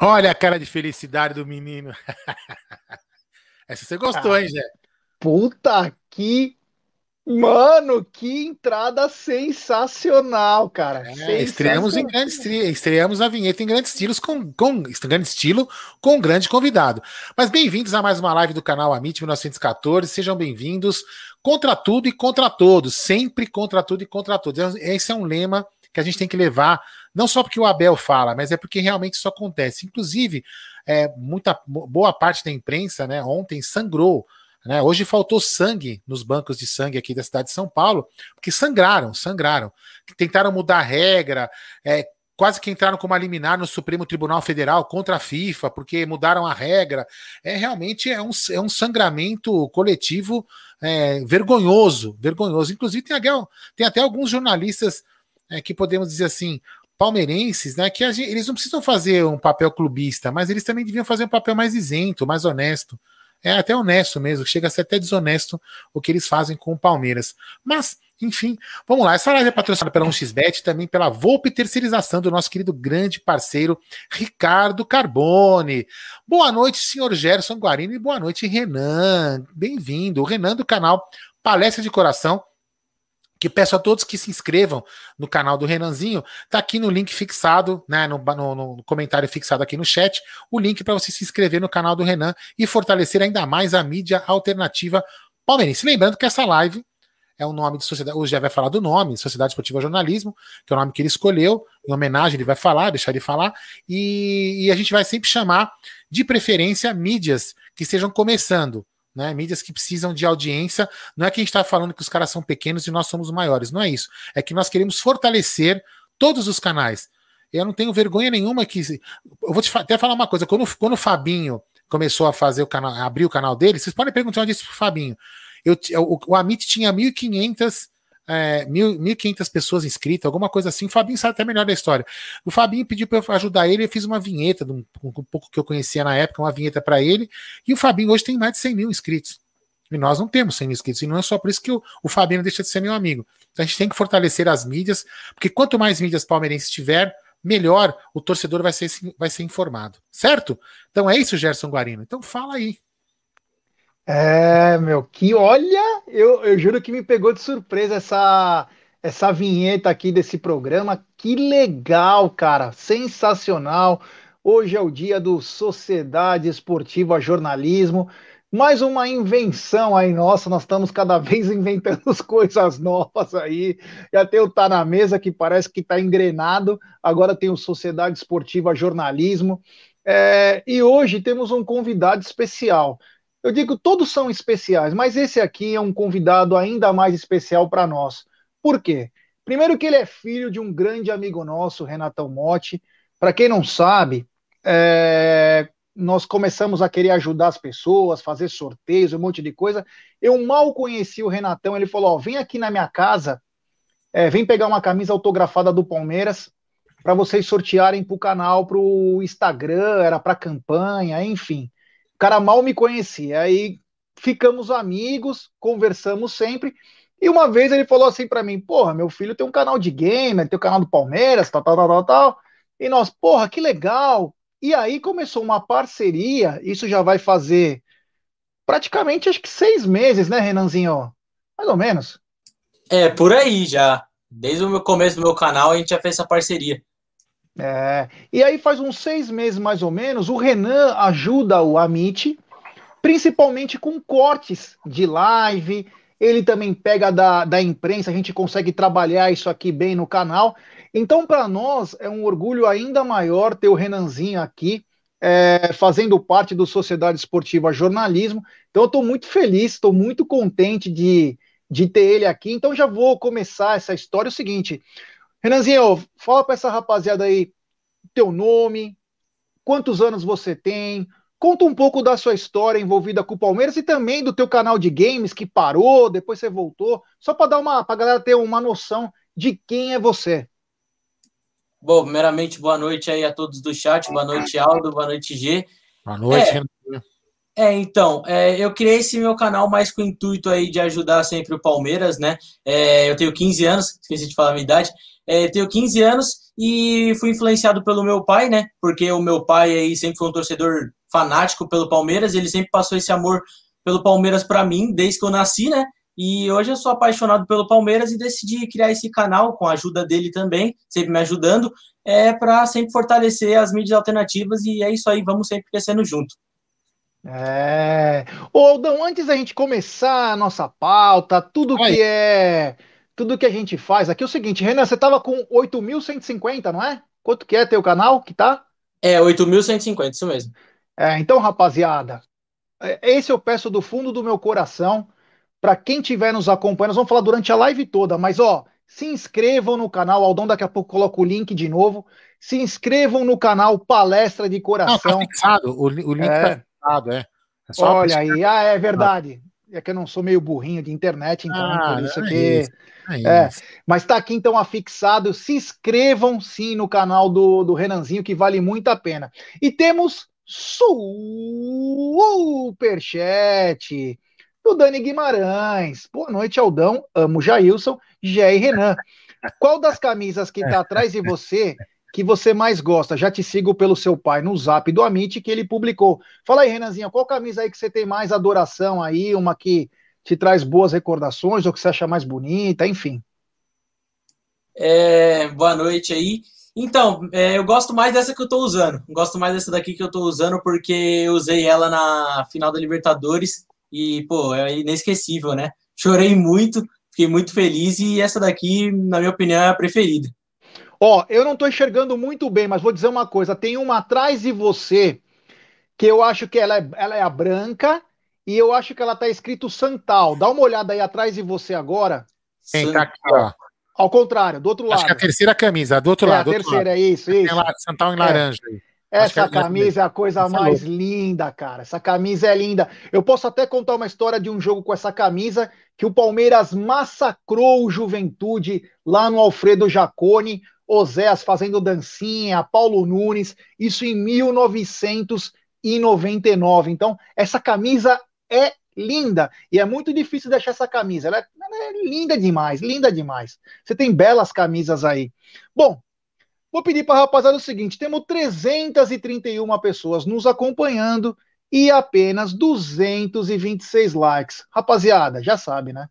Olha a cara de felicidade do menino. Essa você gostou, hein, Zé? Puta que. Mano, que entrada sensacional, cara. É, sensacional. Estreamos em grande estreamos a vinheta em grande estilo com, com grande estilo com um grande convidado. Mas bem-vindos a mais uma live do canal Amit 1914. Sejam bem-vindos contra tudo e contra todos, sempre contra tudo e contra todos. Esse é um lema que a gente tem que levar, não só porque o Abel fala, mas é porque realmente isso acontece. Inclusive, é, muita boa parte da imprensa, né, ontem sangrou. Né, hoje faltou sangue nos bancos de sangue aqui da cidade de São Paulo, porque sangraram, sangraram. Tentaram mudar a regra, é, quase que entraram como liminar no Supremo Tribunal Federal contra a FIFA, porque mudaram a regra. É realmente é um, é um sangramento coletivo é, vergonhoso, vergonhoso. Inclusive, tem, tem até alguns jornalistas é, que podemos dizer assim, palmeirenses, né, que gente, eles não precisam fazer um papel clubista, mas eles também deviam fazer um papel mais isento, mais honesto. É até honesto mesmo, chega a ser até desonesto o que eles fazem com o Palmeiras. Mas, enfim, vamos lá. Essa live é patrocinada pela 1xBet também pela Volpe Terceirização do nosso querido grande parceiro Ricardo Carbone. Boa noite, senhor Gerson Guarini, e boa noite, Renan. Bem-vindo. O Renan do canal Palestra de Coração que peço a todos que se inscrevam no canal do Renanzinho. Tá aqui no link fixado, né, no, no, no comentário fixado aqui no chat, o link para você se inscrever no canal do Renan e fortalecer ainda mais a mídia alternativa palmeirense. Lembrando que essa live é o nome de sociedade, hoje já vai falar do nome, Sociedade Esportiva Jornalismo, que é o nome que ele escolheu, em homenagem ele vai falar, deixar ele falar, e, e a gente vai sempre chamar, de preferência, mídias que estejam começando, né? Mídias que precisam de audiência. Não é que a gente está falando que os caras são pequenos e nós somos maiores. Não é isso. É que nós queremos fortalecer todos os canais. Eu não tenho vergonha nenhuma que. Eu vou te até falar uma coisa. Quando, quando o Fabinho começou a fazer o canal, abrir o canal dele, vocês podem perguntar onde isso pro Fabinho. Eu, o, o Amit tinha 1.500 é, 1.500 pessoas inscritas, alguma coisa assim. O Fabinho sabe até melhor da história. O Fabinho pediu para eu ajudar ele, eu fiz uma vinheta, um, um pouco que eu conhecia na época, uma vinheta para ele. E o Fabinho hoje tem mais de 100 mil inscritos. E nós não temos 100 mil inscritos. E não é só por isso que o, o Fabinho deixa de ser meu amigo. Então a gente tem que fortalecer as mídias, porque quanto mais mídias palmeirenses tiver, melhor o torcedor vai ser, vai ser informado. Certo? Então é isso, Gerson Guarino. Então fala aí. É, meu, que olha, eu, eu juro que me pegou de surpresa essa essa vinheta aqui desse programa. Que legal, cara, sensacional. Hoje é o dia do Sociedade Esportiva Jornalismo. Mais uma invenção aí nossa, nós estamos cada vez inventando coisas novas aí. Já tem o Tá na Mesa, que parece que está engrenado, agora tem o Sociedade Esportiva Jornalismo. É, e hoje temos um convidado especial. Eu digo, todos são especiais, mas esse aqui é um convidado ainda mais especial para nós. Por quê? Primeiro que ele é filho de um grande amigo nosso, Renatão Motti. Para quem não sabe, é... nós começamos a querer ajudar as pessoas, fazer sorteios, um monte de coisa. Eu mal conheci o Renatão, ele falou: ó, vem aqui na minha casa, é, vem pegar uma camisa autografada do Palmeiras para vocês sortearem para o canal, para o Instagram, era para campanha, enfim. O cara mal me conhecia. Aí ficamos amigos, conversamos sempre. E uma vez ele falou assim para mim: Porra, meu filho tem um canal de game, tem o um canal do Palmeiras, tal, tal, tal, tal, tal. E nós, porra, que legal. E aí começou uma parceria. Isso já vai fazer praticamente acho que seis meses, né, Renanzinho? Mais ou menos. É, por aí já. Desde o começo do meu canal a gente já fez essa parceria. É, e aí faz uns seis meses mais ou menos, o Renan ajuda o Amit, principalmente com cortes de live. Ele também pega da, da imprensa, a gente consegue trabalhar isso aqui bem no canal. Então, para nós, é um orgulho ainda maior ter o Renanzinho aqui, é, fazendo parte do Sociedade Esportiva Jornalismo. Então, eu estou muito feliz, estou muito contente de, de ter ele aqui. Então, já vou começar essa história. É o seguinte, Renanzinho, fala para essa rapaziada aí teu nome, quantos anos você tem, conta um pouco da sua história envolvida com o Palmeiras e também do teu canal de games que parou, depois você voltou, só para dar uma, para galera ter uma noção de quem é você. Bom, primeiramente, boa noite aí a todos do chat, boa noite, Aldo, boa noite, G. Boa noite, é, é então, é, eu criei esse meu canal mais com o intuito aí de ajudar sempre o Palmeiras, né? É, eu tenho 15 anos, esqueci de falar a minha idade, é, tenho 15 anos e fui influenciado pelo meu pai, né? Porque o meu pai aí sempre foi um torcedor fanático pelo Palmeiras, ele sempre passou esse amor pelo Palmeiras para mim desde que eu nasci, né? E hoje eu sou apaixonado pelo Palmeiras e decidi criar esse canal com a ajuda dele também, sempre me ajudando, é para sempre fortalecer as mídias alternativas e é isso aí, vamos sempre crescendo junto. É. Ô, Aldão, antes da gente começar a nossa pauta, tudo Oi. que é tudo que a gente faz aqui é o seguinte, Renan, você tava com 8.150, não é? Quanto que é teu canal que tá? É, 8.150, isso mesmo. É, então, rapaziada, é, esse eu peço do fundo do meu coração, para quem estiver nos acompanhando, nós vamos falar durante a live toda, mas ó, se inscrevam no canal, Aldão daqui a pouco coloca o link de novo, se inscrevam no canal Palestra de Coração. Não, tá fixado, o, o link tá é. tá fixado, é. é Olha aí, ah, é verdade. É que eu não sou meio burrinho de internet, então ah, por isso é que... É, é, mas tá aqui então afixado. Se inscrevam sim no canal do, do Renanzinho, que vale muito a pena. E temos superchat do Dani Guimarães. Boa noite, Aldão. Amo Jailson, Gé e Renan. Qual das camisas que tá atrás de você que você mais gosta? Já te sigo pelo seu pai no zap do Amit que ele publicou. Fala aí, Renanzinho, qual camisa aí que você tem mais adoração aí? Uma que te traz boas recordações ou que você acha mais bonita, enfim. É, boa noite aí. Então, é, eu gosto mais dessa que eu tô usando. Gosto mais dessa daqui que eu tô usando porque eu usei ela na final da Libertadores e, pô, é inesquecível, né? Chorei muito, fiquei muito feliz e essa daqui, na minha opinião, é a preferida. Ó, eu não tô enxergando muito bem, mas vou dizer uma coisa: tem uma atrás de você que eu acho que ela é, ela é a branca e eu acho que ela tá escrito Santal. Dá uma olhada aí atrás de você agora. Sim, tá aqui, ó. Ao contrário, do outro lado. Acho que é a terceira camisa, do outro é, lado. A terceira, lado. é isso, isso. Tem Santal em é. laranja. É. Essa é camisa é a coisa Essa mais é linda, cara. Essa camisa é linda. Eu posso até contar uma história de um jogo com essa camisa que o Palmeiras massacrou o Juventude lá no Alfredo Jacone, Oséas fazendo dancinha, Paulo Nunes, isso em 1999. Então, essa camisa é linda. E é muito difícil deixar essa camisa. Ela é, ela é, linda demais, linda demais. Você tem belas camisas aí. Bom, vou pedir para a rapaziada o seguinte: temos 331 pessoas nos acompanhando e apenas 226 likes. Rapaziada, já sabe, né?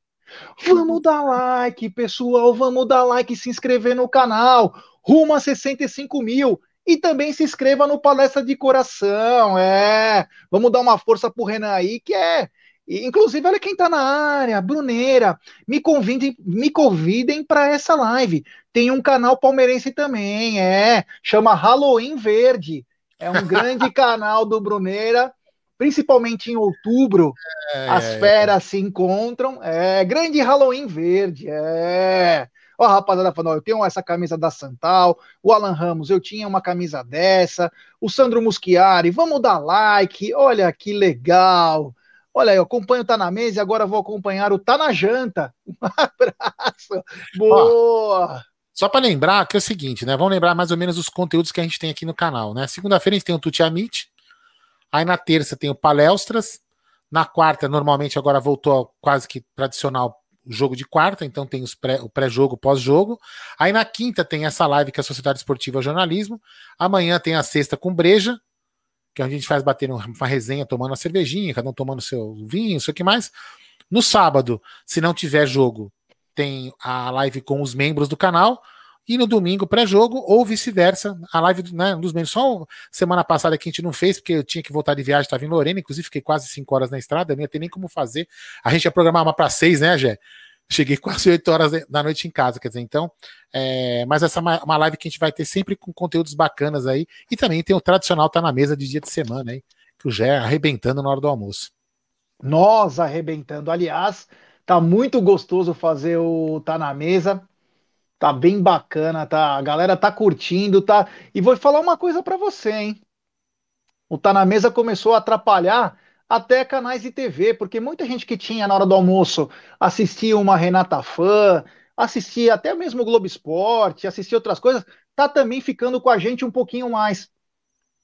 Vamos dar like, pessoal. Vamos dar like e se inscrever no canal. Rumo a 65 mil. E também se inscreva no Palestra de Coração, é. Vamos dar uma força pro Renan aí, que é. Inclusive, olha quem tá na área, Bruneira. Me convidem, me convidem para essa live. Tem um canal palmeirense também, é. Chama Halloween Verde. É um grande canal do Bruneira principalmente em outubro, é, as feras é. se encontram. É grande Halloween verde, é. Ó, a rapaziada falando, eu tenho essa camisa da Santal, o Alan Ramos, eu tinha uma camisa dessa, o Sandro Muschiari, vamos dar like, olha que legal. Olha, eu acompanho o Tá na Mesa e agora vou acompanhar o Tá na Janta. Um abraço. Boa! Ó, só para lembrar que é o seguinte, né? Vamos lembrar mais ou menos os conteúdos que a gente tem aqui no canal, né? Segunda-feira a gente tem o Tuti Amit, aí na terça tem o Palestras, na quarta, normalmente agora voltou quase que tradicional jogo de quarta, então tem pré, o pré-jogo, pós-jogo. Aí na quinta tem essa live que é a Sociedade Esportiva Jornalismo. Amanhã tem a sexta com Breja, que é onde a gente faz bater uma resenha, tomando uma cervejinha, cada um tomando seu vinho, isso aqui mais. No sábado, se não tiver jogo, tem a live com os membros do canal. E no domingo pré-jogo, ou vice-versa, a live né, dos membros. Só semana passada que a gente não fez, porque eu tinha que voltar de viagem, estava em Lorena, inclusive fiquei quase 5 horas na estrada, não ia ter nem como fazer. A gente ia programar uma para 6, né, Gé? Cheguei quase 8 horas da noite em casa, quer dizer, então. É, mas essa é uma live que a gente vai ter sempre com conteúdos bacanas aí. E também tem o tradicional Tá na Mesa de dia de semana aí, que o Gé arrebentando na hora do almoço. Nós arrebentando. Aliás, tá muito gostoso fazer o Tá na Mesa. Tá bem bacana, tá? A galera tá curtindo, tá? E vou falar uma coisa para você, hein? O Tá na Mesa começou a atrapalhar até canais de TV, porque muita gente que tinha na hora do almoço assistia uma Renata Fã, assistia até mesmo o Globo Esporte, assistia outras coisas, tá também ficando com a gente um pouquinho mais.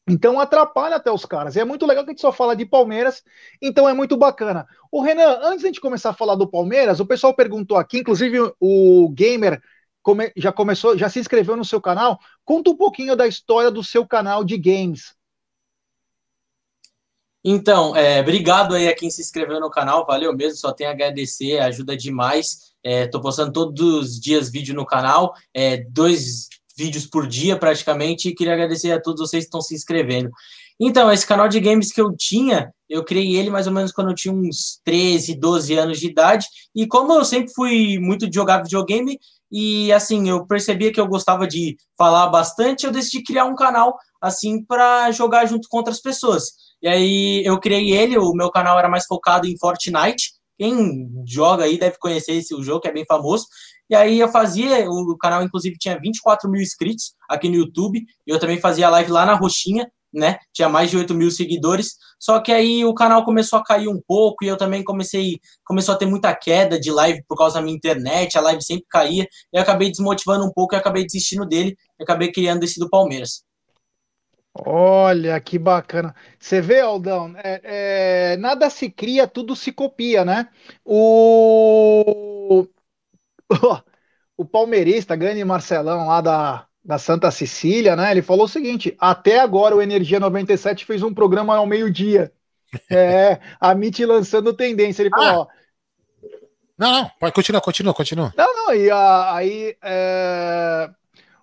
Então atrapalha até os caras. E é muito legal que a gente só fala de Palmeiras, então é muito bacana. O Renan, antes de a gente começar a falar do Palmeiras, o pessoal perguntou aqui, inclusive o Gamer come, já começou, já se inscreveu no seu canal. Conta um pouquinho da história do seu canal de games. Então, é, obrigado aí a quem se inscreveu no canal, valeu mesmo, só tenho a agradecer, ajuda demais. Estou é, postando todos os dias vídeo no canal, é, dois vídeos por dia praticamente, e queria agradecer a todos vocês que estão se inscrevendo. Então, esse canal de games que eu tinha, eu criei ele mais ou menos quando eu tinha uns 13, 12 anos de idade, e como eu sempre fui muito de jogar videogame, e assim, eu percebia que eu gostava de falar bastante, eu decidi criar um canal assim para jogar junto com outras pessoas. E aí eu criei ele, o meu canal era mais focado em Fortnite. Quem joga aí deve conhecer esse jogo, que é bem famoso. E aí eu fazia, o canal inclusive tinha 24 mil inscritos aqui no YouTube, e eu também fazia live lá na Roxinha, né? Tinha mais de 8 mil seguidores. Só que aí o canal começou a cair um pouco e eu também comecei, começou a ter muita queda de live por causa da minha internet, a live sempre caía. E eu acabei desmotivando um pouco e acabei desistindo dele e acabei criando esse do Palmeiras. Olha que bacana. Você vê, Aldão, é, é, nada se cria, tudo se copia, né? O, o palmeirista, grande Marcelão lá da, da Santa Cecília, né? Ele falou o seguinte: até agora o Energia 97 fez um programa ao meio-dia. É, a MIT lançando tendência. Ele falou: ah. ó, Não, não, pode continuar, continua, continua. Não, não, e a, aí é,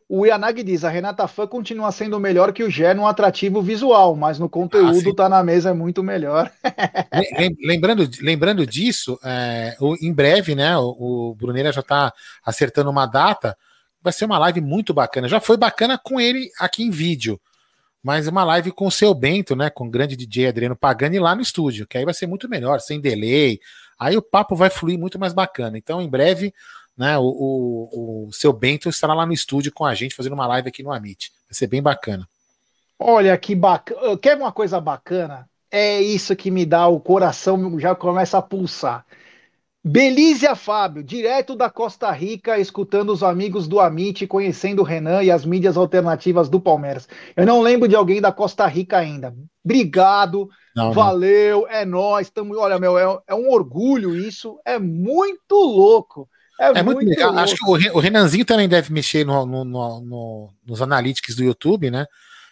o Yanagi diz: a Renata Fã continua sendo melhor que o Gé no atrativo visual, mas no conteúdo ah, tá na mesa é muito melhor. lembrando, lembrando disso, é, o, em breve, né? O, o Bruneira já tá acertando uma data vai ser uma live muito bacana. Já foi bacana com ele aqui em vídeo, mas uma live com o seu Bento, né? Com o grande DJ Adriano Pagani lá no estúdio, que aí vai ser muito melhor, sem delay. Aí o papo vai fluir muito mais bacana. Então, em breve, né? O, o, o seu Bento estará lá no estúdio com a gente, fazendo uma live aqui no Amit. Vai ser bem bacana. Olha que bacana. Quer uma coisa bacana? É isso que me dá o coração, já começa a pulsar. Belízia Fábio, direto da Costa Rica, escutando os amigos do Amit, conhecendo o Renan e as mídias alternativas do Palmeiras. Eu não lembro de alguém da Costa Rica ainda. Obrigado, não, valeu, não. é nós. Tamo, olha, meu, é, é, um orgulho isso, é muito louco. É, é muito, legal. Louco. Acho que o, Renanzinho também deve mexer no, no, no, nos analytics do YouTube, né?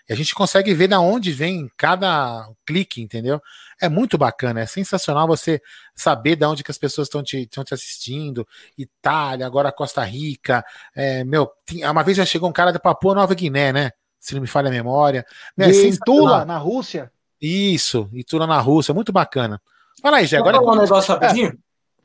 E a gente consegue ver da onde vem cada clique, entendeu? É muito bacana, é sensacional você saber de onde que as pessoas estão te, te assistindo. Itália, agora Costa Rica. É, meu, uma vez já chegou um cara da Papua Nova Guiné, né? Se não me falha a memória. Meu, é Tula, na Rússia? Isso, Itula na Rússia, muito bacana. Fala aí, Gé, agora. um negócio rapidinho?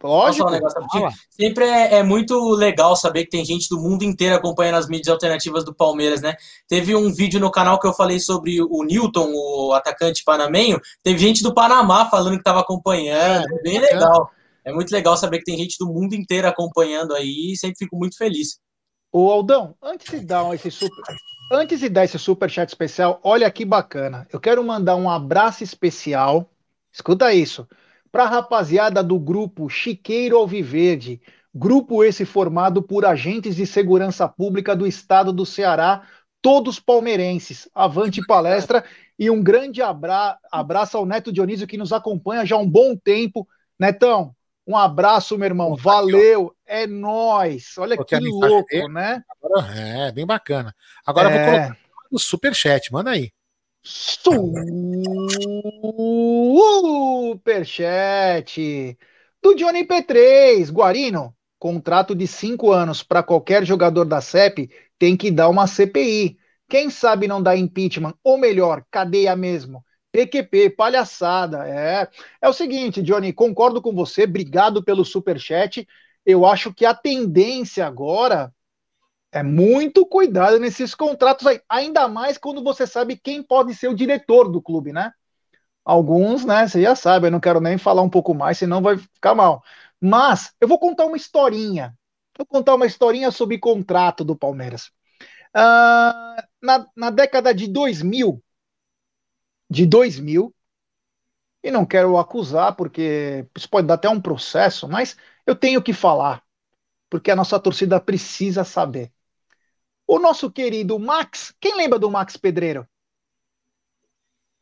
Lógico. Um Sempre é, é, muito legal saber que tem gente do mundo inteiro acompanhando as mídias alternativas do Palmeiras, né? Teve um vídeo no canal que eu falei sobre o Newton, o atacante panamenho. Teve gente do Panamá falando que estava acompanhando. É, bem legal. É muito legal saber que tem gente do mundo inteiro acompanhando aí sempre fico muito feliz. Ô Aldão, antes de dar esse super, antes de dar esse super chat especial, olha que bacana. Eu quero mandar um abraço especial. Escuta isso para a rapaziada do grupo Chiqueiro Alviverde, grupo esse formado por agentes de segurança pública do estado do Ceará, todos palmeirenses. Avante palestra e um grande abra abraço ao Neto Dionísio que nos acompanha já há um bom tempo. Netão, um abraço, meu irmão. Valeu, é nós. Olha que louco, né? É, bem bacana. Agora é... vou colocar no superchat, manda aí. Superchat do Johnny P3, Guarino. Contrato de cinco anos para qualquer jogador da CEP tem que dar uma CPI. Quem sabe não dá impeachment, ou melhor, cadeia mesmo. PQP, palhaçada. É, é o seguinte, Johnny, concordo com você, obrigado pelo super chat. Eu acho que a tendência agora é muito cuidado nesses contratos aí, ainda mais quando você sabe quem pode ser o diretor do clube, né? Alguns, né? Você já sabe, eu não quero nem falar um pouco mais, senão vai ficar mal. Mas eu vou contar uma historinha. Vou contar uma historinha sobre contrato do Palmeiras. Uh, na, na década de 2000, de 2000, e não quero acusar, porque isso pode dar até um processo, mas eu tenho que falar, porque a nossa torcida precisa saber. O nosso querido Max, quem lembra do Max Pedreiro?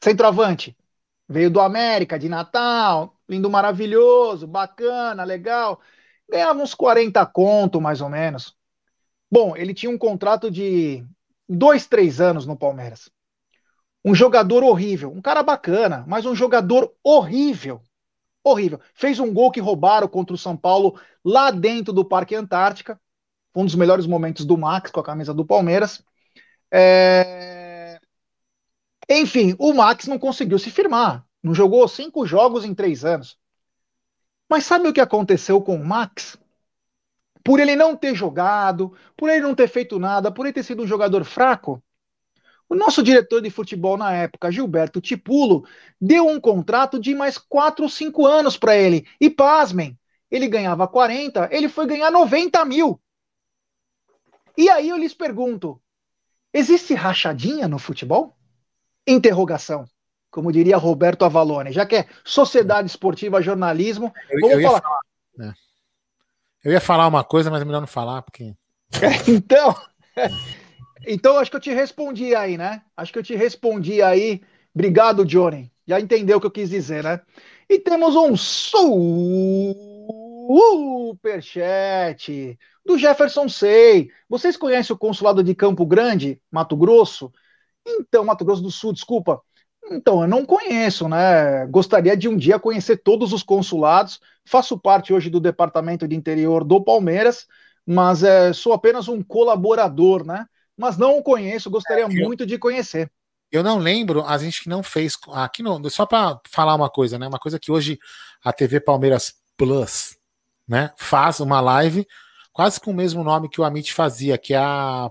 Centroavante. Veio do América, de Natal, lindo, maravilhoso, bacana, legal. Ganhava uns 40 conto, mais ou menos. Bom, ele tinha um contrato de dois, três anos no Palmeiras. Um jogador horrível, um cara bacana, mas um jogador horrível. Horrível. Fez um gol que roubaram contra o São Paulo lá dentro do Parque Antártica. Um dos melhores momentos do Max com a camisa do Palmeiras. É... Enfim, o Max não conseguiu se firmar. Não jogou cinco jogos em três anos. Mas sabe o que aconteceu com o Max? Por ele não ter jogado, por ele não ter feito nada, por ele ter sido um jogador fraco, o nosso diretor de futebol na época, Gilberto Tipulo, deu um contrato de mais 4 ou 5 anos para ele. E pasmem, ele ganhava 40, ele foi ganhar 90 mil. E aí eu lhes pergunto: existe rachadinha no futebol? Interrogação. Como diria Roberto Avalone, já que é Sociedade Esportiva Jornalismo, eu, vamos eu falar. falar né? Eu ia falar uma coisa, mas é melhor não falar, porque. então. Então, acho que eu te respondi aí, né? Acho que eu te respondi aí. Obrigado, Johnny. Já entendeu o que eu quis dizer, né? E temos um superchat do Jefferson Sei. Vocês conhecem o consulado de Campo Grande, Mato Grosso? Então, Mato Grosso do Sul, desculpa. Então, eu não conheço, né? Gostaria de um dia conhecer todos os consulados. Faço parte hoje do departamento de interior do Palmeiras, mas é, sou apenas um colaborador, né? mas não o conheço, gostaria é, eu, muito de conhecer. Eu não lembro, a gente não fez aqui não, só para falar uma coisa, né? Uma coisa que hoje a TV Palmeiras Plus, né, faz uma live quase com o mesmo nome que o Amit fazia, que é a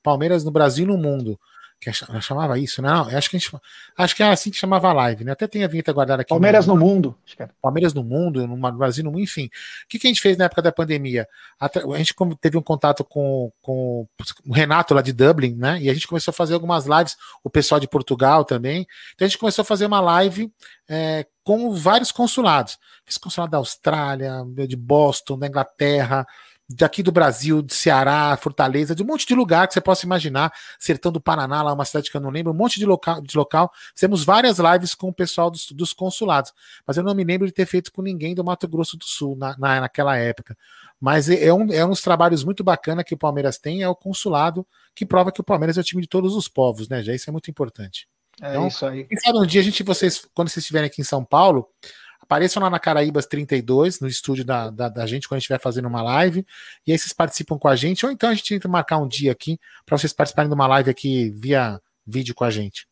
Palmeiras no Brasil e no Mundo que chamava isso, não? Acho que, gente, acho que era assim que chamava a live, né? Até tem a vinheta guardada aqui. Palmeiras no, no Mundo. Palmeiras no Mundo, no Brasil no Mundo, enfim. O que, que a gente fez na época da pandemia? A, a gente teve um contato com, com o Renato lá de Dublin, né? E a gente começou a fazer algumas lives, o pessoal de Portugal também. Então a gente começou a fazer uma live é, com vários consulados. Fiz consulado da Austrália, de Boston, da Inglaterra, daqui do Brasil, de Ceará, Fortaleza, de um monte de lugar que você possa imaginar, Sertão do Paraná, lá uma cidade que eu não lembro, um monte de local, de local. Temos várias lives com o pessoal dos, dos, consulados, mas eu não me lembro de ter feito com ninguém do Mato Grosso do Sul na, na naquela época. Mas é, é um, é um dos trabalhos muito bacana que o Palmeiras tem, é o consulado, que prova que o Palmeiras é o time de todos os povos, né? Já isso é muito importante. É então, isso aí. Quem sabe um dia a gente, vocês, quando vocês estiverem aqui em São Paulo, Apareçam lá na Caraíbas 32, no estúdio da, da, da, gente, quando a gente estiver fazendo uma live. E aí vocês participam com a gente, ou então a gente tenta marcar um dia aqui para vocês participarem de uma live aqui via vídeo com a gente.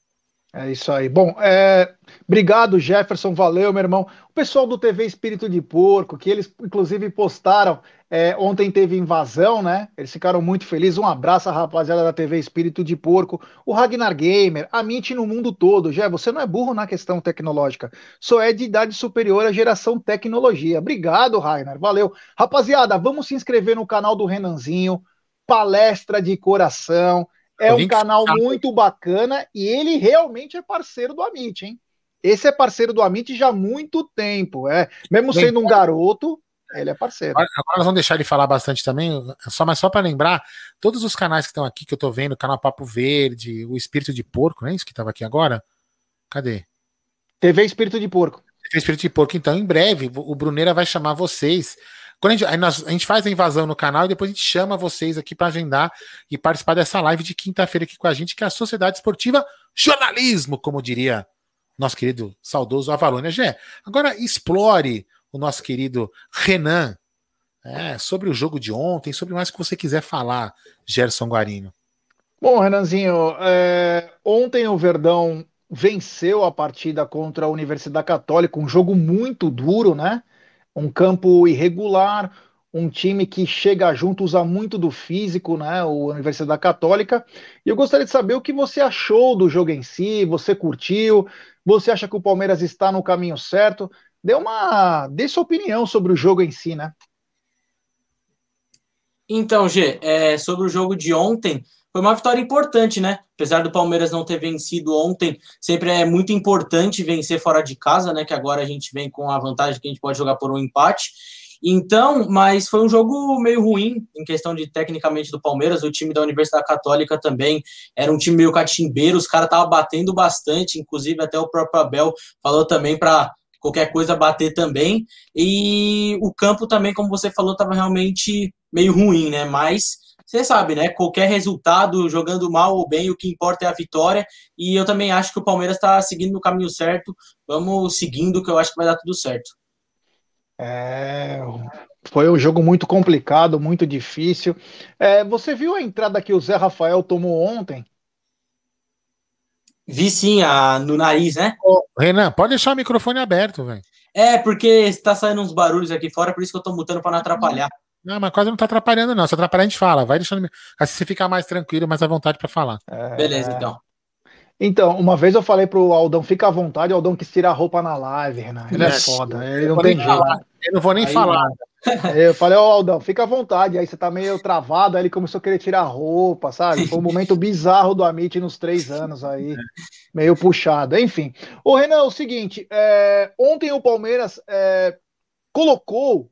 É isso aí. Bom, é... obrigado, Jefferson. Valeu, meu irmão. O pessoal do TV Espírito de Porco, que eles inclusive postaram. É, ontem teve invasão, né? Eles ficaram muito felizes. Um abraço rapaziada da TV Espírito de Porco. O Ragnar Gamer, a Mint no mundo todo. Já você não é burro na questão tecnológica. Só é de idade superior à geração tecnologia. Obrigado, Ragnar. Valeu. Rapaziada, vamos se inscrever no canal do Renanzinho. Palestra de coração. É um canal muito bacana e ele realmente é parceiro do Amit, hein? Esse é parceiro do Amit já há muito tempo, é. Mesmo sendo um garoto, ele é parceiro. Agora, nós vamos deixar ele falar bastante também, só mas só para lembrar, todos os canais que estão aqui que eu tô vendo, o canal Papo Verde, o Espírito de Porco, não é isso que estava aqui agora? Cadê? TV Espírito de Porco. TV Espírito de Porco. Então, em breve, o Bruneira vai chamar vocês quando a gente, a gente faz a invasão no canal e depois a gente chama vocês aqui para agendar e participar dessa live de quinta-feira aqui com a gente, que é a Sociedade Esportiva Jornalismo, como diria nosso querido saudoso Avalônia Gé. Agora explore o nosso querido Renan é, sobre o jogo de ontem, sobre mais que você quiser falar, Gerson Guarino. Bom, Renanzinho, é, ontem o Verdão venceu a partida contra a Universidade Católica, um jogo muito duro, né? Um campo irregular, um time que chega junto, usa muito do físico, né? O Universidade Católica. E eu gostaria de saber o que você achou do jogo em si, você curtiu, você acha que o Palmeiras está no caminho certo? Dê uma, dê sua opinião sobre o jogo em si, né? Então, G, é, sobre o jogo de ontem, foi uma vitória importante, né? Apesar do Palmeiras não ter vencido ontem, sempre é muito importante vencer fora de casa, né? Que agora a gente vem com a vantagem que a gente pode jogar por um empate. Então, mas foi um jogo meio ruim em questão de tecnicamente do Palmeiras. O time da Universidade Católica também era um time meio catimbeiro, os caras estavam batendo bastante, inclusive até o próprio Abel falou também para qualquer coisa bater também. E o campo também, como você falou, estava realmente meio ruim, né? Mas você sabe, né? Qualquer resultado, jogando mal ou bem, o que importa é a vitória. E eu também acho que o Palmeiras está seguindo no caminho certo. Vamos seguindo, que eu acho que vai dar tudo certo. É, foi um jogo muito complicado, muito difícil. É, você viu a entrada que o Zé Rafael tomou ontem? Vi sim, a, no nariz, né? Ô, Renan, pode deixar o microfone aberto, velho. É, porque está saindo uns barulhos aqui fora, por isso que eu tô mutando para não atrapalhar. Não, mas quase não tá atrapalhando, não. Se atrapalhar, a gente fala. Vai deixando. Assim você ficar mais tranquilo, mais à vontade para falar. É... Beleza, então. Então, uma vez eu falei pro Aldão, fica à vontade, o Aldão quis tirar a roupa na live, Renan. Ele é foda, ele não tem jeito. Eu não vou nem aí, falar. Eu falei, ó, oh, Aldão, fica à vontade. Aí você tá meio travado, aí ele começou a querer tirar a roupa, sabe? Foi um momento bizarro do Amit nos três anos aí, meio puxado. Enfim. Ô, Renan, é o seguinte, é, ontem o Palmeiras é, colocou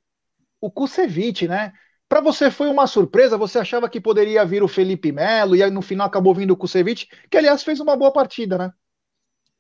o Kusevich, né? Para você foi uma surpresa? Você achava que poderia vir o Felipe Melo e aí no final acabou vindo o Kusevich, que aliás fez uma boa partida, né?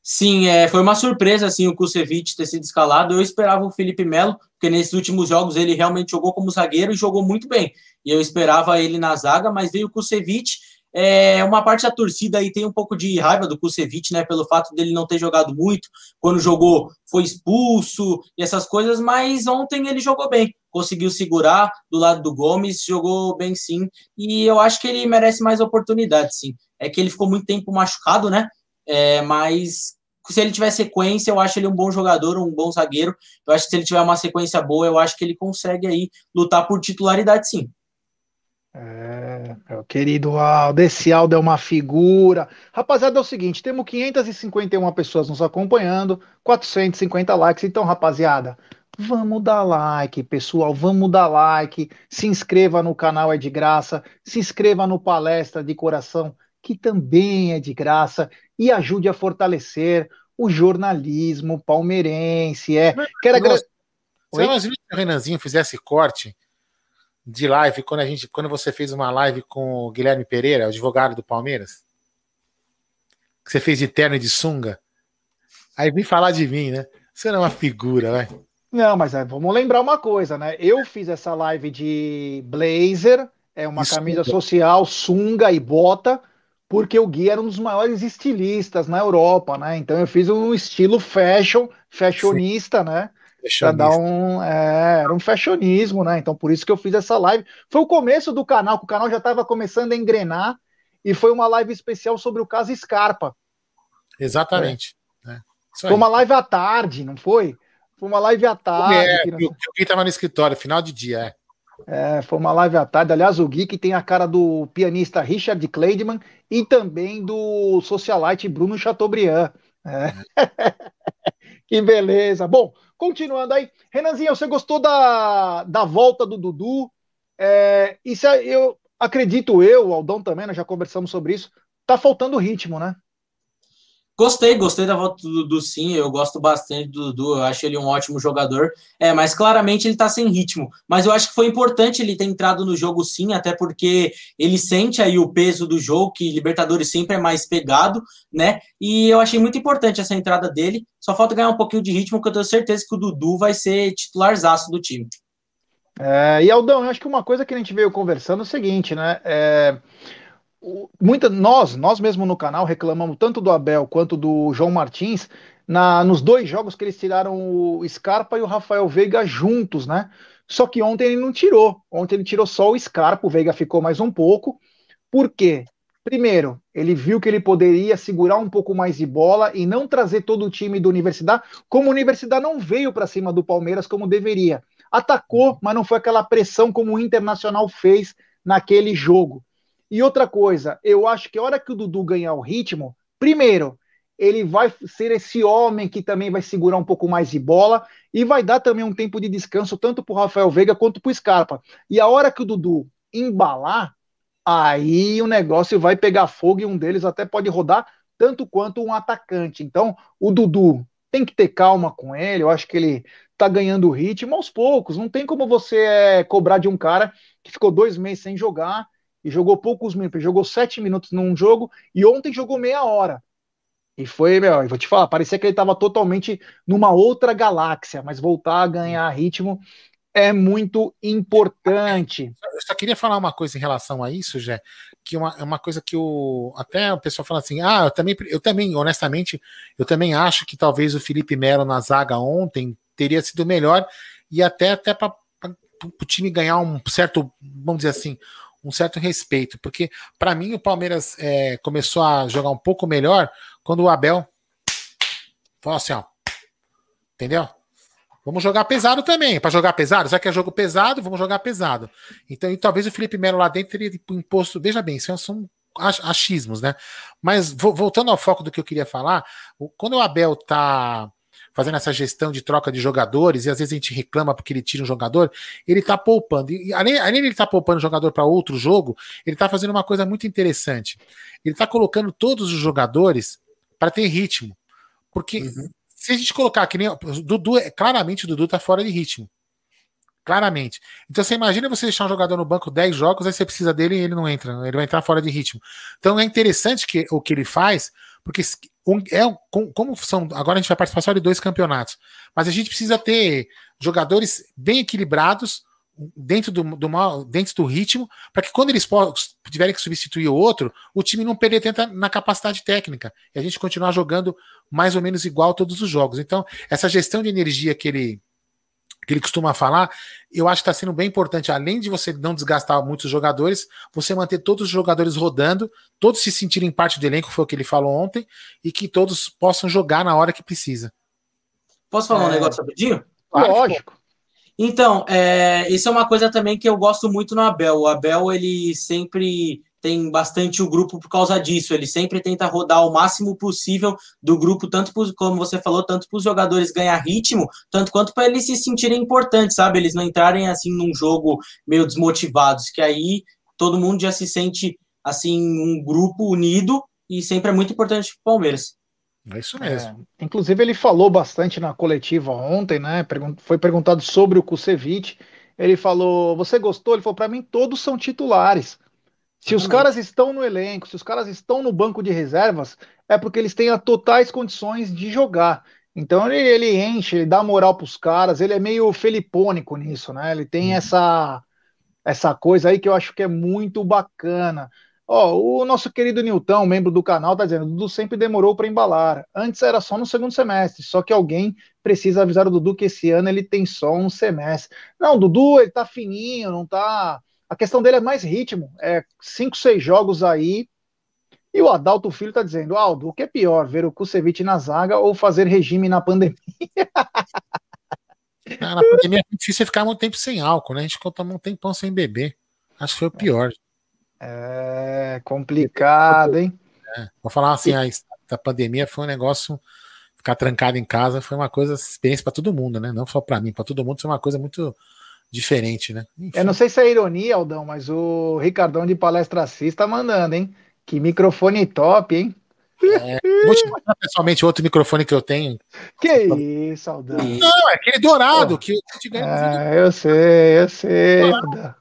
Sim, é, foi uma surpresa assim o Kusevich ter sido escalado. Eu esperava o Felipe Melo, porque nesses últimos jogos ele realmente jogou como zagueiro e jogou muito bem. E eu esperava ele na zaga, mas veio o Kusevich é, uma parte da torcida aí tem um pouco de raiva do Kusevich, né, pelo fato dele não ter jogado muito, quando jogou foi expulso e essas coisas, mas ontem ele jogou bem, conseguiu segurar do lado do Gomes, jogou bem sim, e eu acho que ele merece mais oportunidade, sim. É que ele ficou muito tempo machucado, né, é, mas se ele tiver sequência, eu acho ele um bom jogador, um bom zagueiro, eu acho que se ele tiver uma sequência boa, eu acho que ele consegue aí lutar por titularidade, sim. É, meu querido Aldo, esse Aldo é uma figura. Rapaziada, é o seguinte, temos 551 pessoas nos acompanhando, 450 likes. Então, rapaziada, vamos dar like, pessoal, vamos dar like. Se inscreva no canal, é de graça. Se inscreva no Palestra de Coração, que também é de graça. E ajude a fortalecer o jornalismo palmeirense. É. Quero agradecer. Se o Renanzinho fizesse corte de live quando a gente, quando você fez uma live com o Guilherme Pereira, advogado do Palmeiras? Que você fez de terno e de sunga? Aí vem falar de mim, né? Você não é uma figura, vai. Não, mas é, vamos lembrar uma coisa, né? Eu fiz essa live de blazer, é uma camisa social, sunga e bota, porque o Gui era um dos maiores estilistas na Europa, né? Então eu fiz um estilo fashion, fashionista, Sim. né? Pra dar um. É, era um fashionismo, né? Então, por isso que eu fiz essa live. Foi o começo do canal, que o canal já estava começando a engrenar, e foi uma live especial sobre o caso Scarpa. Exatamente. É. Foi uma live à tarde, não foi? Foi uma live à tarde. É, o Gui estava no escritório, final de dia, é. É, foi uma live à tarde. Aliás, o Gui que tem a cara do pianista Richard Kleidman e também do socialite Bruno Chateaubriand. É. que beleza. Bom, Continuando aí, Renanzinho, você gostou da, da volta do Dudu? É, isso eu acredito eu, o Aldão também, nós já conversamos sobre isso. Tá faltando ritmo, né? Gostei, gostei da volta do Dudu, sim. Eu gosto bastante do Dudu, eu acho ele um ótimo jogador. É, mas claramente ele tá sem ritmo. Mas eu acho que foi importante ele ter entrado no jogo, sim, até porque ele sente aí o peso do jogo, que Libertadores sempre é mais pegado, né? E eu achei muito importante essa entrada dele. Só falta ganhar um pouquinho de ritmo, que eu tenho certeza que o Dudu vai ser titularzaço do time. É, e Aldão, eu acho que uma coisa que a gente veio conversando é o seguinte, né? É muita, nós, nós mesmo no canal reclamamos tanto do Abel quanto do João Martins na, nos dois jogos que eles tiraram o Scarpa e o Rafael Veiga juntos, né? Só que ontem ele não tirou. Ontem ele tirou só o Scarpa, o Veiga ficou mais um pouco. Por quê? Primeiro, ele viu que ele poderia segurar um pouco mais de bola e não trazer todo o time do Universidade, como a Universidade não veio para cima do Palmeiras como deveria. Atacou, mas não foi aquela pressão como o Internacional fez naquele jogo. E outra coisa, eu acho que a hora que o Dudu ganhar o ritmo, primeiro, ele vai ser esse homem que também vai segurar um pouco mais de bola e vai dar também um tempo de descanso tanto para o Rafael Veiga quanto para o Scarpa. E a hora que o Dudu embalar, aí o negócio vai pegar fogo e um deles até pode rodar tanto quanto um atacante. Então, o Dudu tem que ter calma com ele, eu acho que ele tá ganhando ritmo aos poucos, não tem como você é, cobrar de um cara que ficou dois meses sem jogar e jogou poucos minutos, jogou sete minutos num jogo e ontem jogou meia hora. E foi, meu, eu vou te falar, parecia que ele estava totalmente numa outra galáxia, mas voltar a ganhar ritmo é muito importante. Eu só queria falar uma coisa em relação a isso, Jé, que uma, uma coisa que o até o pessoal fala assim, ah, eu também, eu também, honestamente, eu também acho que talvez o Felipe Melo na zaga ontem teria sido melhor e até até para o time ganhar um certo, vamos dizer assim, um certo respeito, porque para mim o Palmeiras é, começou a jogar um pouco melhor quando o Abel falou assim, ó, entendeu? Vamos jogar pesado também. Para jogar pesado, já que é jogo pesado, vamos jogar pesado. Então, e talvez o Felipe Melo lá dentro teria imposto. Veja bem, isso são achismos, né? Mas voltando ao foco do que eu queria falar, quando o Abel tá fazendo essa gestão de troca de jogadores, e às vezes a gente reclama porque ele tira um jogador, ele tá poupando. E além, além de ele estar tá poupando jogador para outro jogo, ele tá fazendo uma coisa muito interessante. Ele tá colocando todos os jogadores para ter ritmo. Porque uhum se a gente colocar que nem. Dudu, é, claramente o Dudu tá fora de ritmo. Claramente. Então você imagina você deixar um jogador no banco 10 jogos, aí você precisa dele e ele não entra. Ele vai entrar fora de ritmo. Então é interessante que, o que ele faz, porque um, é, como são. Agora a gente vai participar só de dois campeonatos. Mas a gente precisa ter jogadores bem equilibrados dentro do, do, dentro do ritmo, para que quando eles tiverem que substituir o outro, o time não perder tenta na capacidade técnica e a gente continuar jogando mais ou menos igual todos os jogos. Então, essa gestão de energia que ele que ele costuma falar, eu acho que está sendo bem importante, além de você não desgastar muitos jogadores, você manter todos os jogadores rodando, todos se sentirem parte do elenco, foi o que ele falou ontem, e que todos possam jogar na hora que precisa. Posso falar é... um negócio rapidinho? Lógico. Então, é, isso é uma coisa também que eu gosto muito no Abel. O Abel, ele sempre tem bastante o grupo por causa disso. Ele sempre tenta rodar o máximo possível do grupo, tanto por, como você falou, tanto para os jogadores ganhar ritmo, tanto quanto para eles se sentirem importantes, sabe? Eles não entrarem assim num jogo meio desmotivados, que aí todo mundo já se sente assim um grupo unido e sempre é muito importante para o Palmeiras. É isso mesmo. É, inclusive, ele falou bastante na coletiva ontem, né? Foi perguntado sobre o Kusevich. Ele falou: Você gostou? Ele falou: Para mim, todos são titulares. Se os caras estão no elenco, se os caras estão no banco de reservas, é porque eles têm as totais condições de jogar. Então ele, ele enche, ele dá moral para os caras, ele é meio felipônico nisso, né? Ele tem uhum. essa essa coisa aí que eu acho que é muito bacana. Ó, o nosso querido Nilton, membro do canal, tá dizendo: Dudu sempre demorou para embalar. Antes era só no segundo semestre, só que alguém precisa avisar o Dudu que esse ano ele tem só um semestre. Não, o Dudu, ele tá fininho, não tá. A questão dele é mais ritmo. É cinco, seis jogos aí. E o Adalto Filho tá dizendo: Aldo, o que é pior, ver o Kusevich na zaga ou fazer regime na pandemia? na pandemia é difícil ficar muito tempo sem álcool, né? A gente conta um tempão sem beber. Acho que foi o pior. É complicado, hein? É, vou falar assim, a, a pandemia foi um negócio ficar trancado em casa foi uma coisa experiência para todo mundo, né? Não só para mim, para todo mundo foi uma coisa muito diferente, né? Enfim. Eu não sei se é ironia, Aldão, mas o Ricardão de Palestra Assis tá mandando, hein? Que microfone top, hein? É, vou te mostrar pessoalmente outro microfone que eu tenho. Que isso, Aldão? Não, é aquele dourado que eu te ganhei. É, eu sei, eu sei, Aldão.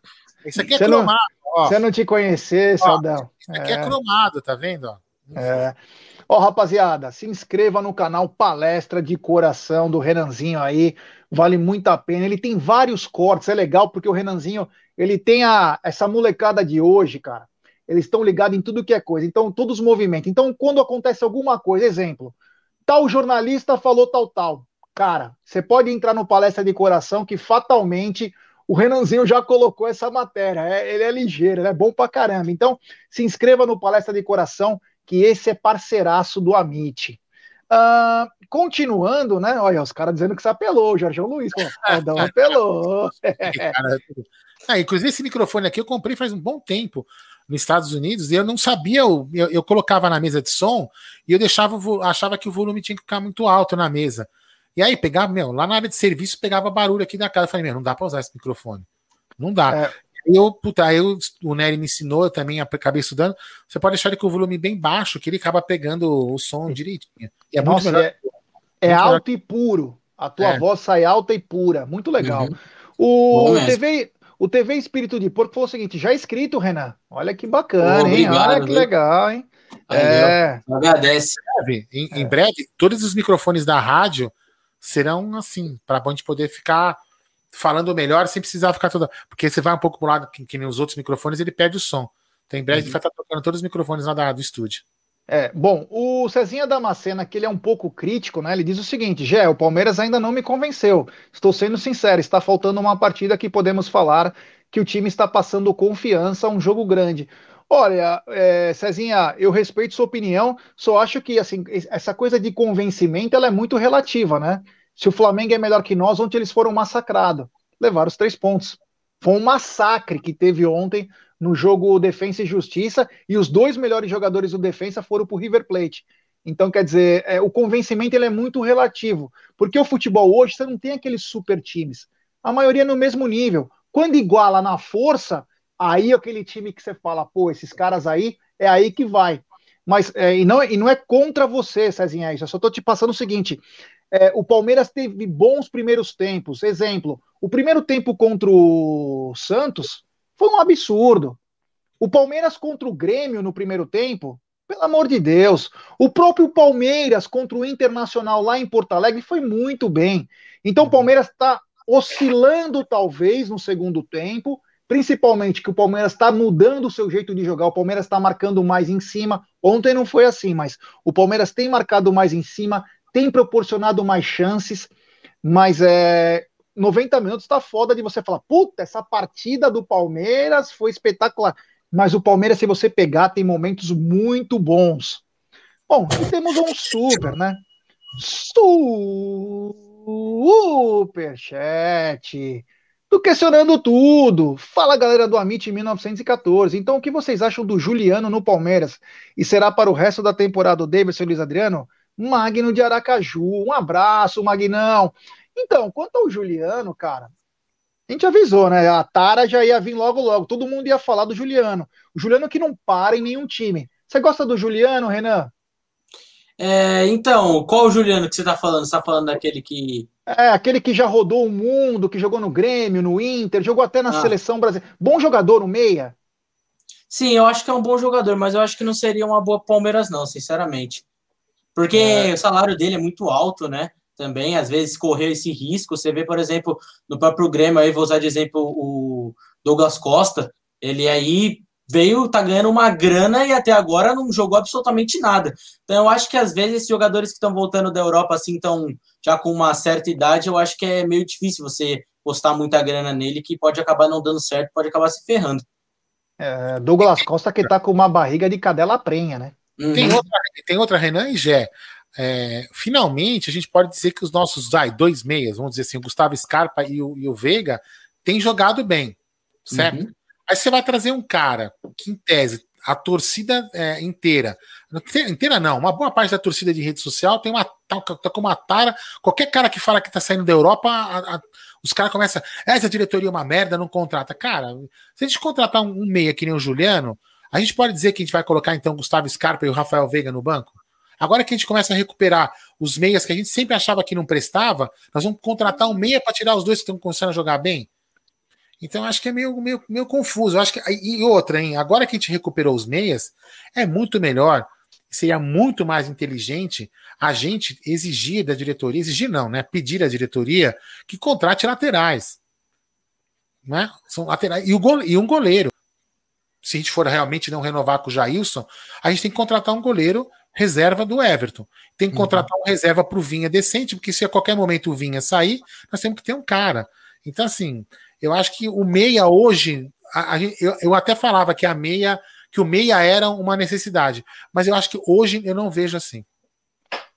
Esse aqui é Você cromado. Não... Se eu não te conhecer, Saldão. Isso aqui é. é cromado, tá vendo? Ó, é. Ó, rapaziada, se inscreva no canal Palestra de Coração do Renanzinho aí, vale muito a pena. Ele tem vários cortes, é legal porque o Renanzinho, ele tem a, essa molecada de hoje, cara. Eles estão ligados em tudo que é coisa, então todos os movimentos. Então, quando acontece alguma coisa, exemplo, tal jornalista falou tal tal. Cara, você pode entrar no Palestra de Coração que fatalmente o Renanzinho já colocou essa matéria. É, ele é ligeiro, ele é bom pra caramba. Então, se inscreva no Palestra de Coração, que esse é parceiraço do Amit. Uh, continuando, né? Olha, os caras dizendo que você apelou, o Jorge Luiz. Aldão apelou. ah, inclusive, esse microfone aqui eu comprei faz um bom tempo nos Estados Unidos e eu não sabia, eu, eu colocava na mesa de som e eu deixava, achava que o volume tinha que ficar muito alto na mesa. E aí pegava, meu, lá na área de serviço pegava barulho aqui da casa. Eu falei, meu, não dá para usar esse microfone. Não dá. É. Eu, puta, aí eu, o Nery me ensinou, eu também acabei estudando. Você pode deixar ele com o volume bem baixo, que ele acaba pegando o som direitinho. E é Nossa, muito melhor. É, é alto melhor. e puro. A tua é. voz sai alta e pura. Muito legal. Uhum. O TV, o TV Espírito de Porco falou o seguinte: já escrito, Renan. Olha que bacana, oh, hein? Olha que legal, hein? é. Agradece. Em, em breve, todos os microfones da rádio serão assim, para a gente poder ficar falando melhor sem precisar ficar toda. Porque você vai um pouco pro lado, que, que nem os outros microfones, ele perde o som. Então, em breve, uhum. vai estar tocando todos os microfones lá da, do estúdio. É, bom, o Cezinha Damascena, que ele é um pouco crítico, né? Ele diz o seguinte: Gé, o Palmeiras ainda não me convenceu. Estou sendo sincero, está faltando uma partida que podemos falar que o time está passando confiança a um jogo grande. Olha, é, Cezinha, eu respeito sua opinião, só acho que assim, essa coisa de convencimento ela é muito relativa, né? Se o Flamengo é melhor que nós, ontem eles foram massacrados. Levaram os três pontos. Foi um massacre que teve ontem no jogo Defensa e Justiça, e os dois melhores jogadores do Defensa foram para o River Plate. Então, quer dizer, é, o convencimento ele é muito relativo, porque o futebol hoje você não tem aqueles super times. A maioria é no mesmo nível. Quando iguala na força, aí é aquele time que você fala, pô, esses caras aí, é aí que vai. Mas, é, e, não, e não é contra você, Cezinha, isso. Eu só estou te passando o seguinte: é, o Palmeiras teve bons primeiros tempos. Exemplo, o primeiro tempo contra o Santos foi um absurdo. O Palmeiras contra o Grêmio no primeiro tempo, pelo amor de Deus. O próprio Palmeiras contra o Internacional lá em Porto Alegre foi muito bem. Então o Palmeiras está oscilando talvez no segundo tempo, principalmente que o Palmeiras está mudando o seu jeito de jogar. O Palmeiras está marcando mais em cima. Ontem não foi assim, mas o Palmeiras tem marcado mais em cima, tem proporcionado mais chances, mas é, 90 minutos tá foda de você falar, puta, essa partida do Palmeiras foi espetacular. Mas o Palmeiras, se você pegar, tem momentos muito bons. Bom, e temos um super, né? Superchat. Do questionando tudo. Fala galera do Amit 1914. Então, o que vocês acham do Juliano no Palmeiras? E será para o resto da temporada o Davidson e Luiz Adriano? Magno de Aracaju. Um abraço, Magnão. Então, quanto ao Juliano, cara, a gente avisou, né? A Tara já ia vir logo, logo. Todo mundo ia falar do Juliano. O Juliano que não para em nenhum time. Você gosta do Juliano, Renan? É, então, qual o Juliano que você tá falando? Você tá falando daquele que. É, aquele que já rodou o mundo, que jogou no Grêmio, no Inter, jogou até na ah. seleção brasileira. Bom jogador, no meia? Sim, eu acho que é um bom jogador, mas eu acho que não seria uma boa Palmeiras, não, sinceramente. Porque é. o salário dele é muito alto, né? também, às vezes, correr esse risco. Você vê, por exemplo, no próprio Grêmio, aí vou usar de exemplo o Douglas Costa, ele aí veio, tá ganhando uma grana e até agora não jogou absolutamente nada. Então eu acho que às vezes esses jogadores que estão voltando da Europa assim, estão já com uma certa idade, eu acho que é meio difícil você postar muita grana nele, que pode acabar não dando certo, pode acabar se ferrando. É, Douglas Costa que tá com uma barriga de cadela prenha, né? Uhum. Tem, outra, tem outra Renan e Gé é, finalmente a gente pode dizer que os nossos ai, dois meias, vamos dizer assim, o Gustavo Scarpa e o, e o Veiga, têm jogado bem, certo? Uhum. Aí você vai trazer um cara que, em tese, a torcida é, inteira, inteira não, uma boa parte da torcida de rede social tem uma tá, tá com uma tara. Qualquer cara que fala que tá saindo da Europa, a, a, os caras começam, essa diretoria é uma merda, não contrata. Cara, se a gente contratar um, um meia que nem o Juliano, a gente pode dizer que a gente vai colocar então Gustavo Scarpa e o Rafael Veiga no banco? Agora que a gente começa a recuperar os meias que a gente sempre achava que não prestava, nós vamos contratar um meia para tirar os dois que estão começando a jogar bem. Então acho que é meio, meio, meio confuso. acho que e outra, hein? Agora que a gente recuperou os meias, é muito melhor, seria muito mais inteligente a gente exigir da diretoria, exigir não, né? Pedir à diretoria que contrate laterais. Né? São laterais e, o gole, e um goleiro. Se a gente for realmente não renovar com o Jailson, a gente tem que contratar um goleiro reserva do Everton. Tem que uhum. contratar uhum. um reserva para o Vinha decente, porque se a qualquer momento o Vinha sair, nós temos que ter um cara. Então, assim, Eu acho que o meia hoje, a, a, eu, eu até falava que a meia, que o meia era uma necessidade, mas eu acho que hoje eu não vejo assim.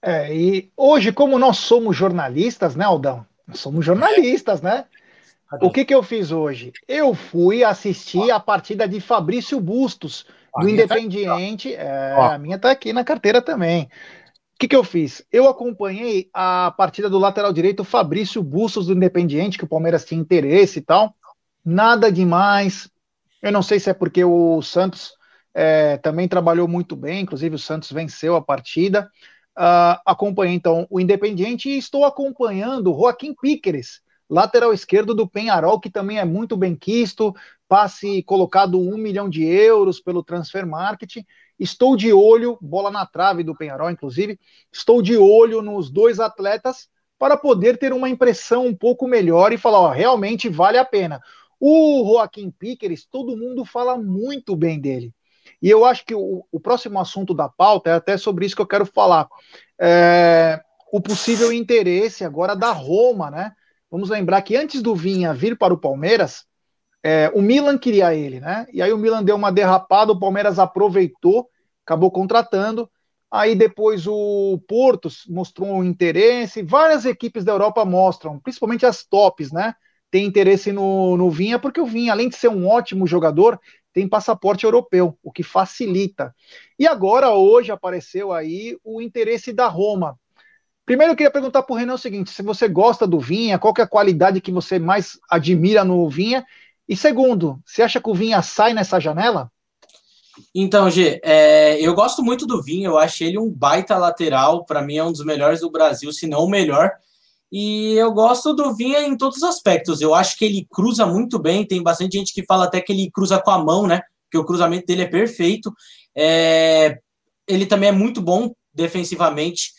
É, e hoje, como nós somos jornalistas, né, Aldão? Nós somos jornalistas, né? O que, que eu fiz hoje? Eu fui assistir a partida de Fabrício Bustos, do Independiente. Tá é, a minha tá aqui na carteira também. O que, que eu fiz? Eu acompanhei a partida do lateral direito Fabrício Bustos do Independiente, que o Palmeiras tinha interesse e tal. Nada demais. Eu não sei se é porque o Santos é, também trabalhou muito bem, inclusive o Santos venceu a partida. Uh, acompanhei então o Independiente e estou acompanhando o Joaquim Píqueres, lateral esquerdo do Penharol, que também é muito bem quisto, passe colocado um milhão de euros pelo Transfer Market. Estou de olho, bola na trave do Penharol, inclusive, estou de olho nos dois atletas para poder ter uma impressão um pouco melhor e falar, ó, realmente vale a pena. O Joaquim Piqueres, todo mundo fala muito bem dele. E eu acho que o, o, próximo assunto da pauta é até sobre isso que eu quero falar. É, o possível interesse agora da Roma, né? Vamos lembrar que antes do Vinha vir para o Palmeiras, é, o Milan queria ele, né? E aí o Milan deu uma derrapada, o Palmeiras aproveitou, acabou contratando. Aí depois o Porto mostrou um interesse, várias equipes da Europa mostram, principalmente as tops, né? Tem interesse no, no Vinha, porque o Vinha, além de ser um ótimo jogador, tem passaporte europeu, o que facilita. E agora, hoje, apareceu aí o interesse da Roma. Primeiro, eu queria perguntar para o Renan o seguinte: se você gosta do Vinha, qual é a qualidade que você mais admira no Vinha? E segundo, você acha que o Vinha sai nessa janela? Então, G, é, eu gosto muito do Vinha, eu acho ele um baita lateral, para mim é um dos melhores do Brasil, se não o melhor. E eu gosto do Vinha em todos os aspectos. Eu acho que ele cruza muito bem, tem bastante gente que fala até que ele cruza com a mão, né? Que o cruzamento dele é perfeito. É, ele também é muito bom defensivamente.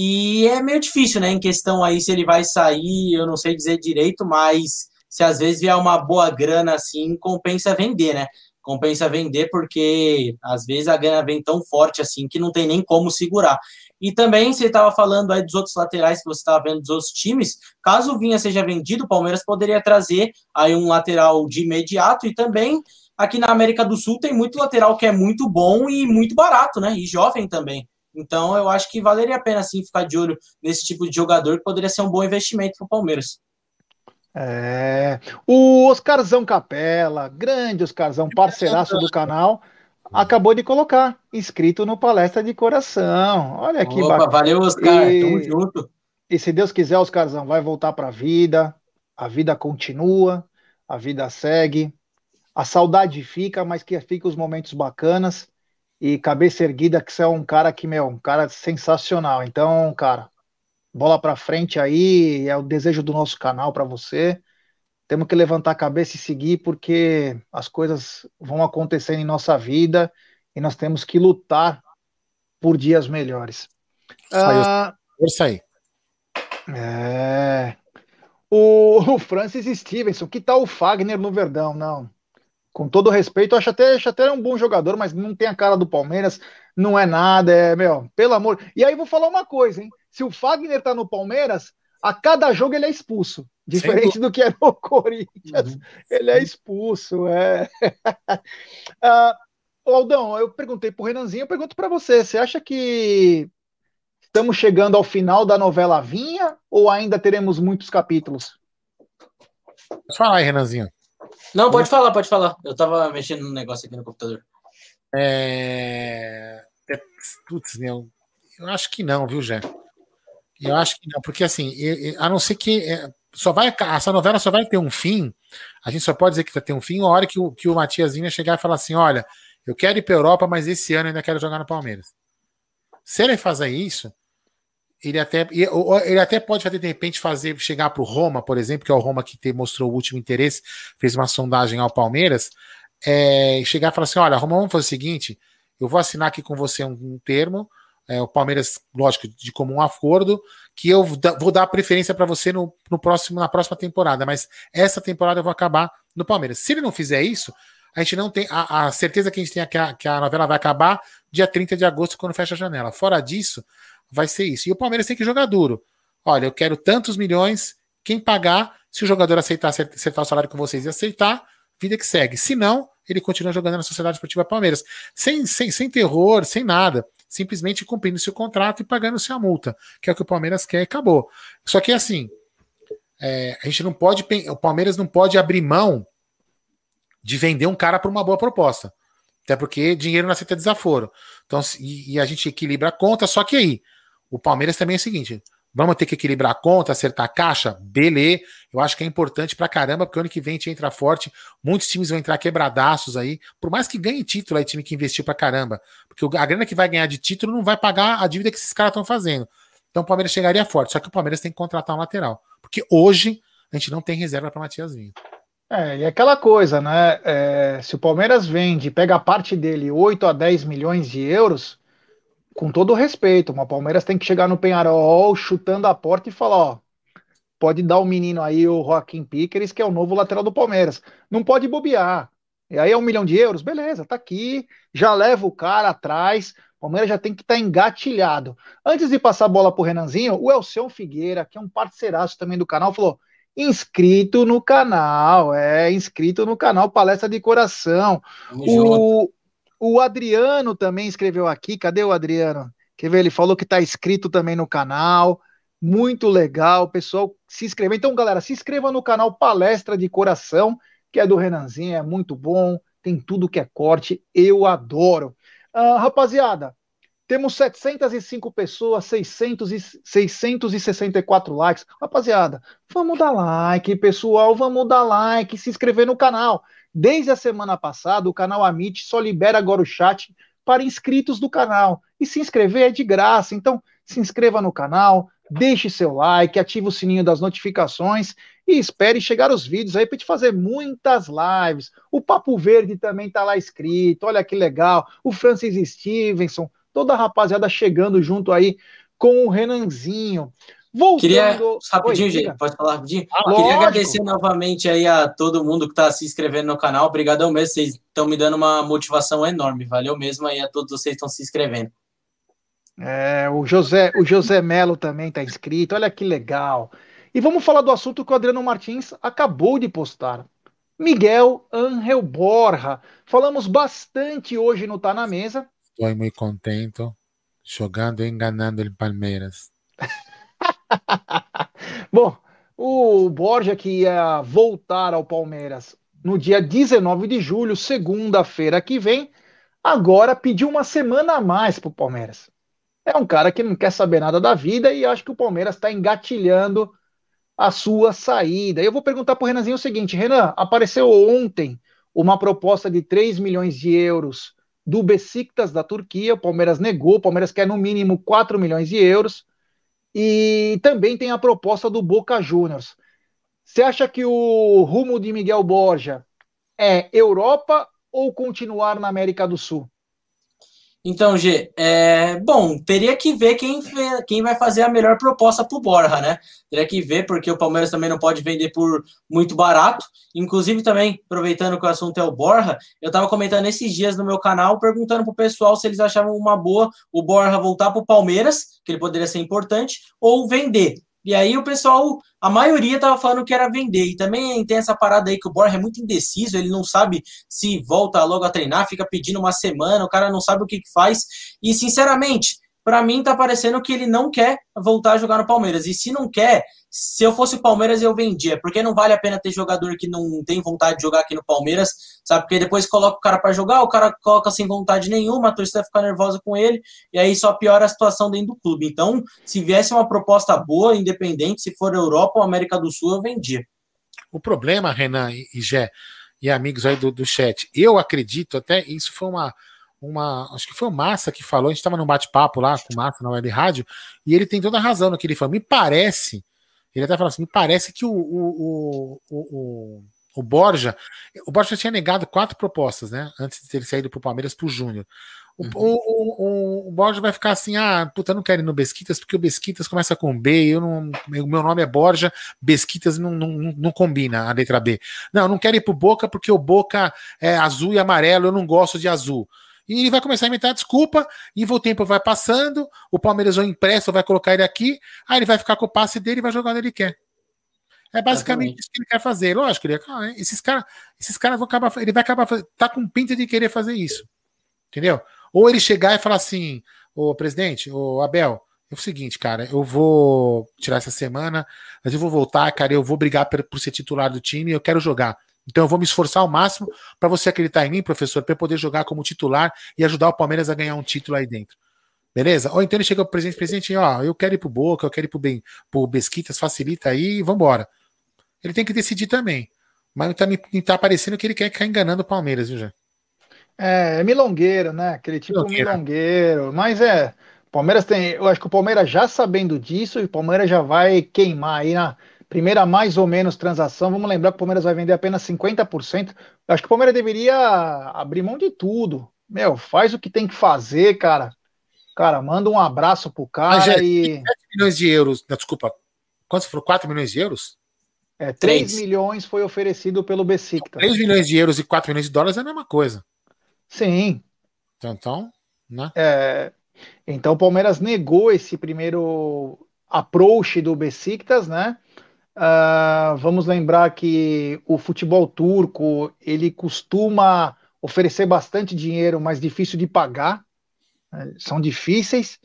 E é meio difícil, né? Em questão aí se ele vai sair, eu não sei dizer direito, mas se às vezes vier uma boa grana assim, compensa vender, né? Compensa vender porque às vezes a grana vem tão forte assim que não tem nem como segurar. E também você estava falando aí dos outros laterais que você estava vendo dos outros times. Caso o Vinha seja vendido, o Palmeiras poderia trazer aí um lateral de imediato e também aqui na América do Sul tem muito lateral que é muito bom e muito barato, né? E jovem também. Então eu acho que valeria a pena sim ficar de olho nesse tipo de jogador que poderia ser um bom investimento para o Palmeiras. É, o Oscarzão Capela, grande Oscarzão, parceiraço do canal, acabou de colocar, inscrito no Palestra de Coração. Olha que bacana. Valeu, Oscar, e, tamo junto. E se Deus quiser, Oscarzão vai voltar para a vida, a vida continua, a vida segue, a saudade fica, mas que fica os momentos bacanas, e cabeça erguida, que você é um cara que, meu, um cara sensacional. Então, cara, bola para frente aí, é o desejo do nosso canal para você. Temos que levantar a cabeça e seguir, porque as coisas vão acontecendo em nossa vida e nós temos que lutar por dias melhores. Ah, Força aí. É. O, o Francis Stevenson, que tal o Fagner no Verdão? Não. Com todo respeito, acho até, acho até um bom jogador, mas não tem a cara do Palmeiras, não é nada, é, meu, pelo amor. E aí vou falar uma coisa, hein? Se o Fagner tá no Palmeiras, a cada jogo ele é expulso. Diferente do que é no Corinthians. Uhum. Ele é expulso. É. uh, Aldão, eu perguntei pro Renanzinho, eu pergunto para você: você acha que estamos chegando ao final da novela Vinha ou ainda teremos muitos capítulos? Pode falar aí, Renanzinho. Não, pode falar, pode falar. Eu tava mexendo no negócio aqui no computador. É. é putz, eu, eu acho que não, viu, Jé? Eu acho que não, porque assim, a não ser que é, só vai essa novela só vai ter um fim. A gente só pode dizer que vai ter um fim a hora que o, que o Matias Vinha chegar e falar assim: olha, eu quero ir para Europa, mas esse ano ainda quero jogar no Palmeiras. Se ele fazer isso, ele até, ele até pode fazer, de repente, fazer chegar para o Roma, por exemplo, que é o Roma que te, mostrou o último interesse, fez uma sondagem ao Palmeiras, é, chegar e falar assim: olha, Roma, vamos fazer o seguinte: eu vou assinar aqui com você um, um termo é, o Palmeiras, lógico, de comum acordo, que eu vou dar preferência para você no, no, próximo, na próxima temporada, mas essa temporada eu vou acabar no Palmeiras. Se ele não fizer isso, a gente não tem a, a certeza que a gente tem que a, que a novela vai acabar dia 30 de agosto, quando fecha a janela. Fora disso, vai ser isso. E o Palmeiras tem que jogar duro. Olha, eu quero tantos milhões, quem pagar, Se o jogador aceitar acertar o salário com vocês e aceitar, vida que segue. Se não, ele continua jogando na Sociedade Esportiva Palmeiras. Sem, sem, sem terror, sem nada. Simplesmente cumprindo seu contrato e pagando sua multa, que é o que o Palmeiras quer e acabou. Só que assim, é, a gente não pode. O Palmeiras não pode abrir mão de vender um cara por uma boa proposta. Até porque dinheiro não aceita desaforo. Então, e, e a gente equilibra a conta, só que aí, o Palmeiras também é o seguinte: Vamos ter que equilibrar a conta, acertar a caixa? Beleza. Eu acho que é importante pra caramba, porque ano que vem a gente entra forte. Muitos times vão entrar quebradaços aí. Por mais que ganhe título aí, time que investiu pra caramba. Porque a grana que vai ganhar de título não vai pagar a dívida que esses caras estão fazendo. Então o Palmeiras chegaria forte. Só que o Palmeiras tem que contratar um lateral. Porque hoje a gente não tem reserva para Matias Vinho. É, e aquela coisa, né? É, se o Palmeiras vende, pega a parte dele 8 a 10 milhões de euros, com todo o respeito, o Palmeiras tem que chegar no Penharol chutando a porta e falar, ó, pode dar o menino aí, o Joaquim Piqueres, que é o novo lateral do Palmeiras. Não pode bobear. E aí é um milhão de euros? Beleza, tá aqui, já leva o cara atrás, o Palmeiras já tem que estar tá engatilhado. Antes de passar a bola pro Renanzinho, o Elcion Figueira, que é um parceiraço também do canal, falou, inscrito no canal, é, inscrito no canal Palestra de Coração. o, o Adriano também escreveu aqui. Cadê o Adriano? Quer ver? Ele falou que está inscrito também no canal. Muito legal, pessoal. Se inscreva. Então, galera, se inscreva no canal Palestra de Coração, que é do Renanzinho, é muito bom. Tem tudo que é corte. Eu adoro. Uh, rapaziada, temos 705 pessoas, 600 e 664 likes. Rapaziada, vamos dar like, pessoal. Vamos dar like, se inscrever no canal. Desde a semana passada, o canal Amit só libera agora o chat para inscritos do canal. E se inscrever é de graça. Então, se inscreva no canal, deixe seu like, ative o sininho das notificações e espere chegar os vídeos aí para te fazer muitas lives. O Papo Verde também tá lá escrito. Olha que legal. O Francis Stevenson, toda a rapaziada chegando junto aí com o Renanzinho. Voltando... Queria, rapidinho, Oi, gente, pode falar rapidinho? Ah, Queria lógico. agradecer novamente aí a todo mundo que está se inscrevendo no canal. Obrigadão mesmo, vocês estão me dando uma motivação enorme. Valeu mesmo aí a todos vocês que estão se inscrevendo. É, o José, o José Melo também está inscrito. Olha que legal. E vamos falar do assunto que o Adriano Martins acabou de postar. Miguel Angel Borja. Falamos bastante hoje no Tá na Mesa. Estou muito contente jogando e enganando o Palmeiras. Bom, o Borja que ia voltar ao Palmeiras no dia 19 de julho, segunda-feira que vem, agora pediu uma semana a mais para o Palmeiras. É um cara que não quer saber nada da vida e acho que o Palmeiras está engatilhando a sua saída. Eu vou perguntar para o Renanzinho o seguinte: Renan, apareceu ontem uma proposta de 3 milhões de euros do Besiktas da Turquia. O Palmeiras negou, o Palmeiras quer no mínimo 4 milhões de euros. E também tem a proposta do Boca Juniors. Você acha que o rumo de Miguel Borja é Europa ou continuar na América do Sul? Então, G, é, bom, teria que ver quem, quem vai fazer a melhor proposta para o Borja, né? Teria que ver, porque o Palmeiras também não pode vender por muito barato. Inclusive, também, aproveitando que o assunto é o Borja, eu estava comentando esses dias no meu canal, perguntando para o pessoal se eles achavam uma boa o Borja voltar para o Palmeiras, que ele poderia ser importante, ou vender. E aí o pessoal, a maioria tava falando que era vender. E também tem essa parada aí que o Borja é muito indeciso, ele não sabe se volta logo a treinar, fica pedindo uma semana, o cara não sabe o que, que faz. E sinceramente, para mim tá parecendo que ele não quer voltar a jogar no Palmeiras. E se não quer, se eu fosse o Palmeiras, eu vendia, porque não vale a pena ter jogador que não tem vontade de jogar aqui no Palmeiras, sabe? Porque depois coloca o cara para jogar, o cara coloca sem vontade nenhuma, a torcida fica nervosa com ele, e aí só piora a situação dentro do clube. Então, se viesse uma proposta boa, independente, se for Europa ou América do Sul, eu vendia. O problema, Renan e Gé, e amigos aí do, do chat, eu acredito, até isso foi uma uma. Acho que foi o Massa que falou, a gente estava num bate-papo lá com o Massa na web rádio, e ele tem toda a razão no que ele falou. Me parece, ele até falou assim: me parece que o, o, o, o, Borja. O Borja tinha negado quatro propostas, né? Antes de ter saído para o Palmeiras para o Júnior. O, uhum. o, o, o, Borja vai ficar assim: ah, puta, não quero ir no Besquitas, porque o Besquitas começa com B, eu não, o meu nome é Borja, Besquitas não, não, não combina a letra B. Não, não quero ir pro Boca, porque o Boca é azul e amarelo, eu não gosto de azul e ele vai começar a inventar desculpa, e o tempo vai passando, o Palmeiras vai impresso, vai colocar ele aqui, aí ele vai ficar com o passe dele e vai jogar onde ele quer. É basicamente Exatamente. isso que ele quer fazer. Lógico, ele, ah, esses caras esses cara vão acabar. Ele vai acabar. Tá com pinta de querer fazer isso. Entendeu? Ou ele chegar e falar assim: Ô presidente, ô Abel, é o seguinte, cara, eu vou tirar essa semana, mas eu vou voltar, cara, eu vou brigar por, por ser titular do time, eu quero jogar. Então eu vou me esforçar ao máximo para você acreditar em mim, professor, para eu poder jogar como titular e ajudar o Palmeiras a ganhar um título aí dentro. Beleza? Ou então ele chega pro presidente, presidente, ó, eu quero ir pro Boca, eu quero ir pro, ben, pro Besquitas, facilita aí e vambora. Ele tem que decidir também. Mas tá, me, tá parecendo que ele quer ficar enganando o Palmeiras, viu, já? É, é milongueiro, né? Aquele tipo milongueiro. milongueiro. Mas é, Palmeiras tem. Eu acho que o Palmeiras já sabendo disso, e o Palmeiras já vai queimar aí na primeira mais ou menos transação. Vamos lembrar que o Palmeiras vai vender apenas 50%. Eu acho que o Palmeiras deveria abrir mão de tudo. Meu, faz o que tem que fazer, cara. Cara, manda um abraço pro cara Mas, é, e. 7 milhões de euros. Não, desculpa. Quanto você falou? 4 milhões de euros? É, 3, 3 milhões foi oferecido pelo Besiktas. 3 milhões de euros e 4 milhões de dólares é a mesma coisa. Sim. Então, então né? É, então o Palmeiras negou esse primeiro approach do Besiktas, né? Uh, vamos lembrar que o futebol turco ele costuma oferecer bastante dinheiro, mas difícil de pagar. Né? São difíceis.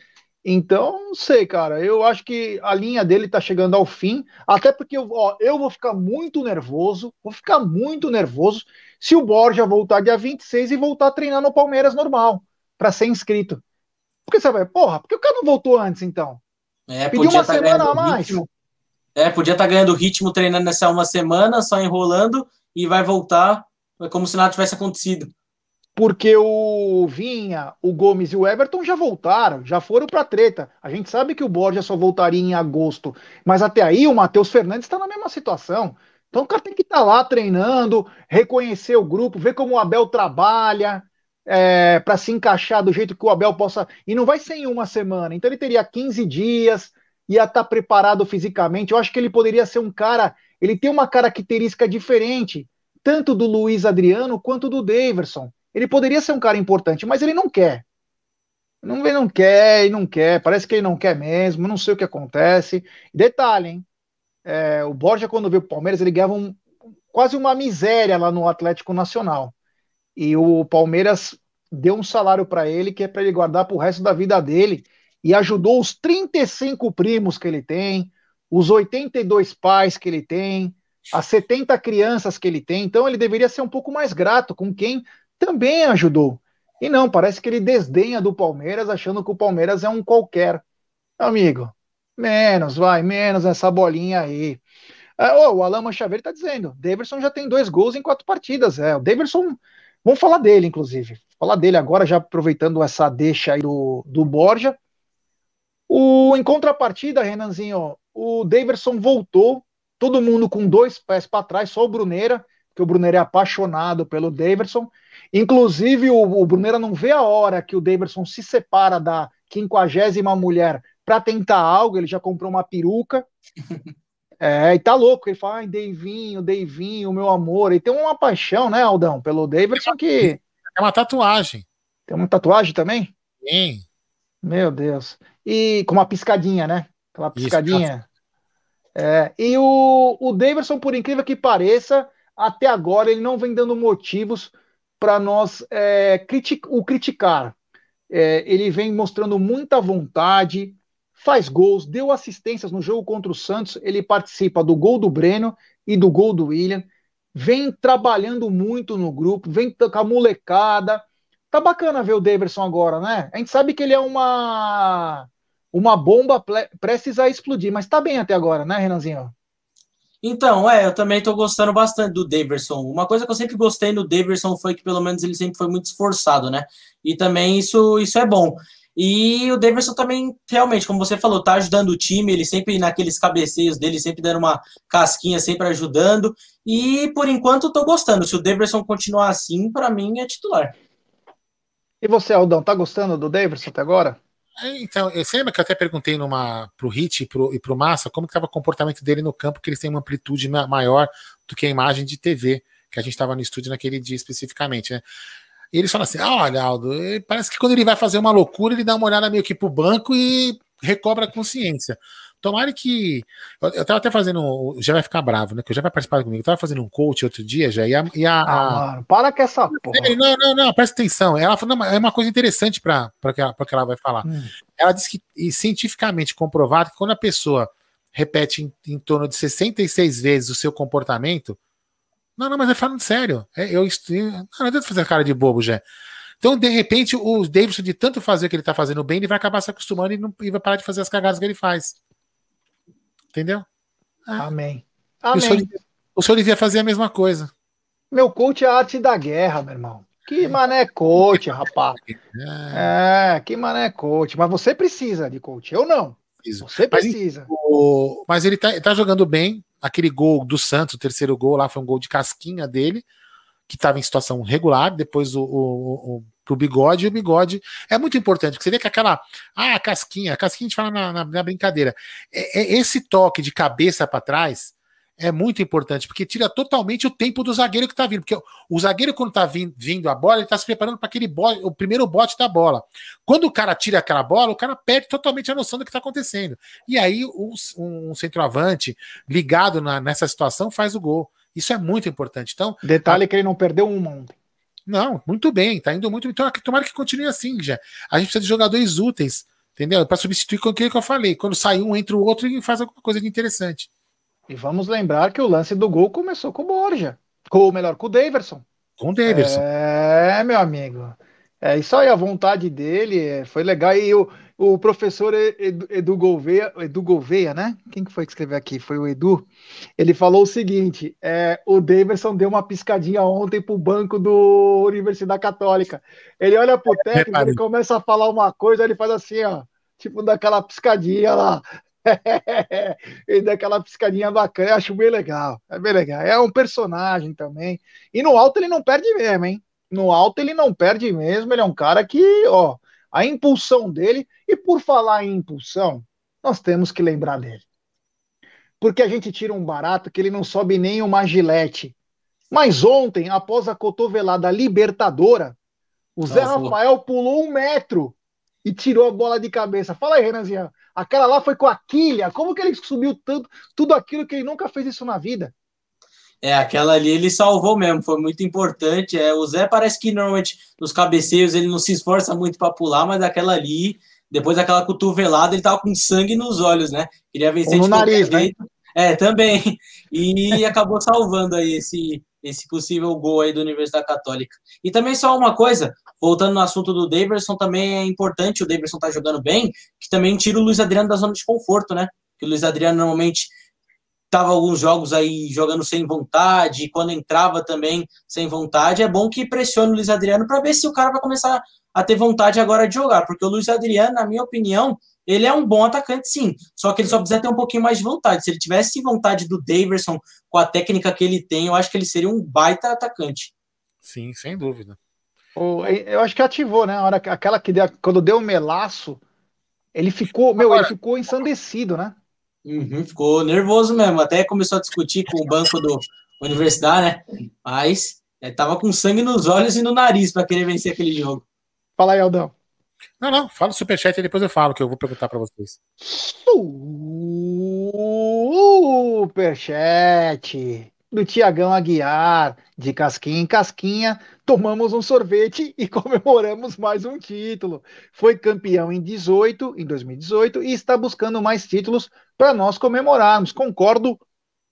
Então, não sei, cara. Eu acho que a linha dele tá chegando ao fim. Até porque eu, ó, eu vou ficar muito nervoso. Vou ficar muito nervoso se o Borja voltar dia 26 e voltar a treinar no Palmeiras normal, para ser inscrito. Porque você vai, porra, por que o cara não voltou antes então? É, Pediu uma tá semana a mais. Ritmo. É, podia estar tá ganhando ritmo treinando nessa uma semana, só enrolando e vai voltar como se nada tivesse acontecido. Porque o Vinha, o Gomes e o Everton já voltaram, já foram para treta. A gente sabe que o Borja só voltaria em agosto, mas até aí o Matheus Fernandes está na mesma situação. Então o cara tem que estar tá lá treinando, reconhecer o grupo, ver como o Abel trabalha, é, para se encaixar do jeito que o Abel possa. E não vai ser em uma semana. Então ele teria 15 dias, ia estar tá preparado fisicamente. Eu acho que ele poderia ser um cara. Ele tem uma característica diferente, tanto do Luiz Adriano quanto do Daverson. Ele poderia ser um cara importante, mas ele não quer. Não, ele não quer, e não quer. Parece que ele não quer mesmo. Não sei o que acontece. Detalhe, hein? É, o Borja, quando veio o Palmeiras, ele ganhava um, quase uma miséria lá no Atlético Nacional. E o Palmeiras deu um salário para ele que é para ele guardar para o resto da vida dele. E ajudou os 35 primos que ele tem, os 82 pais que ele tem, as 70 crianças que ele tem. Então ele deveria ser um pouco mais grato com quem também ajudou. E não, parece que ele desdenha do Palmeiras, achando que o Palmeiras é um qualquer. Amigo, Menos, vai, menos essa bolinha aí. Oh, o Alan Chaveiro está dizendo, Davidson já tem dois gols em quatro partidas. É, o Davidson, vamos falar dele, inclusive. Falar dele agora, já aproveitando essa deixa aí do, do Borja. O, em contrapartida, Renanzinho, o Davidson voltou, todo mundo com dois pés para trás, só o Bruneira, que o Bruneira é apaixonado pelo Davidson. Inclusive, o, o Bruneira não vê a hora que o Davidson se separa da quinquagésima mulher para tentar algo, ele já comprou uma peruca. É, e tá louco, ele fala, ai, Deivinho, Deivinho, meu amor. E tem uma paixão, né, Aldão, pelo Davidson que. É uma tatuagem. Tem uma tatuagem também? Sim. Meu Deus. E com uma piscadinha, né? Aquela piscadinha. É, e o, o Davidson, por incrível que pareça, até agora ele não vem dando motivos para nós é, critic, o criticar. É, ele vem mostrando muita vontade, faz gols, deu assistências no jogo contra o Santos, ele participa do gol do Breno e do gol do William, vem trabalhando muito no grupo, vem com a molecada. Tá bacana ver o Daverson agora, né? A gente sabe que ele é uma uma bomba prestes a explodir, mas tá bem até agora, né, Renanzinho? Então, é, eu também tô gostando bastante do Daverson. Uma coisa que eu sempre gostei no Daverson foi que pelo menos ele sempre foi muito esforçado, né? E também isso, isso é bom. E o Davidson também, realmente, como você falou, tá ajudando o time, ele sempre naqueles cabeceios dele, sempre dando uma casquinha, sempre ajudando. E por enquanto tô gostando. Se o Davidson continuar assim, para mim é titular. E você, Aldão, tá gostando do Davidson até agora? É, então, você lembra que eu até perguntei numa, pro Hit e pro, e pro Massa como estava o comportamento dele no campo, que eles têm uma amplitude maior do que a imagem de TV, que a gente estava no estúdio naquele dia especificamente, né? E eles falam assim: ah, olha, Aldo, parece que quando ele vai fazer uma loucura, ele dá uma olhada meio que pro banco e recobra a consciência. Tomara que. Eu, eu tava até fazendo. Já vai ficar bravo, né? Que já vai participar comigo. Eu tava fazendo um coach outro dia já. E a. E a, ah, mano, para com essa porra. Não, não, não, presta atenção. Ela falou, não, é uma coisa interessante para que, ela, que ela vai falar. Hum. Ela disse que, e cientificamente comprovado, que quando a pessoa repete em, em torno de 66 vezes o seu comportamento. Não, não, mas é falando sério. É, eu, eu, não, não adianta fazer cara de bobo, já. Então, de repente, o Davidson, de tanto fazer o que ele tá fazendo bem, ele vai acabar se acostumando e, não, e vai parar de fazer as cagadas que ele faz. Entendeu? É. Amém. Amém. O senhor, o senhor devia fazer a mesma coisa. Meu coach é a arte da guerra, meu irmão. Que mané coach, rapaz. É. é, que mané coach. Mas você precisa de coach. Eu não. Você precisa. Mas, o, mas ele tá, tá, jogando bem. Aquele gol do Santos, o terceiro gol lá, foi um gol de casquinha dele, que estava em situação regular. Depois o, o, o pro bigode, e o bigode é muito importante, porque você vê que aquela. Ah, a casquinha, a casquinha a gente fala na, na, na brincadeira. É, é, esse toque de cabeça para trás é muito importante, porque tira totalmente o tempo do zagueiro que tá vindo. Porque o zagueiro, quando tá vindo, vindo a bola, ele tá se preparando para aquele bote, o primeiro bote da bola. Quando o cara tira aquela bola, o cara perde totalmente a noção do que tá acontecendo. E aí, um, um centroavante ligado na, nessa situação faz o gol. Isso é muito importante. Então, Detalhe a... que ele não perdeu uma ontem. Não, muito bem, tá indo muito. Então, tomara que continue assim, já. A gente precisa de jogadores úteis, entendeu? Para substituir com aquilo que eu falei. Quando sai um, entra o outro e faz alguma coisa de interessante. E vamos lembrar que o lance do gol começou com o Borja. Ou melhor, com o Daverson. Com o Daverson. É, meu amigo. É isso aí, a vontade dele é, foi legal. E o, o professor Edu, Edu, Gouveia, Edu Gouveia, né? Quem que foi que escreveu aqui? Foi o Edu. Ele falou o seguinte: é, o Daverson deu uma piscadinha ontem pro banco do Universidade Católica. Ele olha pro técnico, ele começa a falar uma coisa, ele faz assim, ó, tipo daquela piscadinha lá. ele dá aquela piscadinha bacana, eu acho bem legal. É bem legal. É um personagem também. E no alto ele não perde mesmo, hein? No alto ele não perde mesmo. Ele é um cara que, ó, a impulsão dele. E por falar em impulsão, nós temos que lembrar dele. Porque a gente tira um barato que ele não sobe nem uma gilete. Mas ontem, após a cotovelada libertadora, o Zé Rafael pulou um metro e tirou a bola de cabeça. Fala aí, Renanzinho. Aquela lá foi com a quilha. Como que ele subiu tanto, tudo aquilo que ele nunca fez isso na vida? É, aquela ali ele salvou mesmo, foi muito importante. É, o Zé parece que normalmente nos cabeceios ele não se esforça muito para pular, mas aquela ali, depois daquela cotovelada, ele tava com sangue nos olhos, né? Queria vencer Ou no nariz, né? jeito. né? É, também. E acabou salvando aí esse, esse possível gol aí da Universidade Católica. E também só uma coisa, voltando no assunto do Davidson, também é importante, o Davidson tá jogando bem, que também tira o Luiz Adriano da zona de conforto, né? Que o Luiz Adriano normalmente tava alguns jogos aí jogando sem vontade, quando entrava também sem vontade, é bom que pressione o Luiz Adriano para ver se o cara vai começar a ter vontade agora de jogar, porque o Luiz Adriano, na minha opinião, ele é um bom atacante, sim. Só que ele só precisa ter um pouquinho mais de vontade. Se ele tivesse vontade do Daverson com a técnica que ele tem, eu acho que ele seria um baita atacante. Sim, sem dúvida. O, eu acho que ativou, né? A hora, aquela que deu, quando deu o melaço, ele ficou, meu, ele ficou ensandecido, né? Uhum, ficou nervoso mesmo. Até começou a discutir com o banco do Universidade, né? Mas é, tava com sangue nos olhos e no nariz para querer vencer aquele jogo. Fala aí, Aldão. Não, não, fala o superchat e depois eu falo, que eu vou perguntar para vocês. Superchat do Tiagão Aguiar, de casquinha em casquinha, tomamos um sorvete e comemoramos mais um título. Foi campeão em 18, em 2018 e está buscando mais títulos para nós comemorarmos. Concordo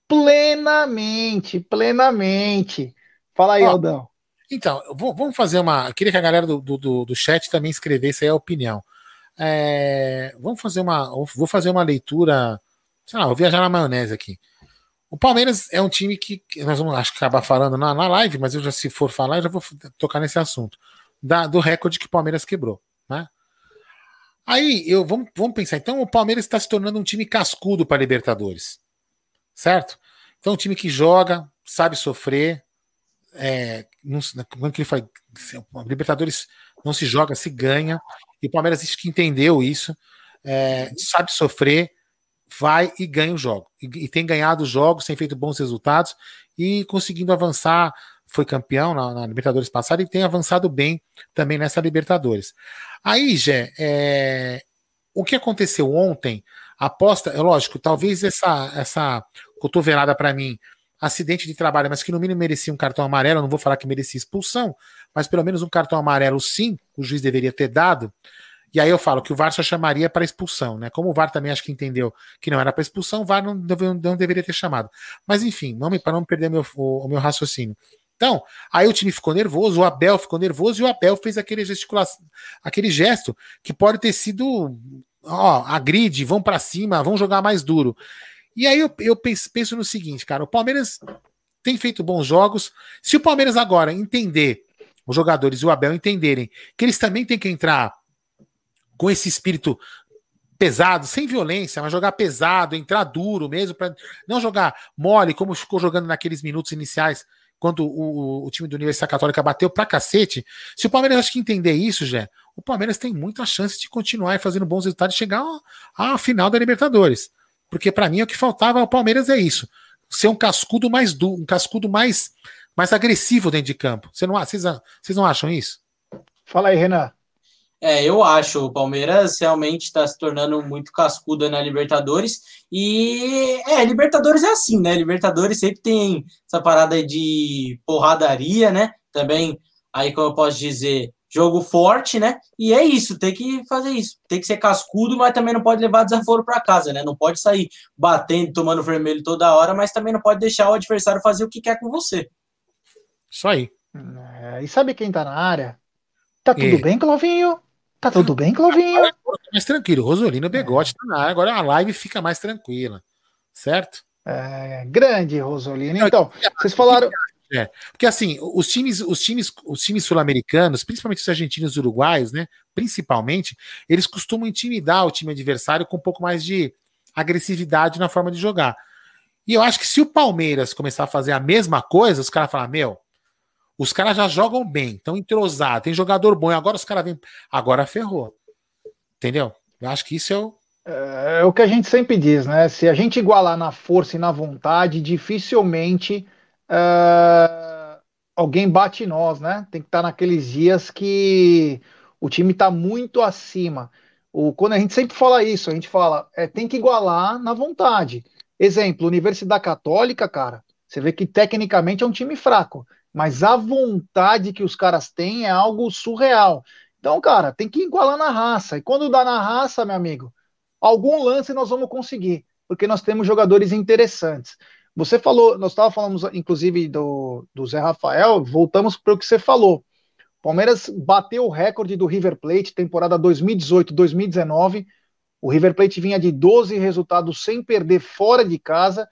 plenamente, plenamente. Fala aí, Ó, Aldão. Então, vamos fazer uma. Eu queria que a galera do, do, do chat também escrevesse aí a opinião. É, vamos fazer uma. Vou fazer uma leitura. Sei lá, vou viajar na maionese aqui. O Palmeiras é um time que nós vamos acho, acabar falando na, na live, mas eu já, se for falar, eu já vou tocar nesse assunto. Da, do recorde que o Palmeiras quebrou. Né? Aí, eu, vamos, vamos pensar. Então, o Palmeiras está se tornando um time cascudo para Libertadores. Certo? Então, um time que joga, sabe sofrer, é, não, como é que ele fala? Libertadores não se joga, se ganha. E o Palmeiras que entendeu isso, é, sabe sofrer, vai e ganha o jogo. E, e, tem ganhado os jogos, tem feito bons resultados e conseguindo avançar. Foi campeão na, na Libertadores passada e tem avançado bem também nessa Libertadores. Aí, Gé, é, o que aconteceu ontem aposta, é lógico, talvez essa, essa cotovelada para mim, acidente de trabalho, mas que no mínimo merecia um cartão amarelo, não vou falar que merecia expulsão, mas pelo menos um cartão amarelo sim, o juiz deveria ter dado. E aí eu falo que o VAR só chamaria para expulsão, né? Como o VAR também acho que entendeu que não era para expulsão, o VAR não, não, deveria ter chamado. Mas enfim, para não perder meu, o, o, meu raciocínio. Então, aí o time ficou nervoso, o Abel ficou nervoso e o Abel fez aquele gesticulação, aquele gesto que pode ter sido, ó, agride, vão para cima, vão jogar mais duro. E aí eu, eu penso, penso no seguinte, cara, o Palmeiras tem feito bons jogos. Se o Palmeiras agora entender, os jogadores e o Abel entenderem que eles também têm que entrar com esse espírito pesado, sem violência, mas jogar pesado, entrar duro mesmo, para não jogar mole, como ficou jogando naqueles minutos iniciais, quando o, o, time do Universidade Católica bateu pra cacete. Se o Palmeiras acho que entender isso, já, o Palmeiras tem muita chance de continuar fazendo bons resultados e chegar à final da Libertadores. Porque para mim o que faltava ao Palmeiras é isso: ser um cascudo mais duro, um cascudo mais, mais agressivo dentro de campo. Você não, vocês não acham isso? Fala aí, Renan. É, eu acho. O Palmeiras realmente está se tornando muito cascudo na Libertadores. E é, Libertadores é assim, né? Libertadores sempre tem essa parada de porradaria, né? Também, aí como eu posso dizer, jogo forte, né? E é isso, tem que fazer isso. Tem que ser cascudo, mas também não pode levar desaforo para casa, né? Não pode sair batendo, tomando vermelho toda hora, mas também não pode deixar o adversário fazer o que quer com você. Isso aí. É, e sabe quem tá na área? Tá tudo é. bem, Clovinho? Tá tudo bem, Clovinho? Agora mais tranquilo. Rosolino Begote é. tá na área. Agora a live fica mais tranquila. Certo? É, grande, Rosolino. Então, vocês falaram. É, porque assim, os times, os times, os times sul-americanos, principalmente os argentinos e uruguaios, né? Principalmente, eles costumam intimidar o time adversário com um pouco mais de agressividade na forma de jogar. E eu acho que se o Palmeiras começar a fazer a mesma coisa, os caras falam, meu, os caras já jogam bem, estão entrosados, tem jogador bom, agora os caras vêm. Agora ferrou. Entendeu? Eu acho que isso é o. É, é o que a gente sempre diz, né? Se a gente igualar na força e na vontade, dificilmente uh, alguém bate nós, né? Tem que estar naqueles dias que o time está muito acima. O, quando a gente sempre fala isso, a gente fala, é, tem que igualar na vontade. Exemplo, Universidade Católica, cara, você vê que tecnicamente é um time fraco mas a vontade que os caras têm é algo surreal. Então, cara, tem que igualar na raça. E quando dá na raça, meu amigo, algum lance nós vamos conseguir, porque nós temos jogadores interessantes. Você falou, nós estávamos falando, inclusive, do, do Zé Rafael, voltamos para o que você falou. Palmeiras bateu o recorde do River Plate, temporada 2018-2019. O River Plate vinha de 12 resultados sem perder fora de casa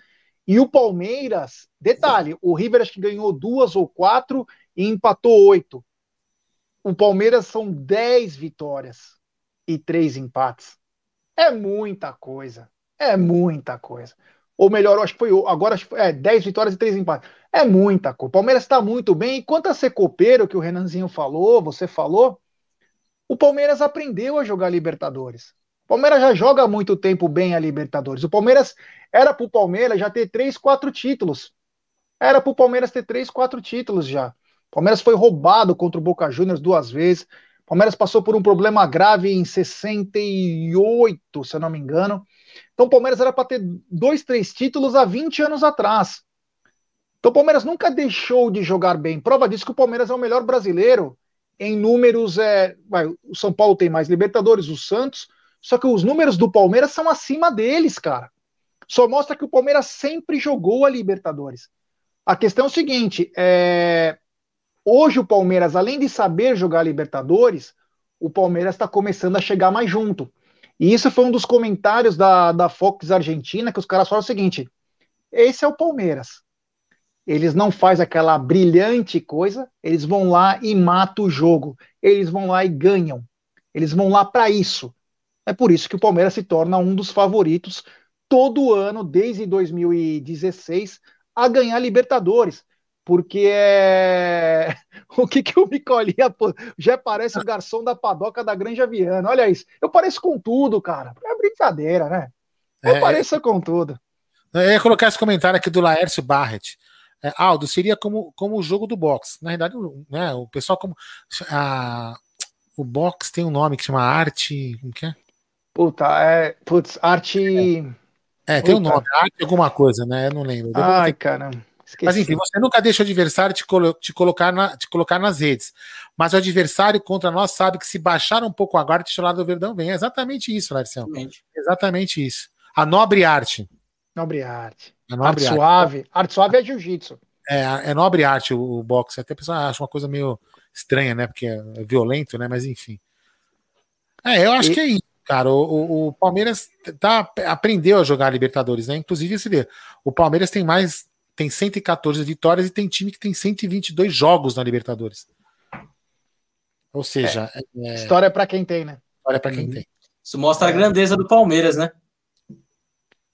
e o Palmeiras, detalhe, o River acho que ganhou duas ou quatro e empatou oito. O Palmeiras são dez vitórias e três empates. É muita coisa. É muita coisa. Ou melhor, acho que foi agora acho que foi, é 10 vitórias e três empates. É muita coisa. O Palmeiras está muito bem. E quanto a ser copeiro, que o Renanzinho falou, você falou, o Palmeiras aprendeu a jogar Libertadores. Palmeiras já joga há muito tempo bem a Libertadores. O Palmeiras era para o Palmeiras já ter três, quatro títulos. Era para o Palmeiras ter três, quatro títulos já. O Palmeiras foi roubado contra o Boca Juniors duas vezes. O Palmeiras passou por um problema grave em 68, se eu não me engano. Então o Palmeiras era para ter dois, três títulos há 20 anos atrás. Então o Palmeiras nunca deixou de jogar bem. Prova disso que o Palmeiras é o melhor brasileiro em números. É, vai, o São Paulo tem mais Libertadores, o Santos só que os números do Palmeiras são acima deles, cara. Só mostra que o Palmeiras sempre jogou a Libertadores. A questão é o seguinte: é... hoje o Palmeiras, além de saber jogar a Libertadores, o Palmeiras está começando a chegar mais junto. E isso foi um dos comentários da, da Fox Argentina, que os caras falam o seguinte: esse é o Palmeiras. Eles não fazem aquela brilhante coisa, eles vão lá e matam o jogo. Eles vão lá e ganham. Eles vão lá para isso. É por isso que o Palmeiras se torna um dos favoritos todo ano, desde 2016, a ganhar Libertadores. Porque é. O que, que o Micolinha já parece o garçom da padoca da Granja Viana. Olha isso. Eu pareço com tudo, cara. É brincadeira, né? Eu é, pareço com tudo. Eu ia colocar esse comentário aqui do Laércio Barret. É, Aldo, seria como, como o jogo do boxe. Na verdade, né, o pessoal como. A, o boxe tem um nome que chama arte. Como que é? Puta, é. Putz, arte. É, tem o um nome, arte alguma coisa, né? Eu não lembro. Ai, caramba. Esqueci. Mas enfim, você nunca deixa o adversário te, colo te, colocar na, te colocar nas redes. Mas o adversário contra nós sabe que se baixar um pouco a guarda, titular do Verdão vem. É exatamente isso, Larcião. Exatamente. exatamente isso. A nobre arte. Nobre arte. A nobre arte, arte suave. Arte suave é jiu-jitsu. É, é nobre arte o, o boxe. Até a pessoa acha uma coisa meio estranha, né? Porque é violento, né? Mas enfim. É, eu acho e... que é isso, cara. O, o, o, Palmeiras tá, aprendeu a jogar Libertadores, né? Inclusive, você vê, o Palmeiras tem mais tem 114 vitórias e tem time que tem 122 jogos na Libertadores. Ou seja, é, é... história para quem tem, né? História para quem uhum. tem. Isso mostra a grandeza do Palmeiras, né?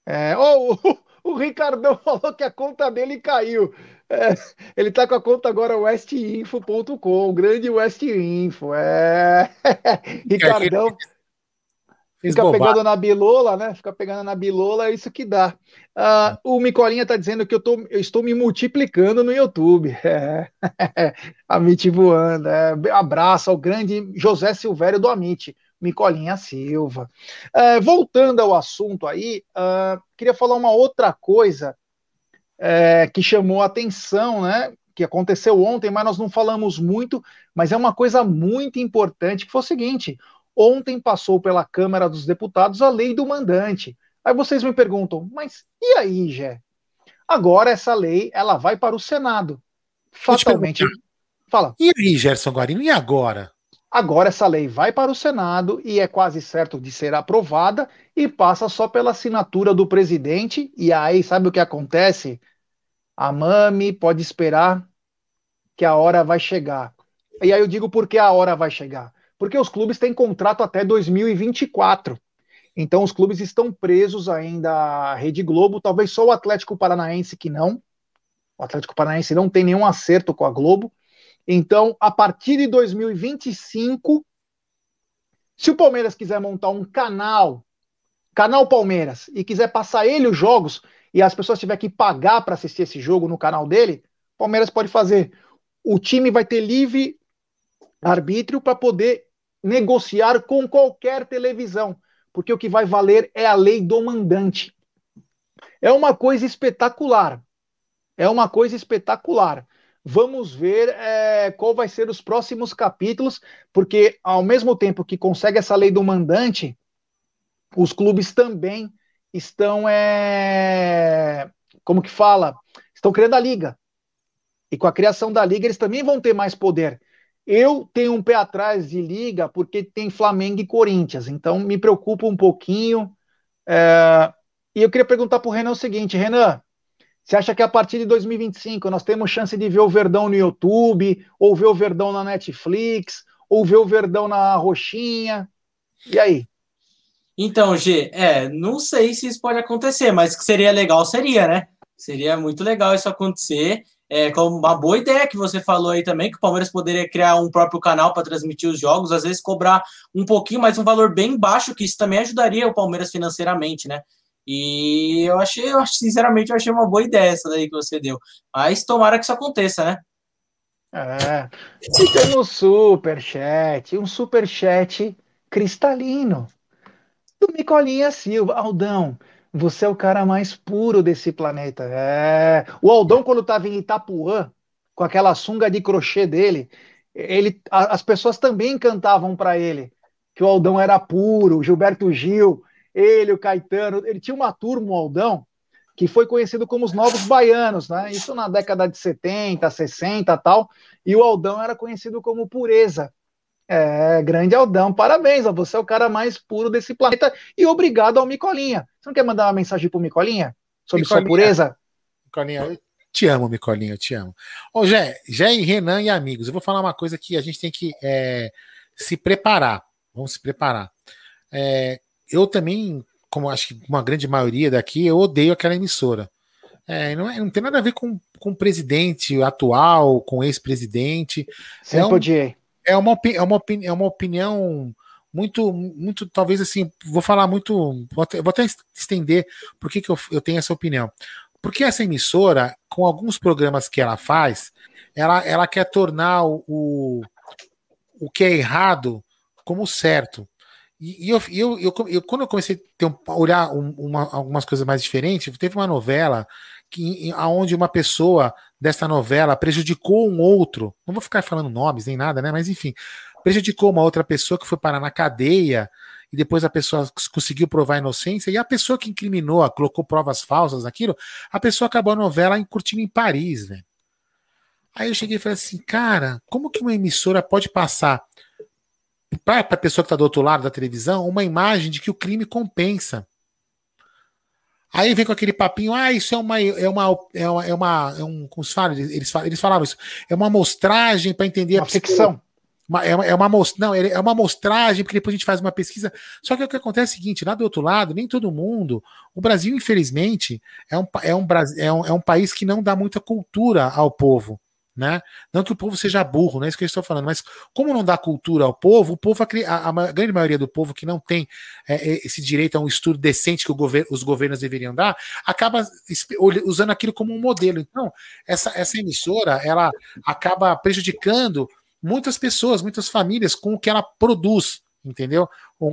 É, oh, o, o Ricardão falou que a conta dele caiu. É, ele tá com a conta agora westinfo.com, grande Westinfo. É. Ricardão. Fica bobagem. pegando na bilola, né? Fica pegando na bilola, é isso que dá. Uh, o Micolinha está dizendo que eu, tô, eu estou me multiplicando no YouTube. É. a Amit voando. É. Abraço ao grande José Silvério do Amit, Micolinha Silva. Uh, voltando ao assunto aí, uh, queria falar uma outra coisa é, que chamou a atenção, né? Que aconteceu ontem, mas nós não falamos muito, mas é uma coisa muito importante, que foi o seguinte: Ontem passou pela Câmara dos Deputados a lei do mandante. Aí vocês me perguntam, mas e aí, Gé? Agora essa lei ela vai para o Senado. Fatalmente. Fala. E aí, Gerson Guarino, e agora? Agora essa lei vai para o Senado e é quase certo de ser aprovada e passa só pela assinatura do presidente. E aí, sabe o que acontece? A Mami pode esperar que a hora vai chegar. E aí eu digo por que a hora vai chegar porque os clubes têm contrato até 2024. Então os clubes estão presos ainda à Rede Globo, talvez só o Atlético Paranaense que não. O Atlético Paranaense não tem nenhum acerto com a Globo. Então, a partir de 2025, se o Palmeiras quiser montar um canal, canal Palmeiras, e quiser passar ele os jogos, e as pessoas tiver que pagar para assistir esse jogo no canal dele, Palmeiras pode fazer. O time vai ter livre arbítrio para poder negociar com qualquer televisão, porque o que vai valer é a lei do mandante. É uma coisa espetacular. É uma coisa espetacular. Vamos ver é, qual vai ser os próximos capítulos, porque ao mesmo tempo que consegue essa lei do mandante, os clubes também estão, é, como que fala, estão criando a liga. E com a criação da liga, eles também vão ter mais poder. Eu tenho um pé atrás de liga porque tem Flamengo e Corinthians, então me preocupa um pouquinho. É... E eu queria perguntar para o Renan o seguinte: Renan, você acha que a partir de 2025 nós temos chance de ver o Verdão no YouTube, ou ver o Verdão na Netflix, ou ver o Verdão na Roxinha? E aí? Então, G, é, não sei se isso pode acontecer, mas que seria legal, seria, né? Seria muito legal isso acontecer é, uma boa ideia que você falou aí também, que o Palmeiras poderia criar um próprio canal para transmitir os jogos, às vezes cobrar um pouquinho, mas um valor bem baixo, que isso também ajudaria o Palmeiras financeiramente, né? E eu achei, eu sinceramente, eu achei uma boa ideia essa daí que você deu. Mas tomara que isso aconteça, né? É. E temos superchat, um superchat cristalino do Micolinha Silva. Aldão, você é o cara mais puro desse planeta. É. O Aldão, quando estava em Itapuã, com aquela sunga de crochê dele, ele, a, as pessoas também cantavam para ele que o Aldão era puro, Gilberto Gil, ele, o Caetano. Ele tinha uma turma, o Aldão, que foi conhecido como os Novos Baianos, né? Isso na década de 70, 60 tal. E o Aldão era conhecido como Pureza. É, grande Aldão, parabéns, você é o cara mais puro desse planeta e obrigado ao Micolinha. Você não quer mandar uma mensagem pro Micolinha sobre Micolinha, sua pureza? Micolinha, eu te amo, Micolinha, eu te amo. Ô, Jé, Jé e Renan e amigos, eu vou falar uma coisa que a gente tem que é, se preparar. Vamos se preparar. É, eu também, como acho que uma grande maioria daqui, eu odeio aquela emissora. É, não, é, não, tem nada a ver com, com o presidente atual, com ex-presidente. Sempre é um, odiei é uma, é uma, é uma opinião muito, muito, talvez assim, vou falar muito, vou até, vou até estender por que, que eu, eu tenho essa opinião. Porque essa emissora, com alguns programas que ela faz, ela, ela quer tornar o, o que é errado como certo. E, e eu, eu, eu, eu, quando eu comecei a um, olhar um, uma, algumas coisas mais diferentes, teve uma novela que aonde uma pessoa dessa novela prejudicou um outro, não vou ficar falando nomes nem nada, né? Mas enfim, prejudicou uma outra pessoa que foi parar na cadeia e depois a pessoa conseguiu provar a inocência e a pessoa que incriminou, colocou provas falsas naquilo, a pessoa acabou a novela curtindo em Paris, velho. Aí eu cheguei e falei assim, cara, como que uma emissora pode passar para a pessoa que está do outro lado da televisão uma imagem de que o crime compensa? Aí vem com aquele papinho, ah, isso é uma, é uma, é uma, é uma é um, como se fala, eles, eles falavam isso, é uma amostragem para entender uma a ficção. Uma, é, uma, é uma não, é uma amostragem, porque depois a gente faz uma pesquisa. Só que o que acontece é o seguinte: lá do outro lado, nem todo mundo. O Brasil, infelizmente, é um, é um, é um, é um país que não dá muita cultura ao povo. Né? Não que o povo seja burro, não é isso que eu estou falando, mas como não dá cultura ao povo, o povo, a, a grande maioria do povo que não tem é, é esse direito a um estudo decente que gover, os governos deveriam dar, acaba usando aquilo como um modelo. Então, essa, essa emissora, ela acaba prejudicando muitas pessoas, muitas famílias com o que ela produz, entendeu?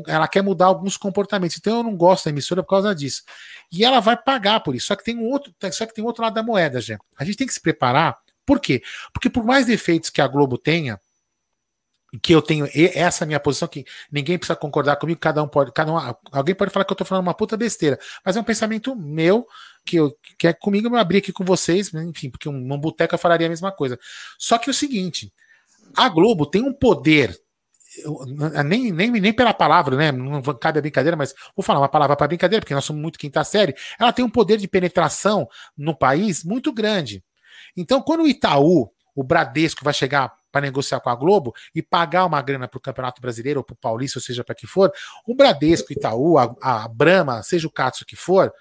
Ela quer mudar alguns comportamentos. Então eu não gosto da emissora por causa disso. E ela vai pagar por isso. Só que tem um outro, só que tem outro lado da moeda, já. A gente tem que se preparar. Por quê? Porque por mais defeitos que a Globo tenha, que eu tenho essa minha posição que ninguém precisa concordar comigo, cada um pode, cada um, alguém pode falar que eu tô falando uma puta besteira, mas é um pensamento meu que eu que é comigo eu abri aqui com vocês, enfim, porque um, um boteco eu falaria a mesma coisa. Só que é o seguinte, a Globo tem um poder nem, nem, nem pela palavra, né? Não cabe a brincadeira, mas vou falar uma palavra para brincadeira, porque nós somos muito quinta série. Ela tem um poder de penetração no país muito grande. Então, quando o Itaú, o Bradesco, vai chegar para negociar com a Globo e pagar uma grana para o Campeonato Brasileiro ou para o Paulista, ou seja, para que for, o Bradesco, Itaú, a, a Brahma, seja o Katsu que for,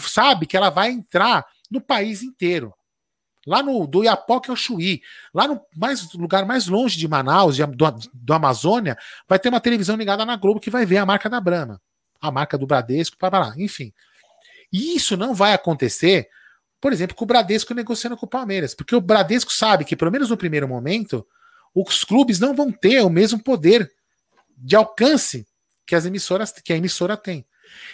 sabe que ela vai entrar no país inteiro lá no do Iapoque ao Chuí, lá no mais, lugar mais longe de Manaus, de, do, do Amazônia, vai ter uma televisão ligada na Globo que vai ver a marca da Brahma, a marca do Bradesco, para lá, enfim. E isso não vai acontecer, por exemplo, com o Bradesco negociando com o Palmeiras, porque o Bradesco sabe que, pelo menos no primeiro momento, os clubes não vão ter o mesmo poder de alcance que as emissoras que a emissora tem.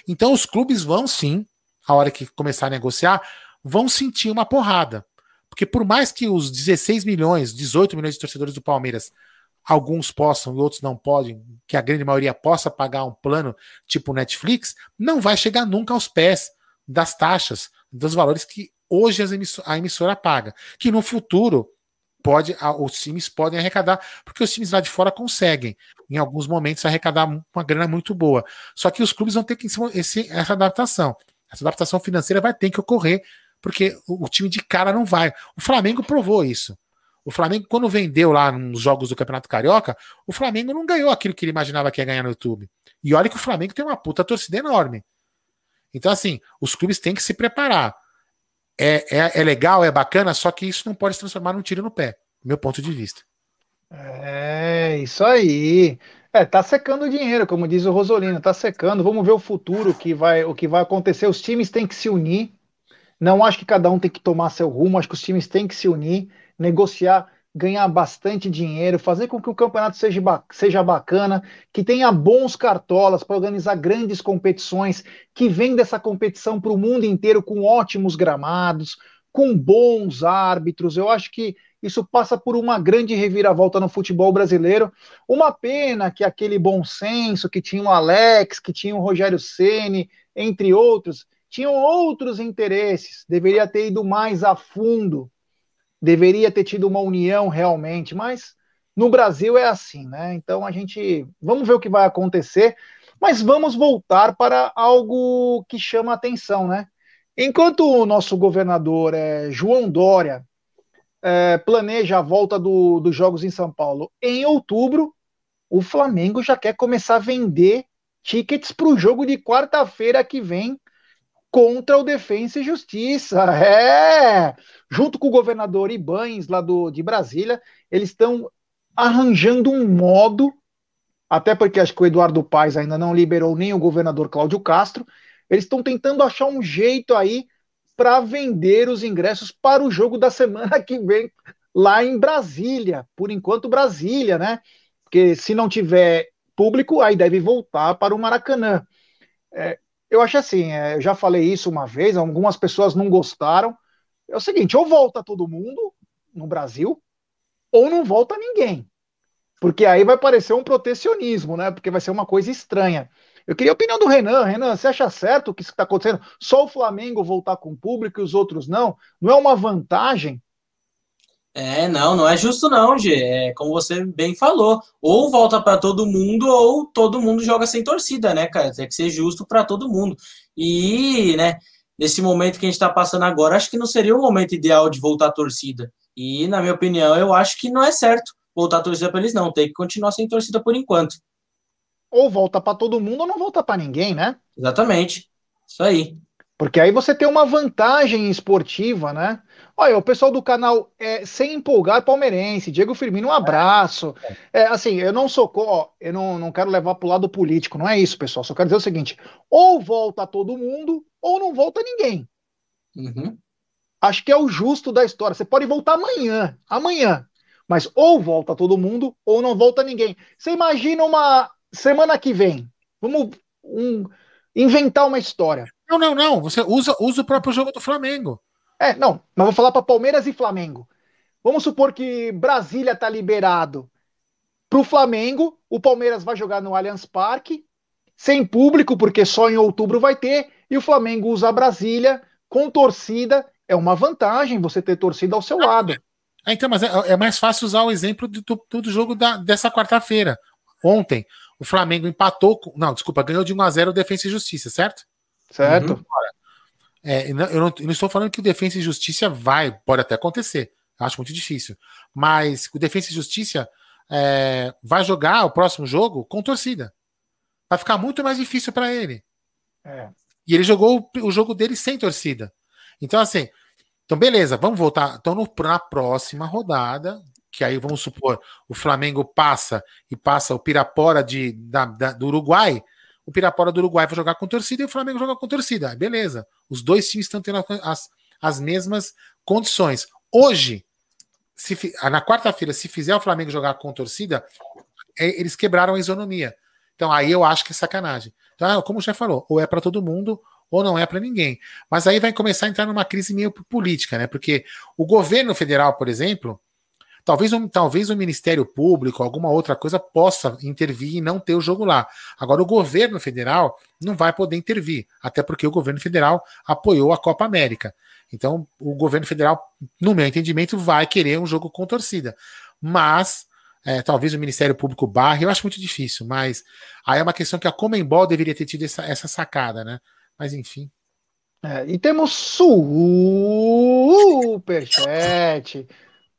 Então os clubes vão sim, a hora que começar a negociar, vão sentir uma porrada. Porque por mais que os 16 milhões, 18 milhões de torcedores do Palmeiras, alguns possam e outros não podem, que a grande maioria possa pagar um plano tipo Netflix, não vai chegar nunca aos pés das taxas, dos valores que hoje a emissora paga. Que no futuro pode, os times podem arrecadar, porque os times lá de fora conseguem, em alguns momentos, arrecadar uma grana muito boa. Só que os clubes vão ter que esse, essa adaptação. Essa adaptação financeira vai ter que ocorrer porque o, time de cara não vai. O Flamengo provou isso. O Flamengo, quando vendeu lá nos jogos do Campeonato Carioca, o Flamengo não ganhou aquilo que ele imaginava que ia ganhar no YouTube. E olha que o Flamengo tem uma puta torcida enorme. Então, assim, os clubes têm que se preparar. É, é, é legal, é bacana, só que isso não pode se transformar num tiro no pé, do meu ponto de vista. É, isso aí. É, tá secando o dinheiro, como diz o Rosolino, tá secando. Vamos ver o futuro, que vai, o que vai acontecer. Os times têm que se unir. Não acho que cada um tem que tomar seu rumo, acho que os times têm que se unir, negociar, ganhar bastante dinheiro, fazer com que o campeonato seja, seja bacana, que tenha bons cartolas para organizar grandes competições, que vem dessa competição para o mundo inteiro com ótimos gramados, com bons árbitros. Eu acho que isso passa por uma grande reviravolta no futebol brasileiro. Uma pena que aquele bom senso que tinha o Alex, que tinha o Rogério Ceni, entre outros, tinham outros interesses, deveria ter ido mais a fundo, deveria ter tido uma união realmente, mas no Brasil é assim, né? Então a gente vamos ver o que vai acontecer, mas vamos voltar para algo que chama atenção, né? Enquanto o nosso governador é, João Dória é, planeja a volta do, dos Jogos em São Paulo em outubro, o Flamengo já quer começar a vender tickets para o jogo de quarta-feira que vem contra o Defensa e Justiça. É! Junto com o governador Ibanes, lá do, de Brasília, eles estão arranjando um modo, até porque acho que o Eduardo Paes ainda não liberou nem o governador Cláudio Castro, eles estão tentando achar um jeito aí para vender os ingressos para o jogo da semana que vem lá em Brasília. Por enquanto, Brasília, né? Porque se não tiver público, aí deve voltar para o Maracanã. É, eu acho assim, é, eu já falei isso uma vez, algumas pessoas não gostaram. É o seguinte, ou volta todo mundo no Brasil, ou não volta ninguém. Porque aí vai parecer um protecionismo, né? Porque vai ser uma coisa estranha. Eu queria a opinião do Renan. Renan, você acha certo o que está acontecendo? Só o Flamengo voltar com o público e os outros não? Não é uma vantagem? É, não, não é justo não, Gê. É como você bem falou. Ou volta para todo mundo, ou todo mundo joga sem torcida, né, cara? Tem que ser justo para todo mundo. E, né, nesse momento que a gente está passando agora, acho que não seria o momento ideal de voltar a torcida. E, na minha opinião, eu acho que não é certo voltar a torcida para eles, não. Tem que continuar sem torcida por enquanto. Ou volta para todo mundo ou não volta para ninguém, né? Exatamente. Isso aí. Porque aí você tem uma vantagem esportiva, né? Olha, o pessoal do canal é, Sem Empolgar Palmeirense, Diego Firmino, um abraço. É, assim, eu não sou, ó, eu não, não quero levar para o lado político, não é isso, pessoal. Só quero dizer o seguinte: ou volta todo mundo, ou não volta ninguém. Uhum. Acho que é o justo da história. Você pode voltar amanhã, amanhã, mas ou volta todo mundo, ou não volta ninguém. Você imagina uma semana que vem, vamos um, inventar uma história. Não, não, não. Você usa, usa o próprio jogo do Flamengo. É, não, mas vou falar para Palmeiras e Flamengo. Vamos supor que Brasília está liberado para o Flamengo, o Palmeiras vai jogar no Allianz Parque, sem público, porque só em outubro vai ter, e o Flamengo usa Brasília com torcida. É uma vantagem você ter torcida ao seu lado. É, então, mas é, é, mais fácil usar o exemplo do, do, do jogo da, dessa quarta-feira. Ontem, o Flamengo empatou. Com, não, desculpa, ganhou de 1 a 0 o Defensa e Justiça, certo? Certo. Uhum. É, eu, não, eu, não, estou falando que o Defesa e Justiça vai, pode até acontecer. Acho muito difícil. Mas o Defesa e Justiça é, vai jogar o próximo jogo com torcida. Vai ficar muito mais difícil para ele. É. E ele jogou o, o, jogo dele sem torcida. Então, assim, então beleza, vamos voltar. Então, no, na próxima rodada, que aí vamos supor, o Flamengo passa e passa o Pirapora de, da, da, do Uruguai o Pirapora do Uruguai vai jogar com torcida e o Flamengo joga com torcida. Beleza. Os dois times estão tendo as, as mesmas condições. Hoje, se, na quarta-feira, se fizer o Flamengo jogar com torcida, é, eles quebraram a isonomia. Então aí eu acho que é sacanagem. Então, ah, como já falou, ou é para todo mundo ou não é para ninguém. Mas aí vai começar a entrar numa crise meio política, né? Porque o governo federal, por exemplo, Talvez, um, talvez o Ministério Público, alguma outra coisa, possa intervir e não ter o jogo lá. Agora, o governo federal não vai poder intervir, até porque o governo federal apoiou a Copa América. Então, o governo federal, no meu entendimento, vai querer um jogo com torcida. Mas, é, talvez o Ministério Público barre, eu acho muito difícil, mas aí é uma questão que a Comembol deveria ter tido essa, essa sacada, né? Mas enfim. É, e temos superchat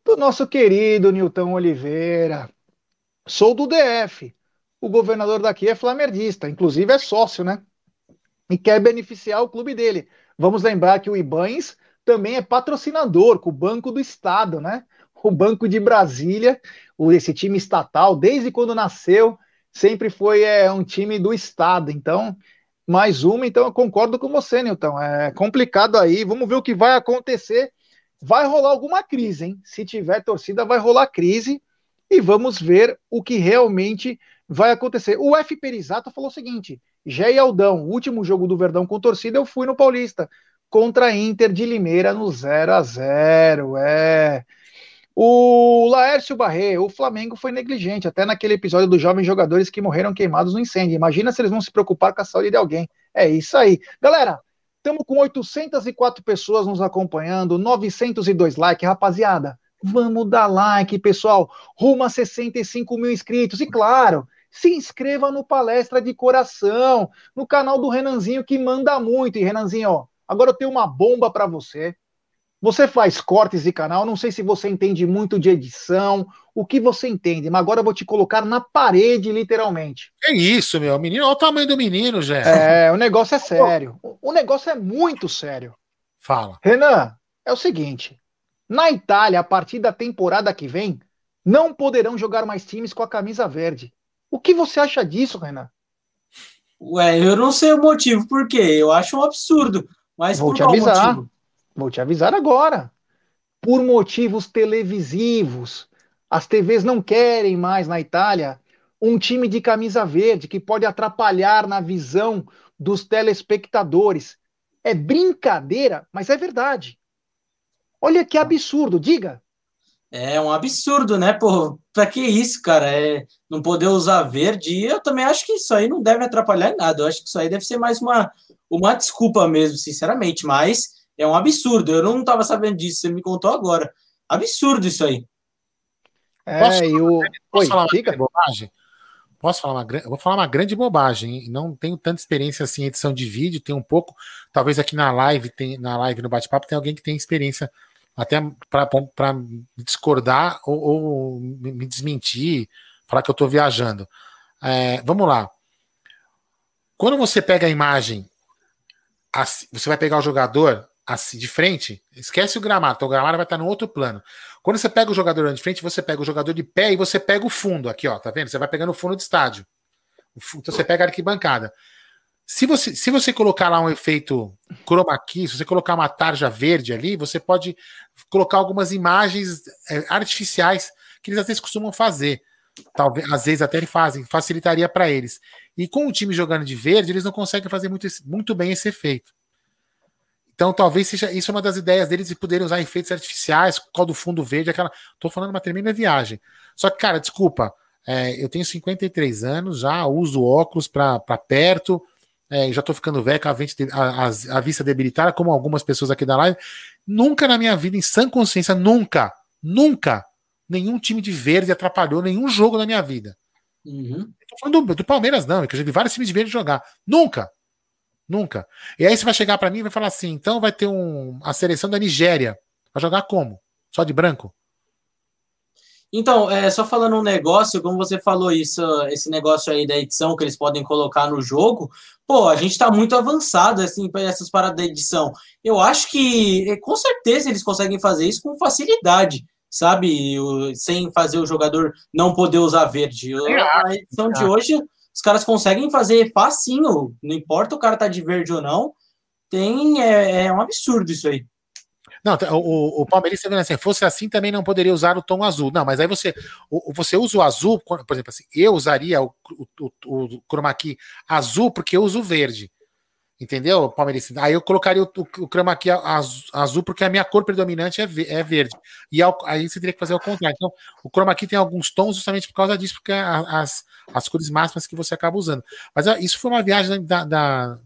do nosso querido Nilton Oliveira. Sou do DF. O governador daqui é flamenguista, inclusive é sócio, né? E quer beneficiar o clube dele. Vamos lembrar que o Ibães também é patrocinador com o Banco do Estado, né? O Banco de Brasília, esse time estatal, desde quando nasceu, sempre foi é, um time do Estado. Então, mais uma, então eu concordo com você, Nilton. É complicado aí, vamos ver o que vai acontecer vai rolar alguma crise, hein? Se tiver torcida, vai rolar crise e vamos ver o que realmente vai acontecer. O F. Perisato falou o seguinte: e Aldão, último jogo do Verdão com torcida, eu fui no Paulista contra a Inter de Limeira no 0 a 0 É. O Laércio Barré, o Flamengo foi negligente, até naquele episódio dos jovens jogadores que morreram queimados no incêndio. Imagina se eles vão se preocupar com a saúde de alguém. É isso aí. Galera, Estamos com 804 pessoas nos acompanhando, 902 likes, rapaziada. Vamos dar like, pessoal. Rumo a 65 mil inscritos. E claro, se inscreva no Palestra de Coração, no canal do Renanzinho, que manda muito. E Renanzinho, ó, agora eu tenho uma bomba para você. Você faz cortes de canal, não sei se você entende muito de edição, o que você entende, mas agora eu vou te colocar na parede, literalmente. É isso, meu menino, olha o tamanho do menino, já. É, o negócio é sério. O negócio é muito sério. Fala. Renan, é o seguinte: na Itália, a partir da temporada que vem, não poderão jogar mais times com a camisa verde. O que você acha disso, Renan? Ué, eu não sei o motivo, por quê? Eu acho um absurdo. Mas vou te avisar. Motivo? Vou te avisar agora. Por motivos televisivos. As TVs não querem mais na Itália um time de camisa verde que pode atrapalhar na visão dos telespectadores. É brincadeira, mas é verdade. Olha que absurdo, diga. É um absurdo, né? Pô, pra que isso, cara? É não poder usar verde. E eu também acho que isso aí não deve atrapalhar nada. Eu acho que isso aí deve ser mais uma, uma desculpa mesmo, sinceramente. Mas é um absurdo. Eu não estava sabendo disso, você me contou agora. Absurdo isso aí. É, posso, eu... posso Oi, falar uma bobagem? Posso falar uma grande. Vou falar uma grande bobagem. Hein? Não tenho tanta experiência assim em edição de vídeo, tem um pouco. Talvez aqui na live, tem, na live no bate-papo, tem alguém que tem experiência até para discordar ou, ou, me desmentir, falar que eu estou viajando. É, vamos lá. Quando você pega a imagem, você vai pegar o jogador, assim, de frente, esquece o gramado, então o gramado vai estar no outro plano. Quando você pega o jogador de frente, você pega o jogador de pé e você pega o fundo aqui, ó, tá vendo? Você vai pegando o fundo do estádio. Então você pega a arquibancada. Se você, se você colocar lá um efeito chroma key, se você colocar uma tarja verde ali, você pode colocar algumas imagens é, artificiais que eles às vezes costumam fazer. Talvez, às vezes até eles fazem, facilitaria para eles. E com o time jogando de verde, eles não conseguem fazer muito, muito bem esse efeito. Então, talvez seja isso uma das ideias deles de poderem usar efeitos artificiais, qual do fundo verde, aquela. Tô falando uma tremenda viagem. Só que, cara, desculpa, é, eu tenho 53 anos, já uso óculos para perto, é, já tô ficando velho, a, a, a, a vista debilitada, como algumas pessoas aqui da live. Nunca na minha vida, em sã consciência, nunca, nunca, nenhum time de verde atrapalhou nenhum jogo na minha vida. Uhum. tô falando do, do Palmeiras, não, é que eu já vi vários times de verde jogar. Nunca. Nunca. E aí você vai chegar para mim e vai falar assim: então vai ter um, a seleção da Nigéria. Vai jogar como? Só de branco? Então, é, só falando um negócio, como você falou isso, esse negócio aí da edição que eles podem colocar no jogo, pô, a gente tá muito avançado, assim, para essas paradas da edição. Eu acho que, é, com certeza, eles conseguem fazer isso com facilidade, sabe? Sem fazer o jogador não poder usar verde. A edição de hoje os caras conseguem fazer facinho, não importa o cara tá de verde ou não, tem, é, é um absurdo isso aí. Não, o, o Palmeiras está assim, fosse assim também não poderia usar o tom azul. Não, mas aí você, o, você usa o azul, por exemplo, assim, eu usaria o, o, o, o chroma key azul porque eu uso verde. Entendeu, Palmeiras? Aí eu colocaria o, o, o chroma key azul, porque a minha cor predominante é, é verde. E ao, aí você teria que fazer o contrário. Então, o chroma key tem alguns tons justamente por causa disso, porque é as, as cores máximas que você acaba usando. Mas isso foi uma viagem da, da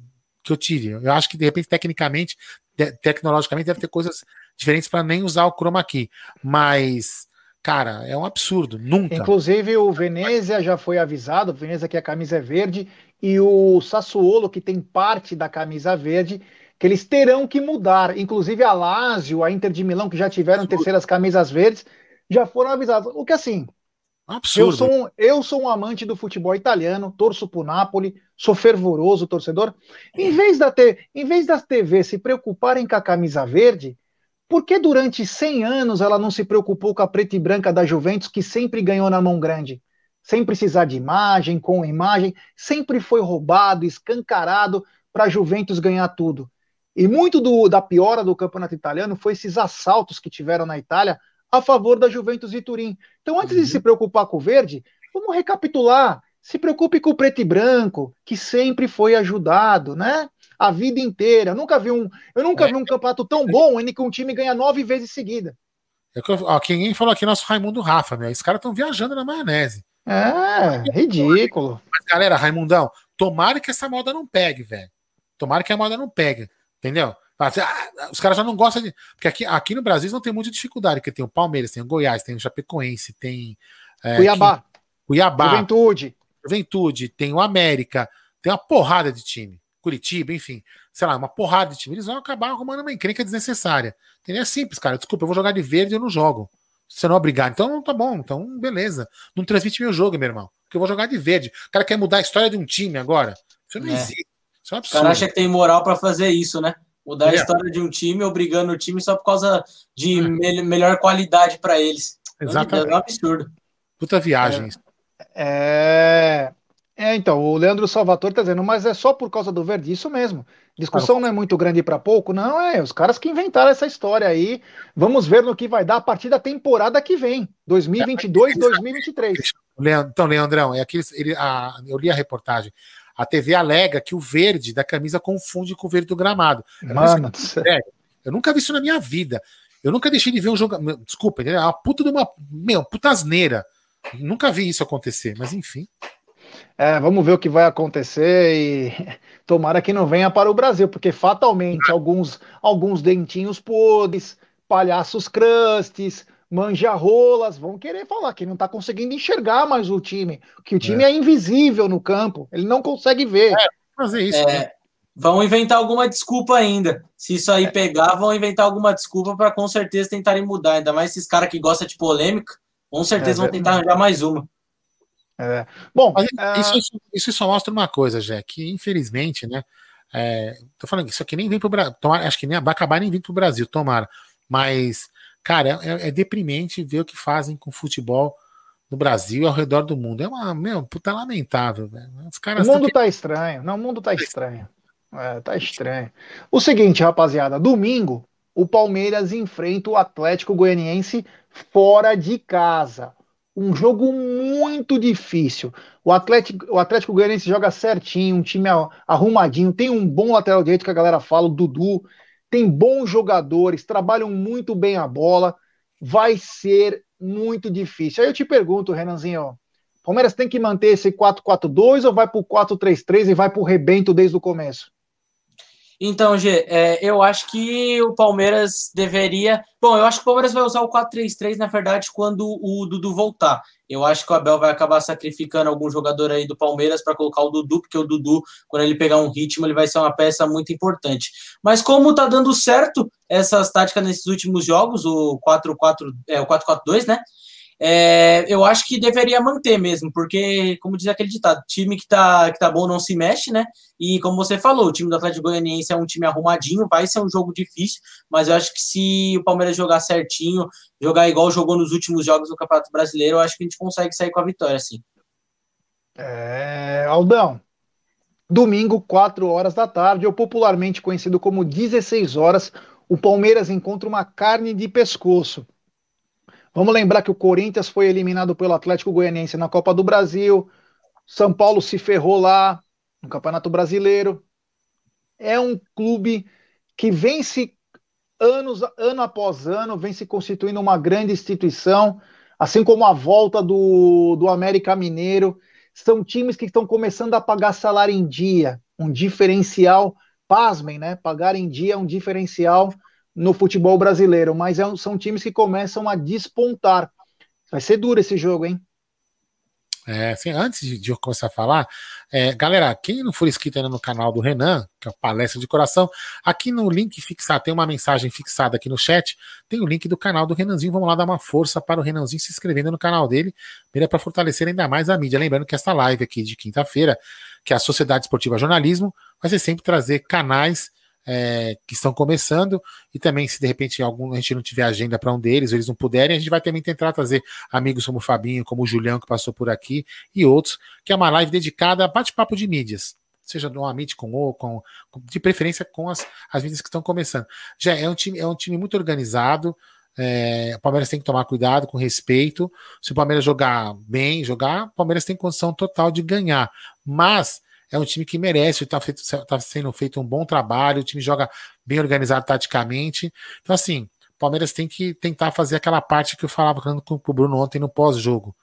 que eu tive. Eu acho que, de repente, tecnicamente, te, tecnologicamente, deve ter coisas diferentes para nem usar o chroma key. Mas. Cara, é um absurdo, nunca. Inclusive o Venezia já foi avisado, o Venezia que a camisa é verde, e o Sassuolo, que tem parte da camisa verde, que eles terão que mudar. Inclusive a Lazio, a Inter de Milão, que já tiveram Absurdo. terceiras camisas verdes, já foram avisados. O que assim, Absurdo. Eu sou, um, eu sou um amante do futebol italiano, torço pro Napoli, sou fervoroso torcedor. Em vez, da te, em vez das TV se preocuparem com a camisa verde, por que durante 100 anos ela não se preocupou com a preta e branca da Juventus, que sempre ganhou na mão grande? Sem precisar de imagem, com imagem, sempre foi roubado, escancarado para a Juventus ganhar tudo. E muito do, da piora do campeonato italiano foi esses assaltos que tiveram na Itália a favor da Juventus de Turim. Então, antes uhum. de se preocupar com o verde, vamos recapitular. Se preocupe com o preto e branco, que sempre foi ajudado, né? A vida inteira. Eu nunca vi um, eu nunca é. vi um campeonato tão bom em que um time ganha nove vezes seguida. É que, ó, quem falou aqui é nosso Raimundo Rafa, meu. Esses caras estão viajando na maionese. É, ridículo. Mas, galera, Raimundão, tomara que essa moda não pegue, velho. Tomara que a moda não pegue, entendeu? Ah, os caras já não gostam de. Porque aqui, aqui no Brasil não tem muita dificuldade, porque tem o Palmeiras, tem o Goiás, tem o Chapecoense, tem. É, Cuiabá. Cuiabá. Juventude. Juventude, tem o América, tem uma porrada de time. Curitiba, enfim, sei lá, uma porrada de time. Eles vão acabar arrumando uma encrenca desnecessária. Entendeu? É simples, cara. Desculpa, eu vou jogar de verde e eu não jogo você não é obrigado. Então, tá bom, então, beleza. Não transmite meu jogo, meu irmão. Porque eu vou jogar de verde. O cara quer mudar a história de um time agora. Isso não é. existe. Isso é um absurdo. O cara acha que tem moral para fazer isso, né? Mudar é. a história de um time, obrigando o time só por causa de é. me melhor qualidade para eles. Exatamente. É um absurdo. Puta viagem. É. É, então, o Leandro Salvatore tá dizendo, mas é só por causa do verde, isso mesmo. Discussão não é muito grande para pouco, não, é os caras que inventaram essa história aí. Vamos ver no que vai dar a partir da temporada que vem, 2022, 2023. Então, Leandrão, é aqueles, ele, a, eu li a reportagem. A TV alega que o verde da camisa confunde com o verde do gramado. Mano, é, eu nunca vi isso na minha vida. Eu nunca deixei de ver um jogo. Desculpa, é uma puta de uma. Meu, puta asneira. Nunca vi isso acontecer, mas enfim. É, vamos ver o que vai acontecer e tomara que não venha para o Brasil, porque fatalmente alguns, alguns dentinhos podres, palhaços crustes, manjarrolas vão querer falar que não está conseguindo enxergar mais o time, que o time é. é. invisível no campo, ele não consegue ver. É, fazer isso. É, né? Vão inventar alguma desculpa ainda. Se isso aí é. pegar, vão inventar alguma desculpa para com certeza tentarem mudar. Ainda mais esses caras que gostam de polêmica, com certeza é vão tentar arranjar mais uma. É. Bom, Mas, isso, isso, só mostra uma coisa, Jé, que infelizmente, né? É, tô falando que isso aqui nem vem pro Brasil. Acho que nem vai acabar nem vindo pro Brasil, tomara. Mas, cara, é, é, deprimente ver o que fazem com o futebol no Brasil e ao redor do mundo. É uma, meu, puta lamentável, velho. Os caras o mundo tá estranho. Não, o mundo tá estranho. É, tá estranho. O seguinte, rapaziada, domingo o Palmeiras enfrenta o Atlético Goianiense fora de casa um jogo muito difícil. O Atlético, o Atlético Goianiense joga certinho, um time arrumadinho, tem um bom lateral direito que a galera fala, o Dudu, tem bons jogadores, trabalham muito bem a bola. Vai ser muito difícil. Aí eu te pergunto, Renanzinho, Palmeiras tem que manter esse 4-4-2 ou vai para o 4-3-3 e vai para o rebento desde o começo? Então, G, é, eu acho que o Palmeiras deveria. Bom, eu acho que o Palmeiras vai usar o 4-3-3, na verdade, quando o Dudu voltar. Eu acho que o Abel vai acabar sacrificando algum jogador aí do Palmeiras para colocar o Dudu, porque o Dudu, quando ele pegar um ritmo, ele vai ser uma peça muito importante. Mas como tá dando certo essas táticas nesses últimos jogos, o 4-4, é, o 4-4-2, né? É, eu acho que deveria manter mesmo, porque, como diz aquele ditado, time que tá, que tá bom não se mexe, né? E como você falou, o time do Atlético Goianiense é um time arrumadinho, vai ser um jogo difícil, mas eu acho que se o Palmeiras jogar certinho, jogar igual jogou nos últimos jogos do Campeonato Brasileiro, eu acho que a gente consegue sair com a vitória, sim. É, Aldão, domingo, 4 horas da tarde, ou popularmente conhecido como 16 horas, o Palmeiras encontra uma carne de pescoço Vamos lembrar que o Corinthians foi eliminado pelo Atlético Goianiense na Copa do Brasil. São Paulo se ferrou lá no Campeonato Brasileiro. É um clube que vem se anos, ano após ano, vem se constituindo uma grande instituição, assim como a volta do, do América Mineiro. São times que estão começando a pagar salário em dia, um diferencial, pasmem, né? Pagar em dia é um diferencial no futebol brasileiro, mas é, são times que começam a despontar. Vai ser duro esse jogo, hein? É, assim, antes de, de eu começar a falar, é, galera, quem não for inscrito ainda no canal do Renan, que é o Palestra de Coração, aqui no link fixado, tem uma mensagem fixada aqui no chat, tem o link do canal do Renanzinho, vamos lá dar uma força para o Renanzinho se inscrevendo no canal dele, é para fortalecer ainda mais a mídia. Lembrando que esta live aqui de quinta-feira, que é a Sociedade Esportiva Jornalismo, vai ser sempre trazer canais é, que estão começando, e também, se de repente algum, a gente não tiver agenda para um deles, ou eles não puderem, a gente vai também tentar trazer amigos como o Fabinho, como o Julião, que passou por aqui, e outros, que é uma live dedicada a bate-papo de mídias. Seja no Amit com o, com, de preferência com as, as mídias que estão começando. Já é um time, é um time muito organizado. É, o Palmeiras tem que tomar cuidado, com respeito. Se o Palmeiras jogar bem, jogar, o Palmeiras tem condição total de ganhar. Mas é um time que merece, está tá sendo feito um bom trabalho, o time joga bem organizado taticamente. Então, assim, o Palmeiras tem que tentar fazer aquela parte que eu falava com o Bruno ontem no pós-jogo.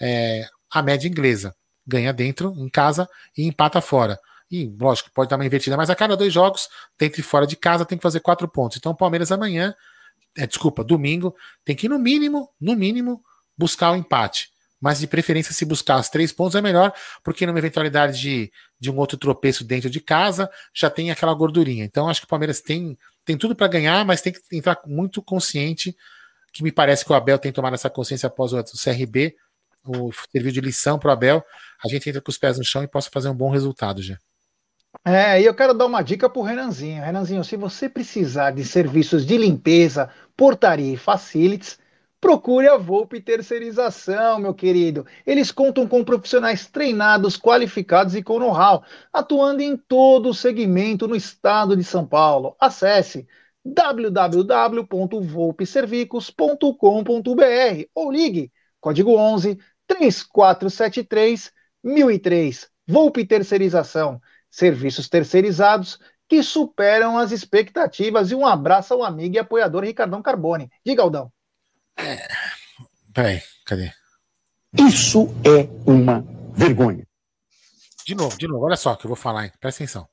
É, a média inglesa. Ganha dentro, em casa, e empata fora. E, lógico, pode dar uma invertida, mas a cada dois jogos, dentro e fora de casa, tem que fazer quatro pontos. Então, o Palmeiras amanhã, é, desculpa, domingo, tem que, no mínimo, no mínimo, buscar o empate mas de preferência se buscar os três pontos é melhor, porque numa eventualidade de, de um outro tropeço dentro de casa, já tem aquela gordurinha. Então acho que o Palmeiras tem, tem tudo para ganhar, mas tem que entrar muito consciente, que me parece que o Abel tem tomado essa consciência após o, CRB, o serviu de lição para o Abel, a gente entra com os pés no chão e possa fazer um bom resultado já. É, e eu quero dar uma dica pro Renanzinho. Renanzinho, se você precisar de serviços de limpeza, portaria e facilities, Procure a Volpe Terceirização, meu querido. Eles contam com profissionais treinados, qualificados e com know-how, atuando em todo o segmento no estado de São Paulo. Acesse www.volpeservicos.com.br ou ligue código 11 3473 1003. Volpe Terceirização, serviços terceirizados que superam as expectativas. E um abraço ao amigo e apoiador Ricardão Carbone. Diga, Aldão. É... Peraí, cadê? Isso é uma vergonha. De novo, de novo, olha só que eu vou falar, hein? Presta atenção.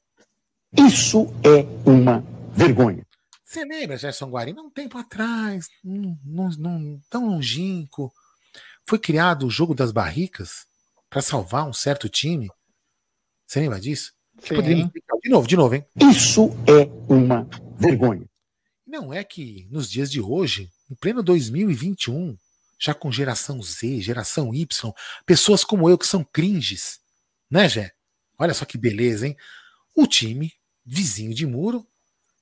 Isso é uma vergonha. Você lembra, Gerson Guarino, um tempo atrás, num, num, tão longínquo, foi criado o jogo das barricas para salvar um certo time? Você lembra disso? De novo, de novo, hein? Isso é uma vergonha. Não é que nos dias de hoje, em pleno 2021, já com geração Z, geração Y, pessoas como eu que são cringes, né, Jé? Olha só que beleza, hein? O time vizinho de muro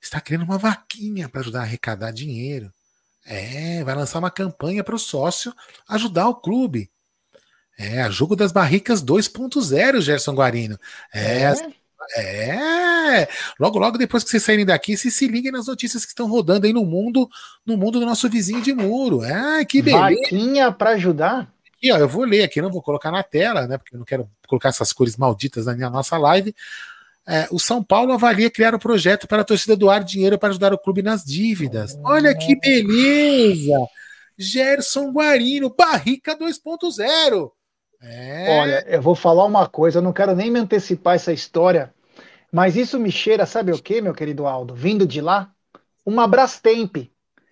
está criando uma vaquinha para ajudar a arrecadar dinheiro. É, vai lançar uma campanha para o sócio ajudar o clube. É, a Jogo das Barricas 2.0, Gerson Guarino. É, é, é, logo, logo depois que vocês saírem daqui, se se liguem nas notícias que estão rodando aí no mundo, no mundo do nosso vizinho de muro. É, que beleza. Vaquinha para ajudar? Aqui, ó, eu vou ler aqui, não vou colocar na tela, né? Porque eu não quero colocar essas cores malditas na minha nossa live. É, o São Paulo avalia criar um projeto para a torcida doar dinheiro para ajudar o clube nas dívidas. Olha que beleza! Gerson Guarino, Barrica 2.0. É. Olha, eu vou falar uma coisa, eu não quero nem me antecipar essa história, mas isso me cheira, sabe o que, meu querido Aldo? Vindo de lá, uma Brastemp.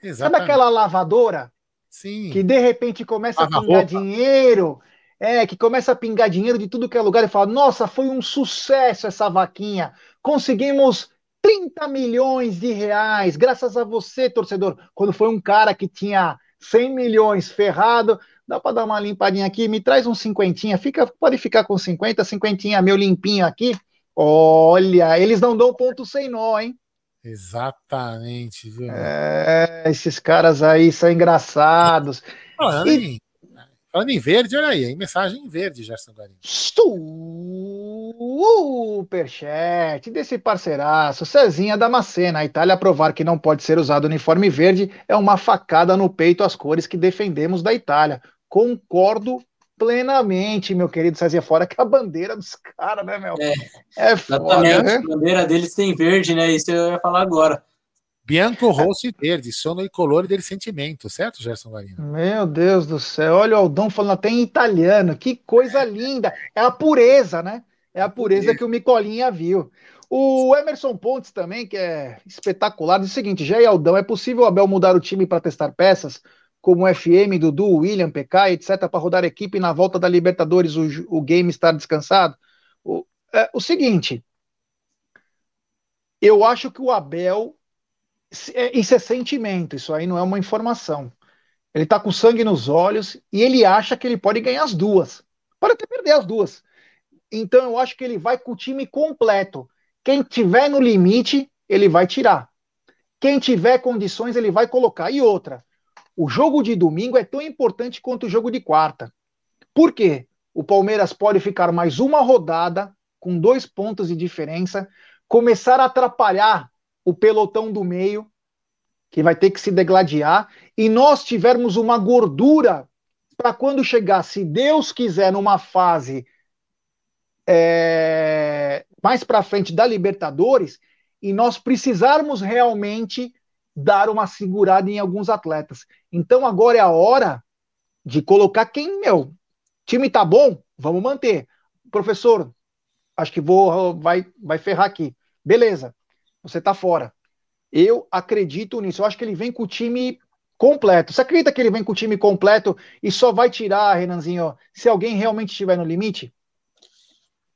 Exatamente. Sabe aquela lavadora? Sim. Que de repente começa Lava a pingar roupa. dinheiro, é, que começa a pingar dinheiro de tudo que é lugar e fala: nossa, foi um sucesso essa vaquinha. Conseguimos 30 milhões de reais, graças a você, torcedor. Quando foi um cara que tinha 100 milhões ferrado, dá para dar uma limpadinha aqui, me traz um cinquentinha, fica, pode ficar com 50, cinquentinha meu limpinho aqui. Olha, eles não dão ponto sem nó, hein? Exatamente, viu? É, esses caras aí são engraçados. Falando, e... em, falando em verde, olha aí, mensagem em verde, Gerson Guarini. Superchat desse parceiraço, Cezinha Damascena. A Itália provar que não pode ser usado uniforme verde é uma facada no peito às cores que defendemos da Itália. Concordo plenamente, meu querido Cezinha, fora que a bandeira dos caras, né, meu? É, é exatamente. Foda, né? A bandeira deles tem verde, né? Isso eu ia falar agora. Bianco, rosso e verde, sono e color del sentimento, certo, Gerson Guarino? Meu Deus do céu, olha o Aldão falando até em italiano, que coisa linda, é a pureza, né? É a pureza que o Micolinha viu. O Emerson Pontes também, que é espetacular, diz o seguinte: e Aldão, é possível o Abel mudar o time para testar peças? Como FM, Dudu, William, PK, etc., para rodar a equipe na volta da Libertadores, o, o game estar descansado? O, é, o seguinte, eu acho que o Abel, isso é sentimento, isso aí não é uma informação. Ele está com sangue nos olhos e ele acha que ele pode ganhar as duas. Pode até perder as duas. Então eu acho que ele vai com o time completo. Quem tiver no limite, ele vai tirar. Quem tiver condições, ele vai colocar. E outra, o jogo de domingo é tão importante quanto o jogo de quarta. Por quê? O Palmeiras pode ficar mais uma rodada com dois pontos de diferença, começar a atrapalhar o pelotão do meio, que vai ter que se degladiar, e nós tivermos uma gordura para quando chegar, se Deus quiser, numa fase é, mais para frente da Libertadores, e nós precisarmos realmente dar uma segurada em alguns atletas. Então agora é a hora de colocar quem, meu, time tá bom, vamos manter. Professor, acho que vou vai vai ferrar aqui. Beleza. Você tá fora. Eu acredito nisso. Eu acho que ele vem com o time completo. Você acredita que ele vem com o time completo e só vai tirar, Renanzinho, se alguém realmente estiver no limite?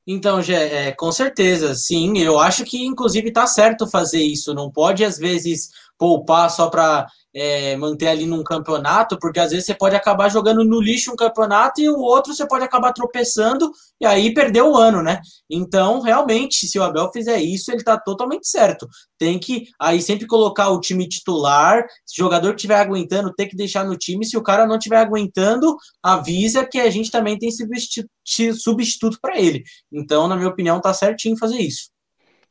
Então, Gé, é, com certeza, sim. Eu acho que, inclusive, está certo fazer isso. Não pode, às vezes, poupar só para é, manter ali num campeonato, porque às vezes você pode acabar jogando no lixo um campeonato e o outro você pode acabar tropeçando e aí perder o ano, né? Então, realmente, se o Abel fizer isso, ele está totalmente certo. Tem que aí sempre colocar o time titular, se o jogador estiver aguentando, tem que deixar no time. Se o cara não estiver aguentando, avisa que a gente também tem substituto para ele. Então, na minha opinião, tá certinho fazer isso.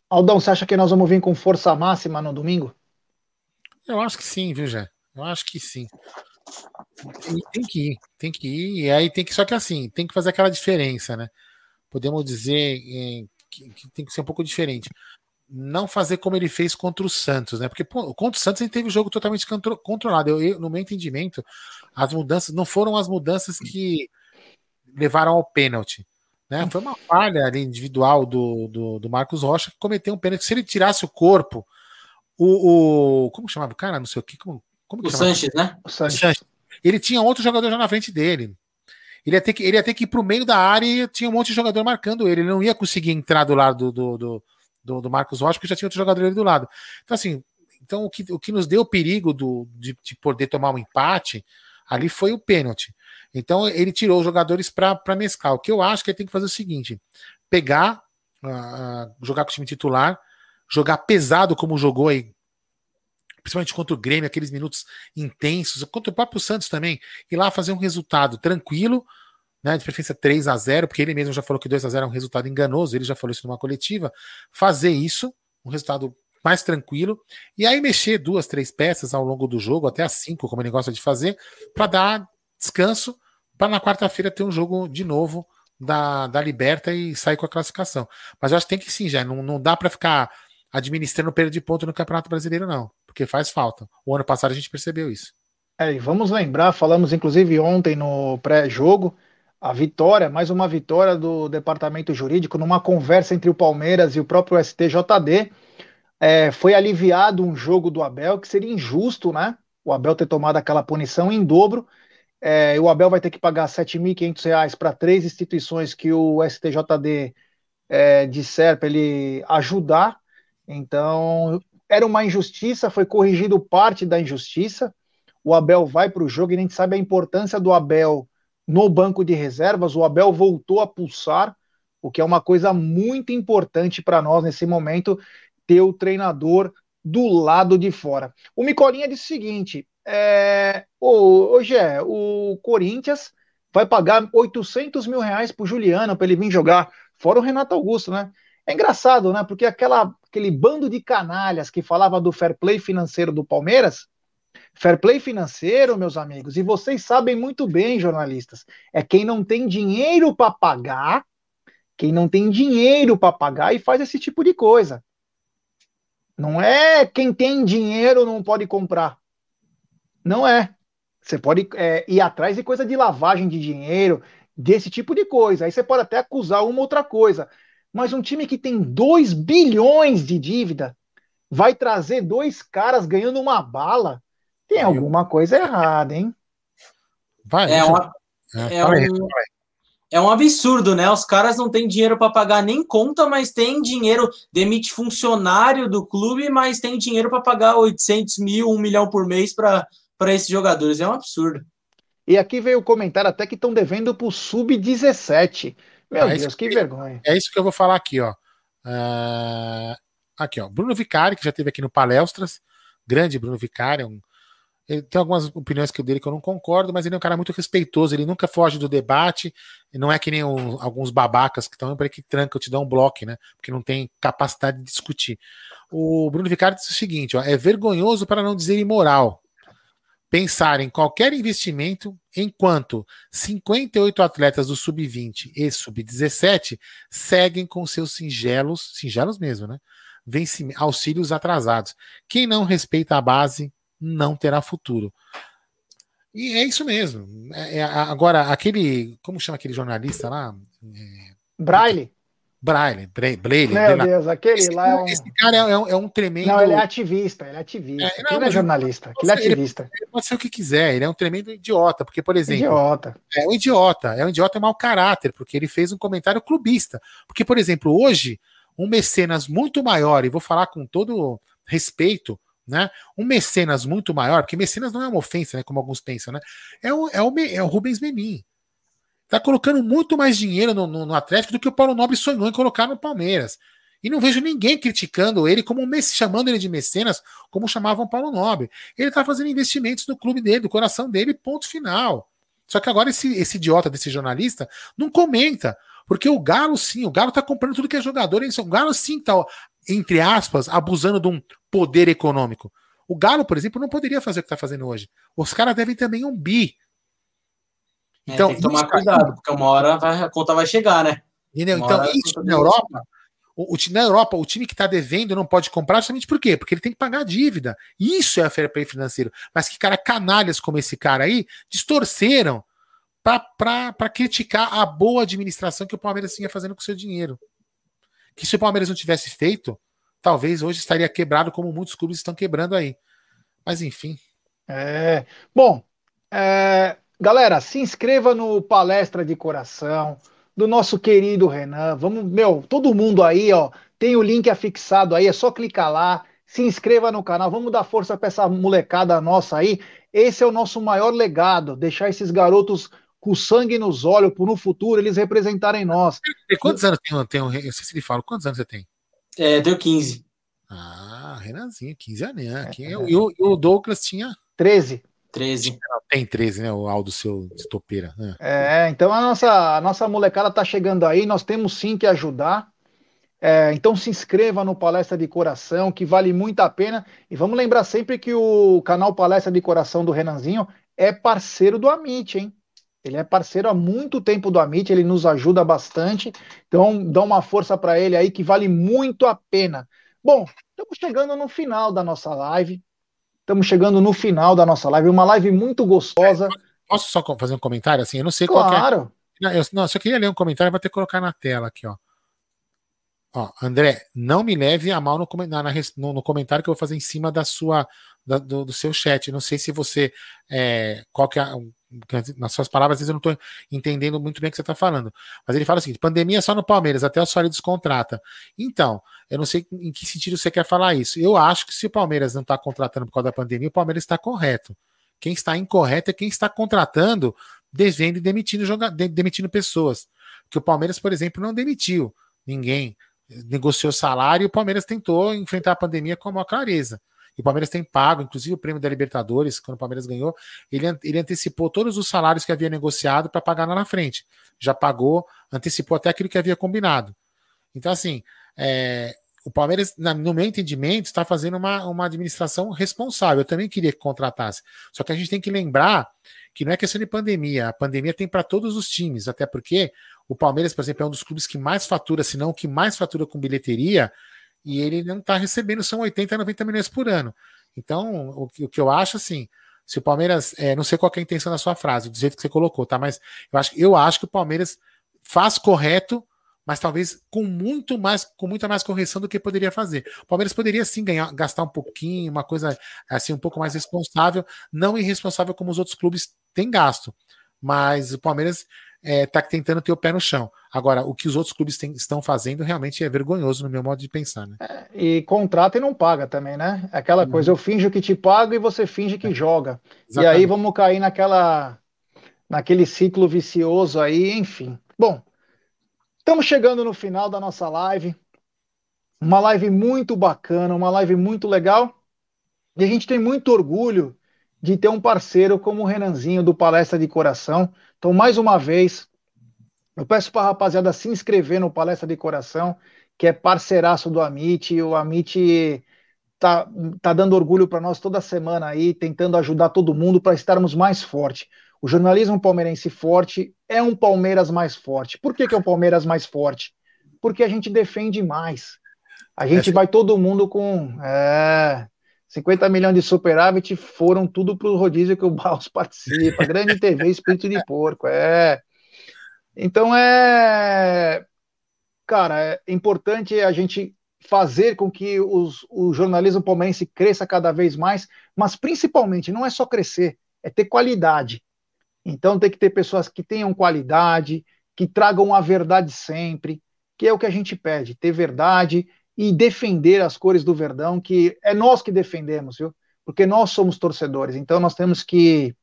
Aldão, você acha que nós vamos vir com força máxima no domingo? Eu acho que sim, viu, Jé? Eu acho que sim. tem que ir, tem que ir. E aí tem que, só que assim, tem que fazer aquela diferença, né? Podemos dizer é, que, que, tem que ser um pouco diferente. Não fazer como ele fez contra o Santos, né? Porque pô, contra o Santos ele teve o jogo totalmente controlado. Eu, eu, no meu entendimento, as mudanças não foram as mudanças que levaram ao pênalti. Né? Foi uma falha ali individual do, do, do, Marcos Rocha que cometeu um pênalti. Se ele tirasse o corpo, o. o como chamava o cara? Não sei o que. Como, como o Sanches, né? O Sanches. Ele tinha outro jogador já na frente dele. Ele ia ter que, ele ia ter que ir pro meio da área e tinha um monte de jogador marcando ele. Ele não ia conseguir entrar do lado do, do, do, do Marcos Rocha, porque já tinha outro jogador ali do lado. Então, assim, então o que, o que nos deu o perigo do, de, de poder tomar um empate ali foi o pênalti. Então ele tirou os jogadores para mesclar. O que eu acho que ele tem que fazer é o seguinte: pegar, uh, jogar com o time titular, jogar pesado como jogou aí principalmente contra o Grêmio, aqueles minutos intensos, contra o próprio Santos também, ir lá fazer um resultado tranquilo, né, de preferência 3 a 0 porque ele mesmo já falou que 2 a 0 é um resultado enganoso, ele já falou isso numa coletiva, fazer isso, um resultado mais tranquilo, e aí mexer duas, três peças ao longo do jogo, até as cinco, como ele gosta de fazer, para dar descanso, para na quarta-feira ter um jogo de novo da, da Liberta e sair com a classificação. Mas eu acho que tem que sim, já, não, não dá para ficar administrando perda de ponto no Campeonato Brasileiro, não porque faz falta. O ano passado a gente percebeu isso. É, e vamos lembrar, falamos inclusive ontem no pré-jogo, a vitória, mais uma vitória do departamento jurídico, numa conversa entre o Palmeiras e o próprio STJD. É, foi aliviado um jogo do Abel que seria injusto, né? O Abel ter tomado aquela punição em dobro. É, o Abel vai ter que pagar R$ 7.500 para três instituições que o STJD é, disser para ele ajudar. Então, era uma injustiça, foi corrigido parte da injustiça. O Abel vai para o jogo e a gente sabe a importância do Abel no banco de reservas. O Abel voltou a pulsar, o que é uma coisa muito importante para nós nesse momento, ter o treinador do lado de fora. O Micolinha disse o seguinte: é, hoje é o Corinthians vai pagar 800 mil reais para Juliano para ele vir jogar, fora o Renato Augusto, né? É engraçado, né? Porque aquela, aquele bando de canalhas que falava do fair play financeiro do Palmeiras, fair play financeiro, meus amigos, e vocês sabem muito bem, jornalistas, é quem não tem dinheiro para pagar, quem não tem dinheiro para pagar e faz esse tipo de coisa. Não é quem tem dinheiro não pode comprar. Não é. Você pode é, ir atrás de coisa de lavagem de dinheiro, desse tipo de coisa. Aí você pode até acusar uma outra coisa. Mas um time que tem 2 bilhões de dívida vai trazer dois caras ganhando uma bala. Tem alguma coisa errada, hein? Vai, é, uma, é, é, um, é um absurdo, né? Os caras não têm dinheiro para pagar nem conta, mas tem dinheiro, demite funcionário do clube, mas tem dinheiro para pagar 800 mil, 1 milhão por mês para esses jogadores. É um absurdo. E aqui veio o comentário até que estão devendo para o Sub-17. Meu é Deus, que, que, vergonha. É isso que eu vou falar aqui, ó. Uh, aqui, ó. Bruno Vicari, que já teve aqui no Palestras. Grande Bruno Vicari. Um, ele tem algumas opiniões que dele que eu não concordo, mas ele é um cara muito respeitoso. Ele nunca foge do debate. Não é que nem um, alguns babacas que estão para que tranca, te dão um bloco, né? Porque não tem capacidade de discutir. O Bruno Vicari disse o seguinte: ó, é vergonhoso para não dizer imoral pensar em qualquer investimento enquanto 58 atletas do sub-20 e sub-17 seguem com seus singelos, singelos mesmo, né? auxílios atrasados. Quem não respeita a base não terá futuro. E é isso mesmo. É, é, agora, aquele. Como chama aquele jornalista lá? É, Braille. Braille, Braille. Meu Deus, aquele esse, lá é um... Esse cara é, um, é um tremendo. Não, ele é ativista, ele é ativista. É, não, ele é jornalista, ele é ativista. Ele, pode ser o que quiser, ele é um tremendo idiota, porque, por exemplo. Idiota. É um idiota, é um idiota mau caráter, porque ele fez um comentário clubista. Porque, por exemplo, hoje, um mecenas muito maior, e vou falar com todo respeito, né? Um mecenas muito maior, porque mecenas não é uma ofensa, né? Como alguns pensam, né? É o, é o, é o Rubens Menin tá colocando muito mais dinheiro no, no, no, Atlético do que o Paulo Nobre sonhou em colocar no Palmeiras. E não vejo ninguém criticando ele como chamando ele de mecenas, como chamavam Paulo Nobre. Ele tá fazendo investimentos no clube dele, do coração dele, ponto final. Só que agora esse, esse idiota desse jornalista não comenta. Porque o Galo, sim, o Galo tá comprando tudo que é jogador. O Galo, sim, tá, entre aspas, abusando de um poder econômico. O Galo, por exemplo, não poderia fazer o que tá fazendo hoje. Os caras devem também um bi então, tem que tomar cuidado, porque uma hora vai, a conta vai chegar, né? Entendeu? Uma então, isso na Europa, o, o, na Europa, o time que está devendo não pode comprar justamente por quê? Porque ele tem que pagar a dívida. Isso é a fair play financeiro. Mas que cara canalhas como esse cara aí distorceram para criticar a boa administração que o Palmeiras tinha fazendo com o seu dinheiro. Que se o Palmeiras não tivesse feito, talvez hoje estaria quebrado como muitos clubes estão quebrando aí. Mas enfim. É, bom, é, galera, se inscreva no Palestra de Coração do nosso querido Renan. Vamos, meu, todo mundo aí, ó, tem o link afixado aí, é só clicar lá, se inscreva no canal, vamos dar força para essa molecada nossa aí. Esse é o nosso maior legado, deixar esses garotos com sangue nos olhos, por no futuro eles representarem nós. E quantos anos tem, tem um, eu sei se ele fala, quantos anos você tem? É, deu 15. Ah, Renanzinho, 15 anos. Né? É, é. E o, o Douglas tinha 13. 13. Tem 13, né? O Aldo seu estopeira. Né? É, então a nossa, a nossa molecada tá chegando aí, nós temos sim que ajudar. É, então se inscreva no Palestra de Coração, que vale muito a pena. E vamos lembrar sempre que o canal Palestra de Coração do Renanzinho é parceiro do Amit, hein? Ele é parceiro há muito tempo do Amit, ele nos ajuda bastante. Então dá uma força para ele aí que vale muito a pena. Bom, estamos chegando no final da nossa live. Estamos chegando no final da nossa live, uma live muito gostosa. Posso só fazer um comentário assim? Eu não sei claro. qual é. Claro. Eu, não, só queria ler um comentário, vou ter que colocar na tela aqui, ó. Ó, André, não me leve a mal no, no, no comentário que eu vou fazer em cima da sua da, do, do, seu chat. Não sei se você é, qual que é nas suas palavras, às vezes eu não estou entendendo muito bem o que você está falando. Mas ele fala assim: pandemia só no Palmeiras, até o Soares descontrata. Então, eu não sei em que sentido você quer falar isso. Eu acho que se o Palmeiras não está contratando por causa da pandemia, o Palmeiras está correto. Quem está incorreto é quem está contratando, devendo e demitindo, demitindo pessoas. Que o Palmeiras, por exemplo, não demitiu ninguém, negociou salário e o Palmeiras tentou enfrentar a pandemia com uma clareza. E o Palmeiras tem pago, inclusive o prêmio da Libertadores, quando o Palmeiras ganhou, ele, ele antecipou todos os salários que havia negociado para pagar lá na frente. Já pagou, antecipou até aquilo que havia combinado. Então, assim, é, o Palmeiras, no meu entendimento, está fazendo uma, uma administração responsável. Eu também queria que contratasse. Só que a gente tem que lembrar que não é questão de pandemia. A pandemia tem para todos os times, até porque o Palmeiras, por exemplo, é um dos clubes que mais fatura, se não o que mais fatura com bilheteria, e ele não está recebendo, são 80, 90 milhões por ano. Então, o, o que eu acho assim, se o Palmeiras, é, não sei qual é a intenção da sua frase, do jeito que você colocou, tá? Mas eu acho, eu acho que o Palmeiras faz correto, mas talvez com muito mais, com muita mais correção do que poderia fazer. O Palmeiras poderia sim ganhar, gastar um pouquinho, uma coisa assim um pouco mais responsável, não irresponsável como os outros clubes têm gasto. Mas o Palmeiras está é, tentando ter o pé no chão. Agora, o que os outros clubes tem, estão fazendo realmente é vergonhoso no meu modo de pensar. Né? É, e contrata e não paga também, né? Aquela uhum. coisa, eu finjo que te pago e você finge que é. joga. Exatamente. E aí vamos cair naquela, naquele ciclo vicioso aí, enfim. Bom, estamos chegando no final da nossa live. Uma live muito bacana, uma live muito legal. E a gente tem muito orgulho de ter um parceiro como o Renanzinho do Palestra de Coração. Então, mais uma vez, eu peço para a rapaziada se inscrever no Palestra de Coração, que é parceiraço do Amit. O Amit tá, tá dando orgulho para nós toda semana aí, tentando ajudar todo mundo para estarmos mais forte. O jornalismo palmeirense forte é um Palmeiras mais forte. Por que, que é um Palmeiras mais forte? Porque a gente defende mais. A gente é, vai todo mundo com. É, 50 milhões de superávit foram tudo para o rodízio que o Baus participa. Grande TV, espírito de porco. É. Então é. Cara, é importante a gente fazer com que os, o jornalismo palmeirense cresça cada vez mais, mas principalmente não é só crescer, é ter qualidade. Então tem que ter pessoas que tenham qualidade, que tragam a verdade sempre, que é o que a gente pede, ter verdade e defender as cores do Verdão, que é nós que defendemos, viu? Porque nós somos torcedores, então nós temos que,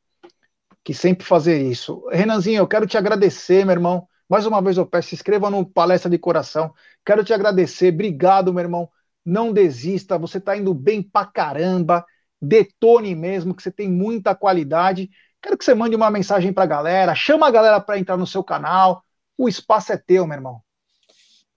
que sempre fazer isso. Renanzinho, eu quero te agradecer, meu irmão. Mais uma vez eu peço, se inscreva no Palestra de Coração. Quero te agradecer, obrigado, meu irmão. Não desista, você está indo bem pra caramba. Detone mesmo, que você tem muita qualidade. Quero que você mande uma mensagem pra galera, chama a galera para entrar no seu canal. O espaço é teu, meu irmão.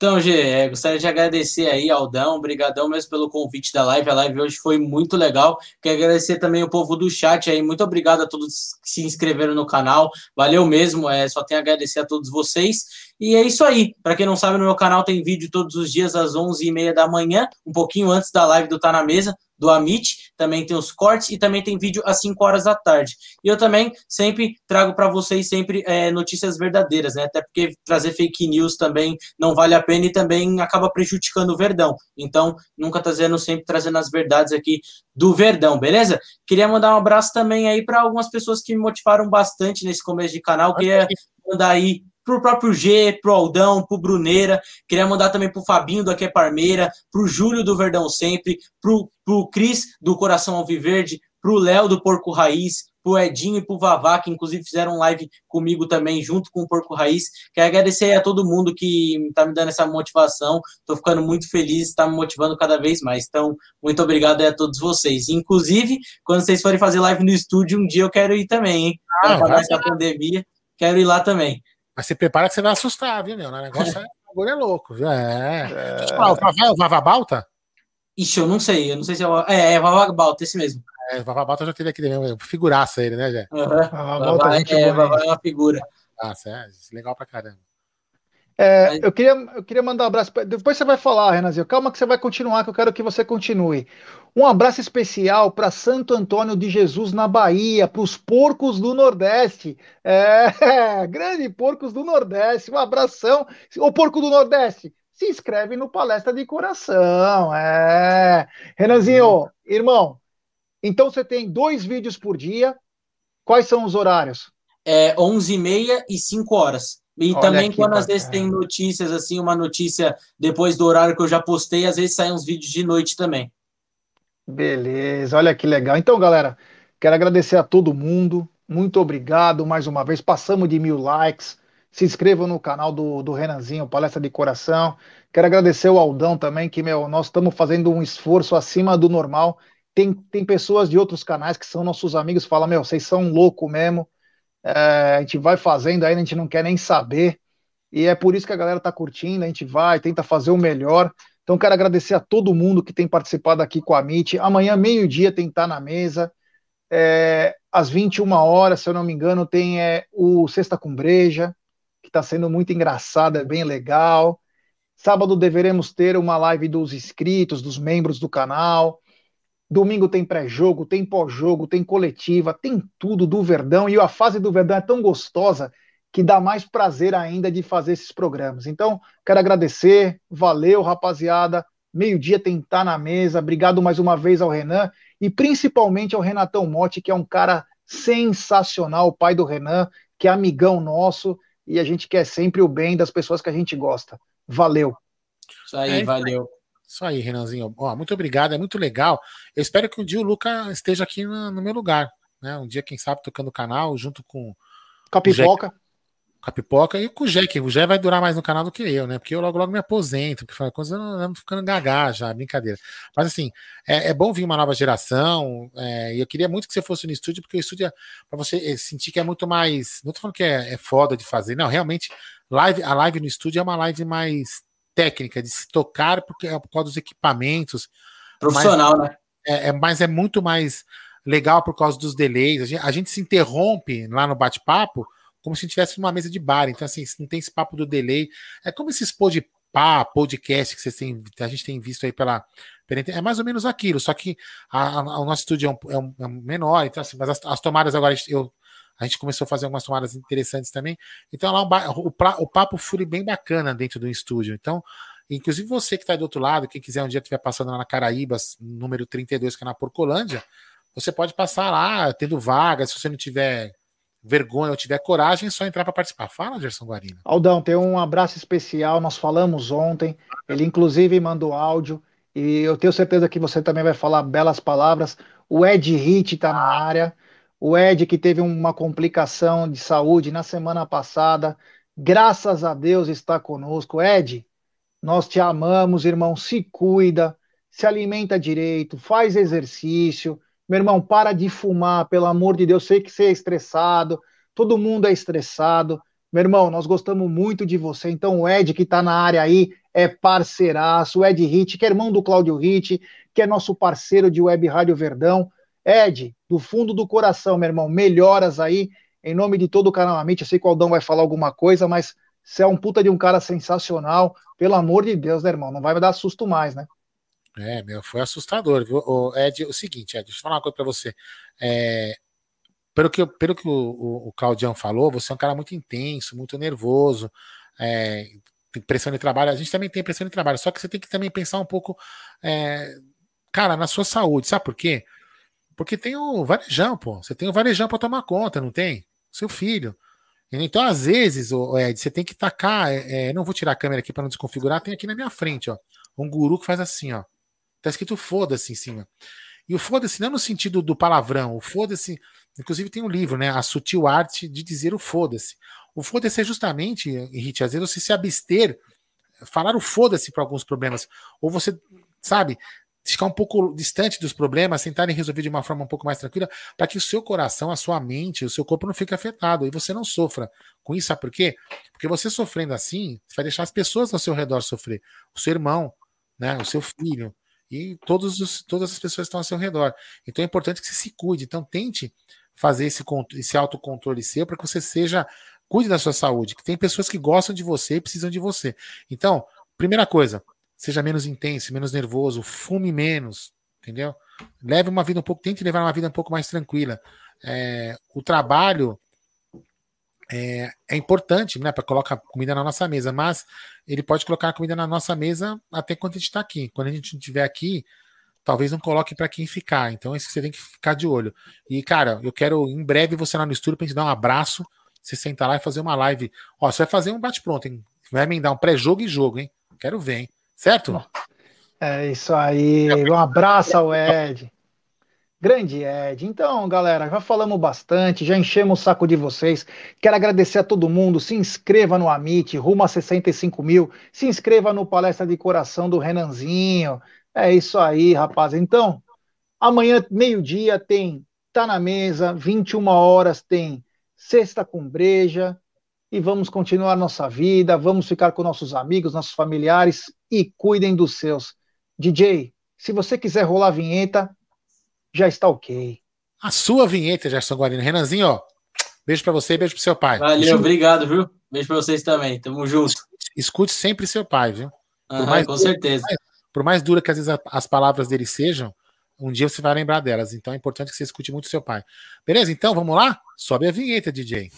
Então, Gê, é, gostaria de agradecer aí, Aldão, obrigadão mesmo pelo convite da live. A live hoje foi muito legal. Quero agradecer também o povo do chat aí. Muito obrigado a todos que se inscreveram no canal. Valeu mesmo. É, só tenho a agradecer a todos vocês. E é isso aí. Para quem não sabe, no meu canal tem vídeo todos os dias às 11h30 da manhã, um pouquinho antes da live do Tá Na Mesa do Amit, também tem os cortes e também tem vídeo às 5 horas da tarde. E eu também sempre trago para vocês sempre é, notícias verdadeiras, né? Até porque trazer fake news também não vale a pena e também acaba prejudicando o Verdão. Então, nunca trazendo, sempre trazendo as verdades aqui do Verdão, beleza? Queria mandar um abraço também aí para algumas pessoas que me motivaram bastante nesse começo de canal. Queria mandar aí pro próprio G, pro Aldão, pro Bruneira. Queria mandar também pro Fabinho do Aqui é Parmeira, pro Júlio do Verdão Sempre, pro, pro Cris do Coração Alviverde, pro Léo do Porco Raiz, pro Edinho e pro Vavá, que inclusive fizeram live comigo também, junto com o Porco Raiz. Quero agradecer a todo mundo que tá me dando essa motivação. Tô ficando muito feliz, tá me motivando cada vez mais. Então, muito obrigado a todos vocês. Inclusive, quando vocês forem fazer live no estúdio, um dia eu quero ir também, hein? Ah, Para essa pandemia, quero ir lá também. Mas se prepara que você vai assustar, viu, meu? O negócio é, o é louco, viu? É. é... Deixa eu falar, o Vava Balta? Ixi, eu não sei, eu não sei se é o. É, é Vava Balta, esse mesmo. É, o Vava Balta já teve aqui também, figuraça ele, né, Jé? Uhum. Vava, é, Vava é uma figura. Ah, é legal pra caramba. É, eu, queria, eu queria mandar um abraço. Depois você vai falar, Renanzinho. Calma que você vai continuar, que eu quero que você continue. Um abraço especial para Santo Antônio de Jesus, na Bahia, para os porcos do Nordeste. É, grande porcos do Nordeste. Um abração. O porco do Nordeste, se inscreve no Palestra de Coração. É. Renanzinho, irmão, então você tem dois vídeos por dia. Quais são os horários? É 11h30 e 5 horas. E Olha também quando às vezes tem notícias, assim, uma notícia depois do horário que eu já postei, às vezes saem uns vídeos de noite também. Beleza, olha que legal. Então, galera, quero agradecer a todo mundo. Muito obrigado mais uma vez. Passamos de mil likes. Se inscrevam no canal do, do Renanzinho, Palestra de Coração. Quero agradecer o Aldão também, que meu, nós estamos fazendo um esforço acima do normal. Tem, tem pessoas de outros canais que são nossos amigos, falam, meu, vocês são louco mesmo. É, a gente vai fazendo ainda, a gente não quer nem saber. E é por isso que a galera está curtindo, a gente vai, tenta fazer o melhor. Então, quero agradecer a todo mundo que tem participado aqui com a MIT. Amanhã, meio-dia, tem tá na mesa. É, às 21 horas, se eu não me engano, tem é, o Sexta com Breja, que está sendo muito engraçado, é bem legal. Sábado deveremos ter uma live dos inscritos, dos membros do canal. Domingo tem pré-jogo, tem pós-jogo, tem coletiva, tem tudo do Verdão. E a fase do Verdão é tão gostosa que dá mais prazer ainda de fazer esses programas. Então, quero agradecer. Valeu, rapaziada. Meio-dia tem que estar na mesa. Obrigado mais uma vez ao Renan e principalmente ao Renatão Motti, que é um cara sensacional, o pai do Renan, que é amigão nosso e a gente quer sempre o bem das pessoas que a gente gosta. Valeu. Isso aí, é, valeu. Isso aí, Renanzinho. Ó, muito obrigado, é muito legal. Eu espero que um dia o Luca esteja aqui no, no meu lugar. Né? Um dia, quem sabe, tocando o canal junto com. Com a pipoca. Com a pipoca e com o Jé, que o Jé vai durar mais no canal do que eu, né? Porque eu logo logo me aposento, porque foi coisa eu ando ficando gagá já, brincadeira. Mas assim, é, é bom vir uma nova geração, é, e eu queria muito que você fosse no estúdio, porque o estúdio é para você é, sentir que é muito mais. Não tô falando que é, é foda de fazer, não, realmente, live, a live no estúdio é uma live mais técnica de se tocar porque é por causa dos equipamentos. Profissional, mas, né? É, é, mas é muito mais legal por causa dos delays. A gente, a gente se interrompe lá no bate-papo como se estivesse numa mesa de bar. Então, assim, não tem esse papo do delay. É como esses pá, podcast que vocês têm, a gente tem visto aí pela, pela é mais ou menos aquilo, só que a, a, o nosso estúdio é um, é um, é um menor, então assim, mas as, as tomadas agora eu a gente começou a fazer algumas tomadas interessantes também. Então lá um, o, o papo flui bem bacana dentro do estúdio. Então, inclusive você que está do outro lado, quem quiser um dia estiver passando lá na Caraíbas, número 32, que é na Porcolândia, você pode passar lá, tendo vaga, se você não tiver vergonha ou tiver coragem, é só entrar para participar. Fala, Gerson Guarino. Aldão, tem um abraço especial, nós falamos ontem, ele inclusive mandou áudio, e eu tenho certeza que você também vai falar belas palavras. O Ed Hit está na área. O Ed, que teve uma complicação de saúde na semana passada, graças a Deus está conosco. Ed, nós te amamos, irmão. Se cuida, se alimenta direito, faz exercício. Meu irmão, para de fumar, pelo amor de Deus. Sei que você é estressado, todo mundo é estressado. Meu irmão, nós gostamos muito de você. Então, o Ed, que está na área aí, é parceiraço. O Ed Hit, que é irmão do Cláudio Hit, que é nosso parceiro de Web Rádio Verdão. Ed, do fundo do coração, meu irmão, melhoras aí, em nome de todo o canal Amit. Eu sei que o Aldão vai falar alguma coisa, mas você é um puta de um cara sensacional. Pelo amor de Deus, né, irmão? Não vai me dar susto mais, né? É, meu, foi assustador, viu? O, Ed, o seguinte, Ed, deixa eu falar uma coisa pra você. É, pelo que, pelo que o, o, o Claudião falou, você é um cara muito intenso, muito nervoso, é, pressão de trabalho. A gente também tem pressão de trabalho, só que você tem que também pensar um pouco, é, cara, na sua saúde. Sabe por quê? Porque tem o varejão, pô. Você tem o varejão para tomar conta, não tem? Seu filho. Então, às vezes, o Ed, você tem que tacar. É, é não vou tirar a câmera aqui para não desconfigurar. Tem aqui na minha frente, ó. Um guru que faz assim, ó. Tá escrito foda-se em cima. E o foda-se não é no sentido do palavrão. O foda-se. Inclusive tem um livro, né? A sutil arte de dizer o foda-se. O foda-se é justamente, Hit, às vezes você se abster, falar o foda-se para alguns problemas. Ou você, sabe, ficar um pouco distante dos problemas, tentarem resolver de uma forma um pouco mais tranquila, para que o seu coração, a sua mente, o seu corpo não fique afetado e você não sofra com isso. Sabe por quê? Porque você sofrendo assim, você vai deixar as pessoas ao seu redor sofrer. O seu irmão, né, o seu filho e todos os, todas as pessoas que estão ao seu redor. Então é importante que você se cuide. Então tente fazer esse, esse autocontrole seu para que você seja cuide da sua saúde, que tem pessoas que gostam de você e precisam de você. Então, primeira coisa, seja menos intenso, menos nervoso, fume menos, entendeu? Leve uma vida um pouco, tente levar uma vida um pouco mais tranquila. É, o trabalho é, é importante, né, para colocar comida na nossa mesa, mas ele pode colocar comida na nossa mesa até quando a gente está aqui. Quando a gente não estiver aqui, talvez não coloque para quem ficar. Então, isso você tem que ficar de olho. E, cara, eu quero em breve você lá no estúdio para gente dar um abraço. Você sentar lá e fazer uma live. Ó, você vai fazer um bate-pronto, hein? Vai me dar um pré-jogo e jogo, hein? Quero ver, hein? Certo? É isso aí. Um abraço ao Ed. Grande Ed. Então, galera, já falamos bastante, já enchemos o saco de vocês. Quero agradecer a todo mundo. Se inscreva no Amit, rumo a 65 mil. Se inscreva no Palestra de Coração do Renanzinho. É isso aí, rapaz. Então, amanhã, meio-dia, tem Tá na Mesa, 21 horas tem Sexta com Breja e vamos continuar nossa vida, vamos ficar com nossos amigos, nossos familiares e cuidem dos seus. DJ, se você quiser rolar a vinheta, já está ok. A sua vinheta, Gerson Guarino. Renanzinho, ó, beijo para você e beijo pro seu pai. Valeu, obrigado, viu? Beijo para vocês também. Tamo junto. Escute sempre seu pai, viu? Uhum, mais, com certeza. Por mais, por mais dura que às vezes as palavras dele sejam, um dia você vai lembrar delas. Então é importante que você escute muito seu pai. Beleza? Então vamos lá? Sobe a vinheta, DJ.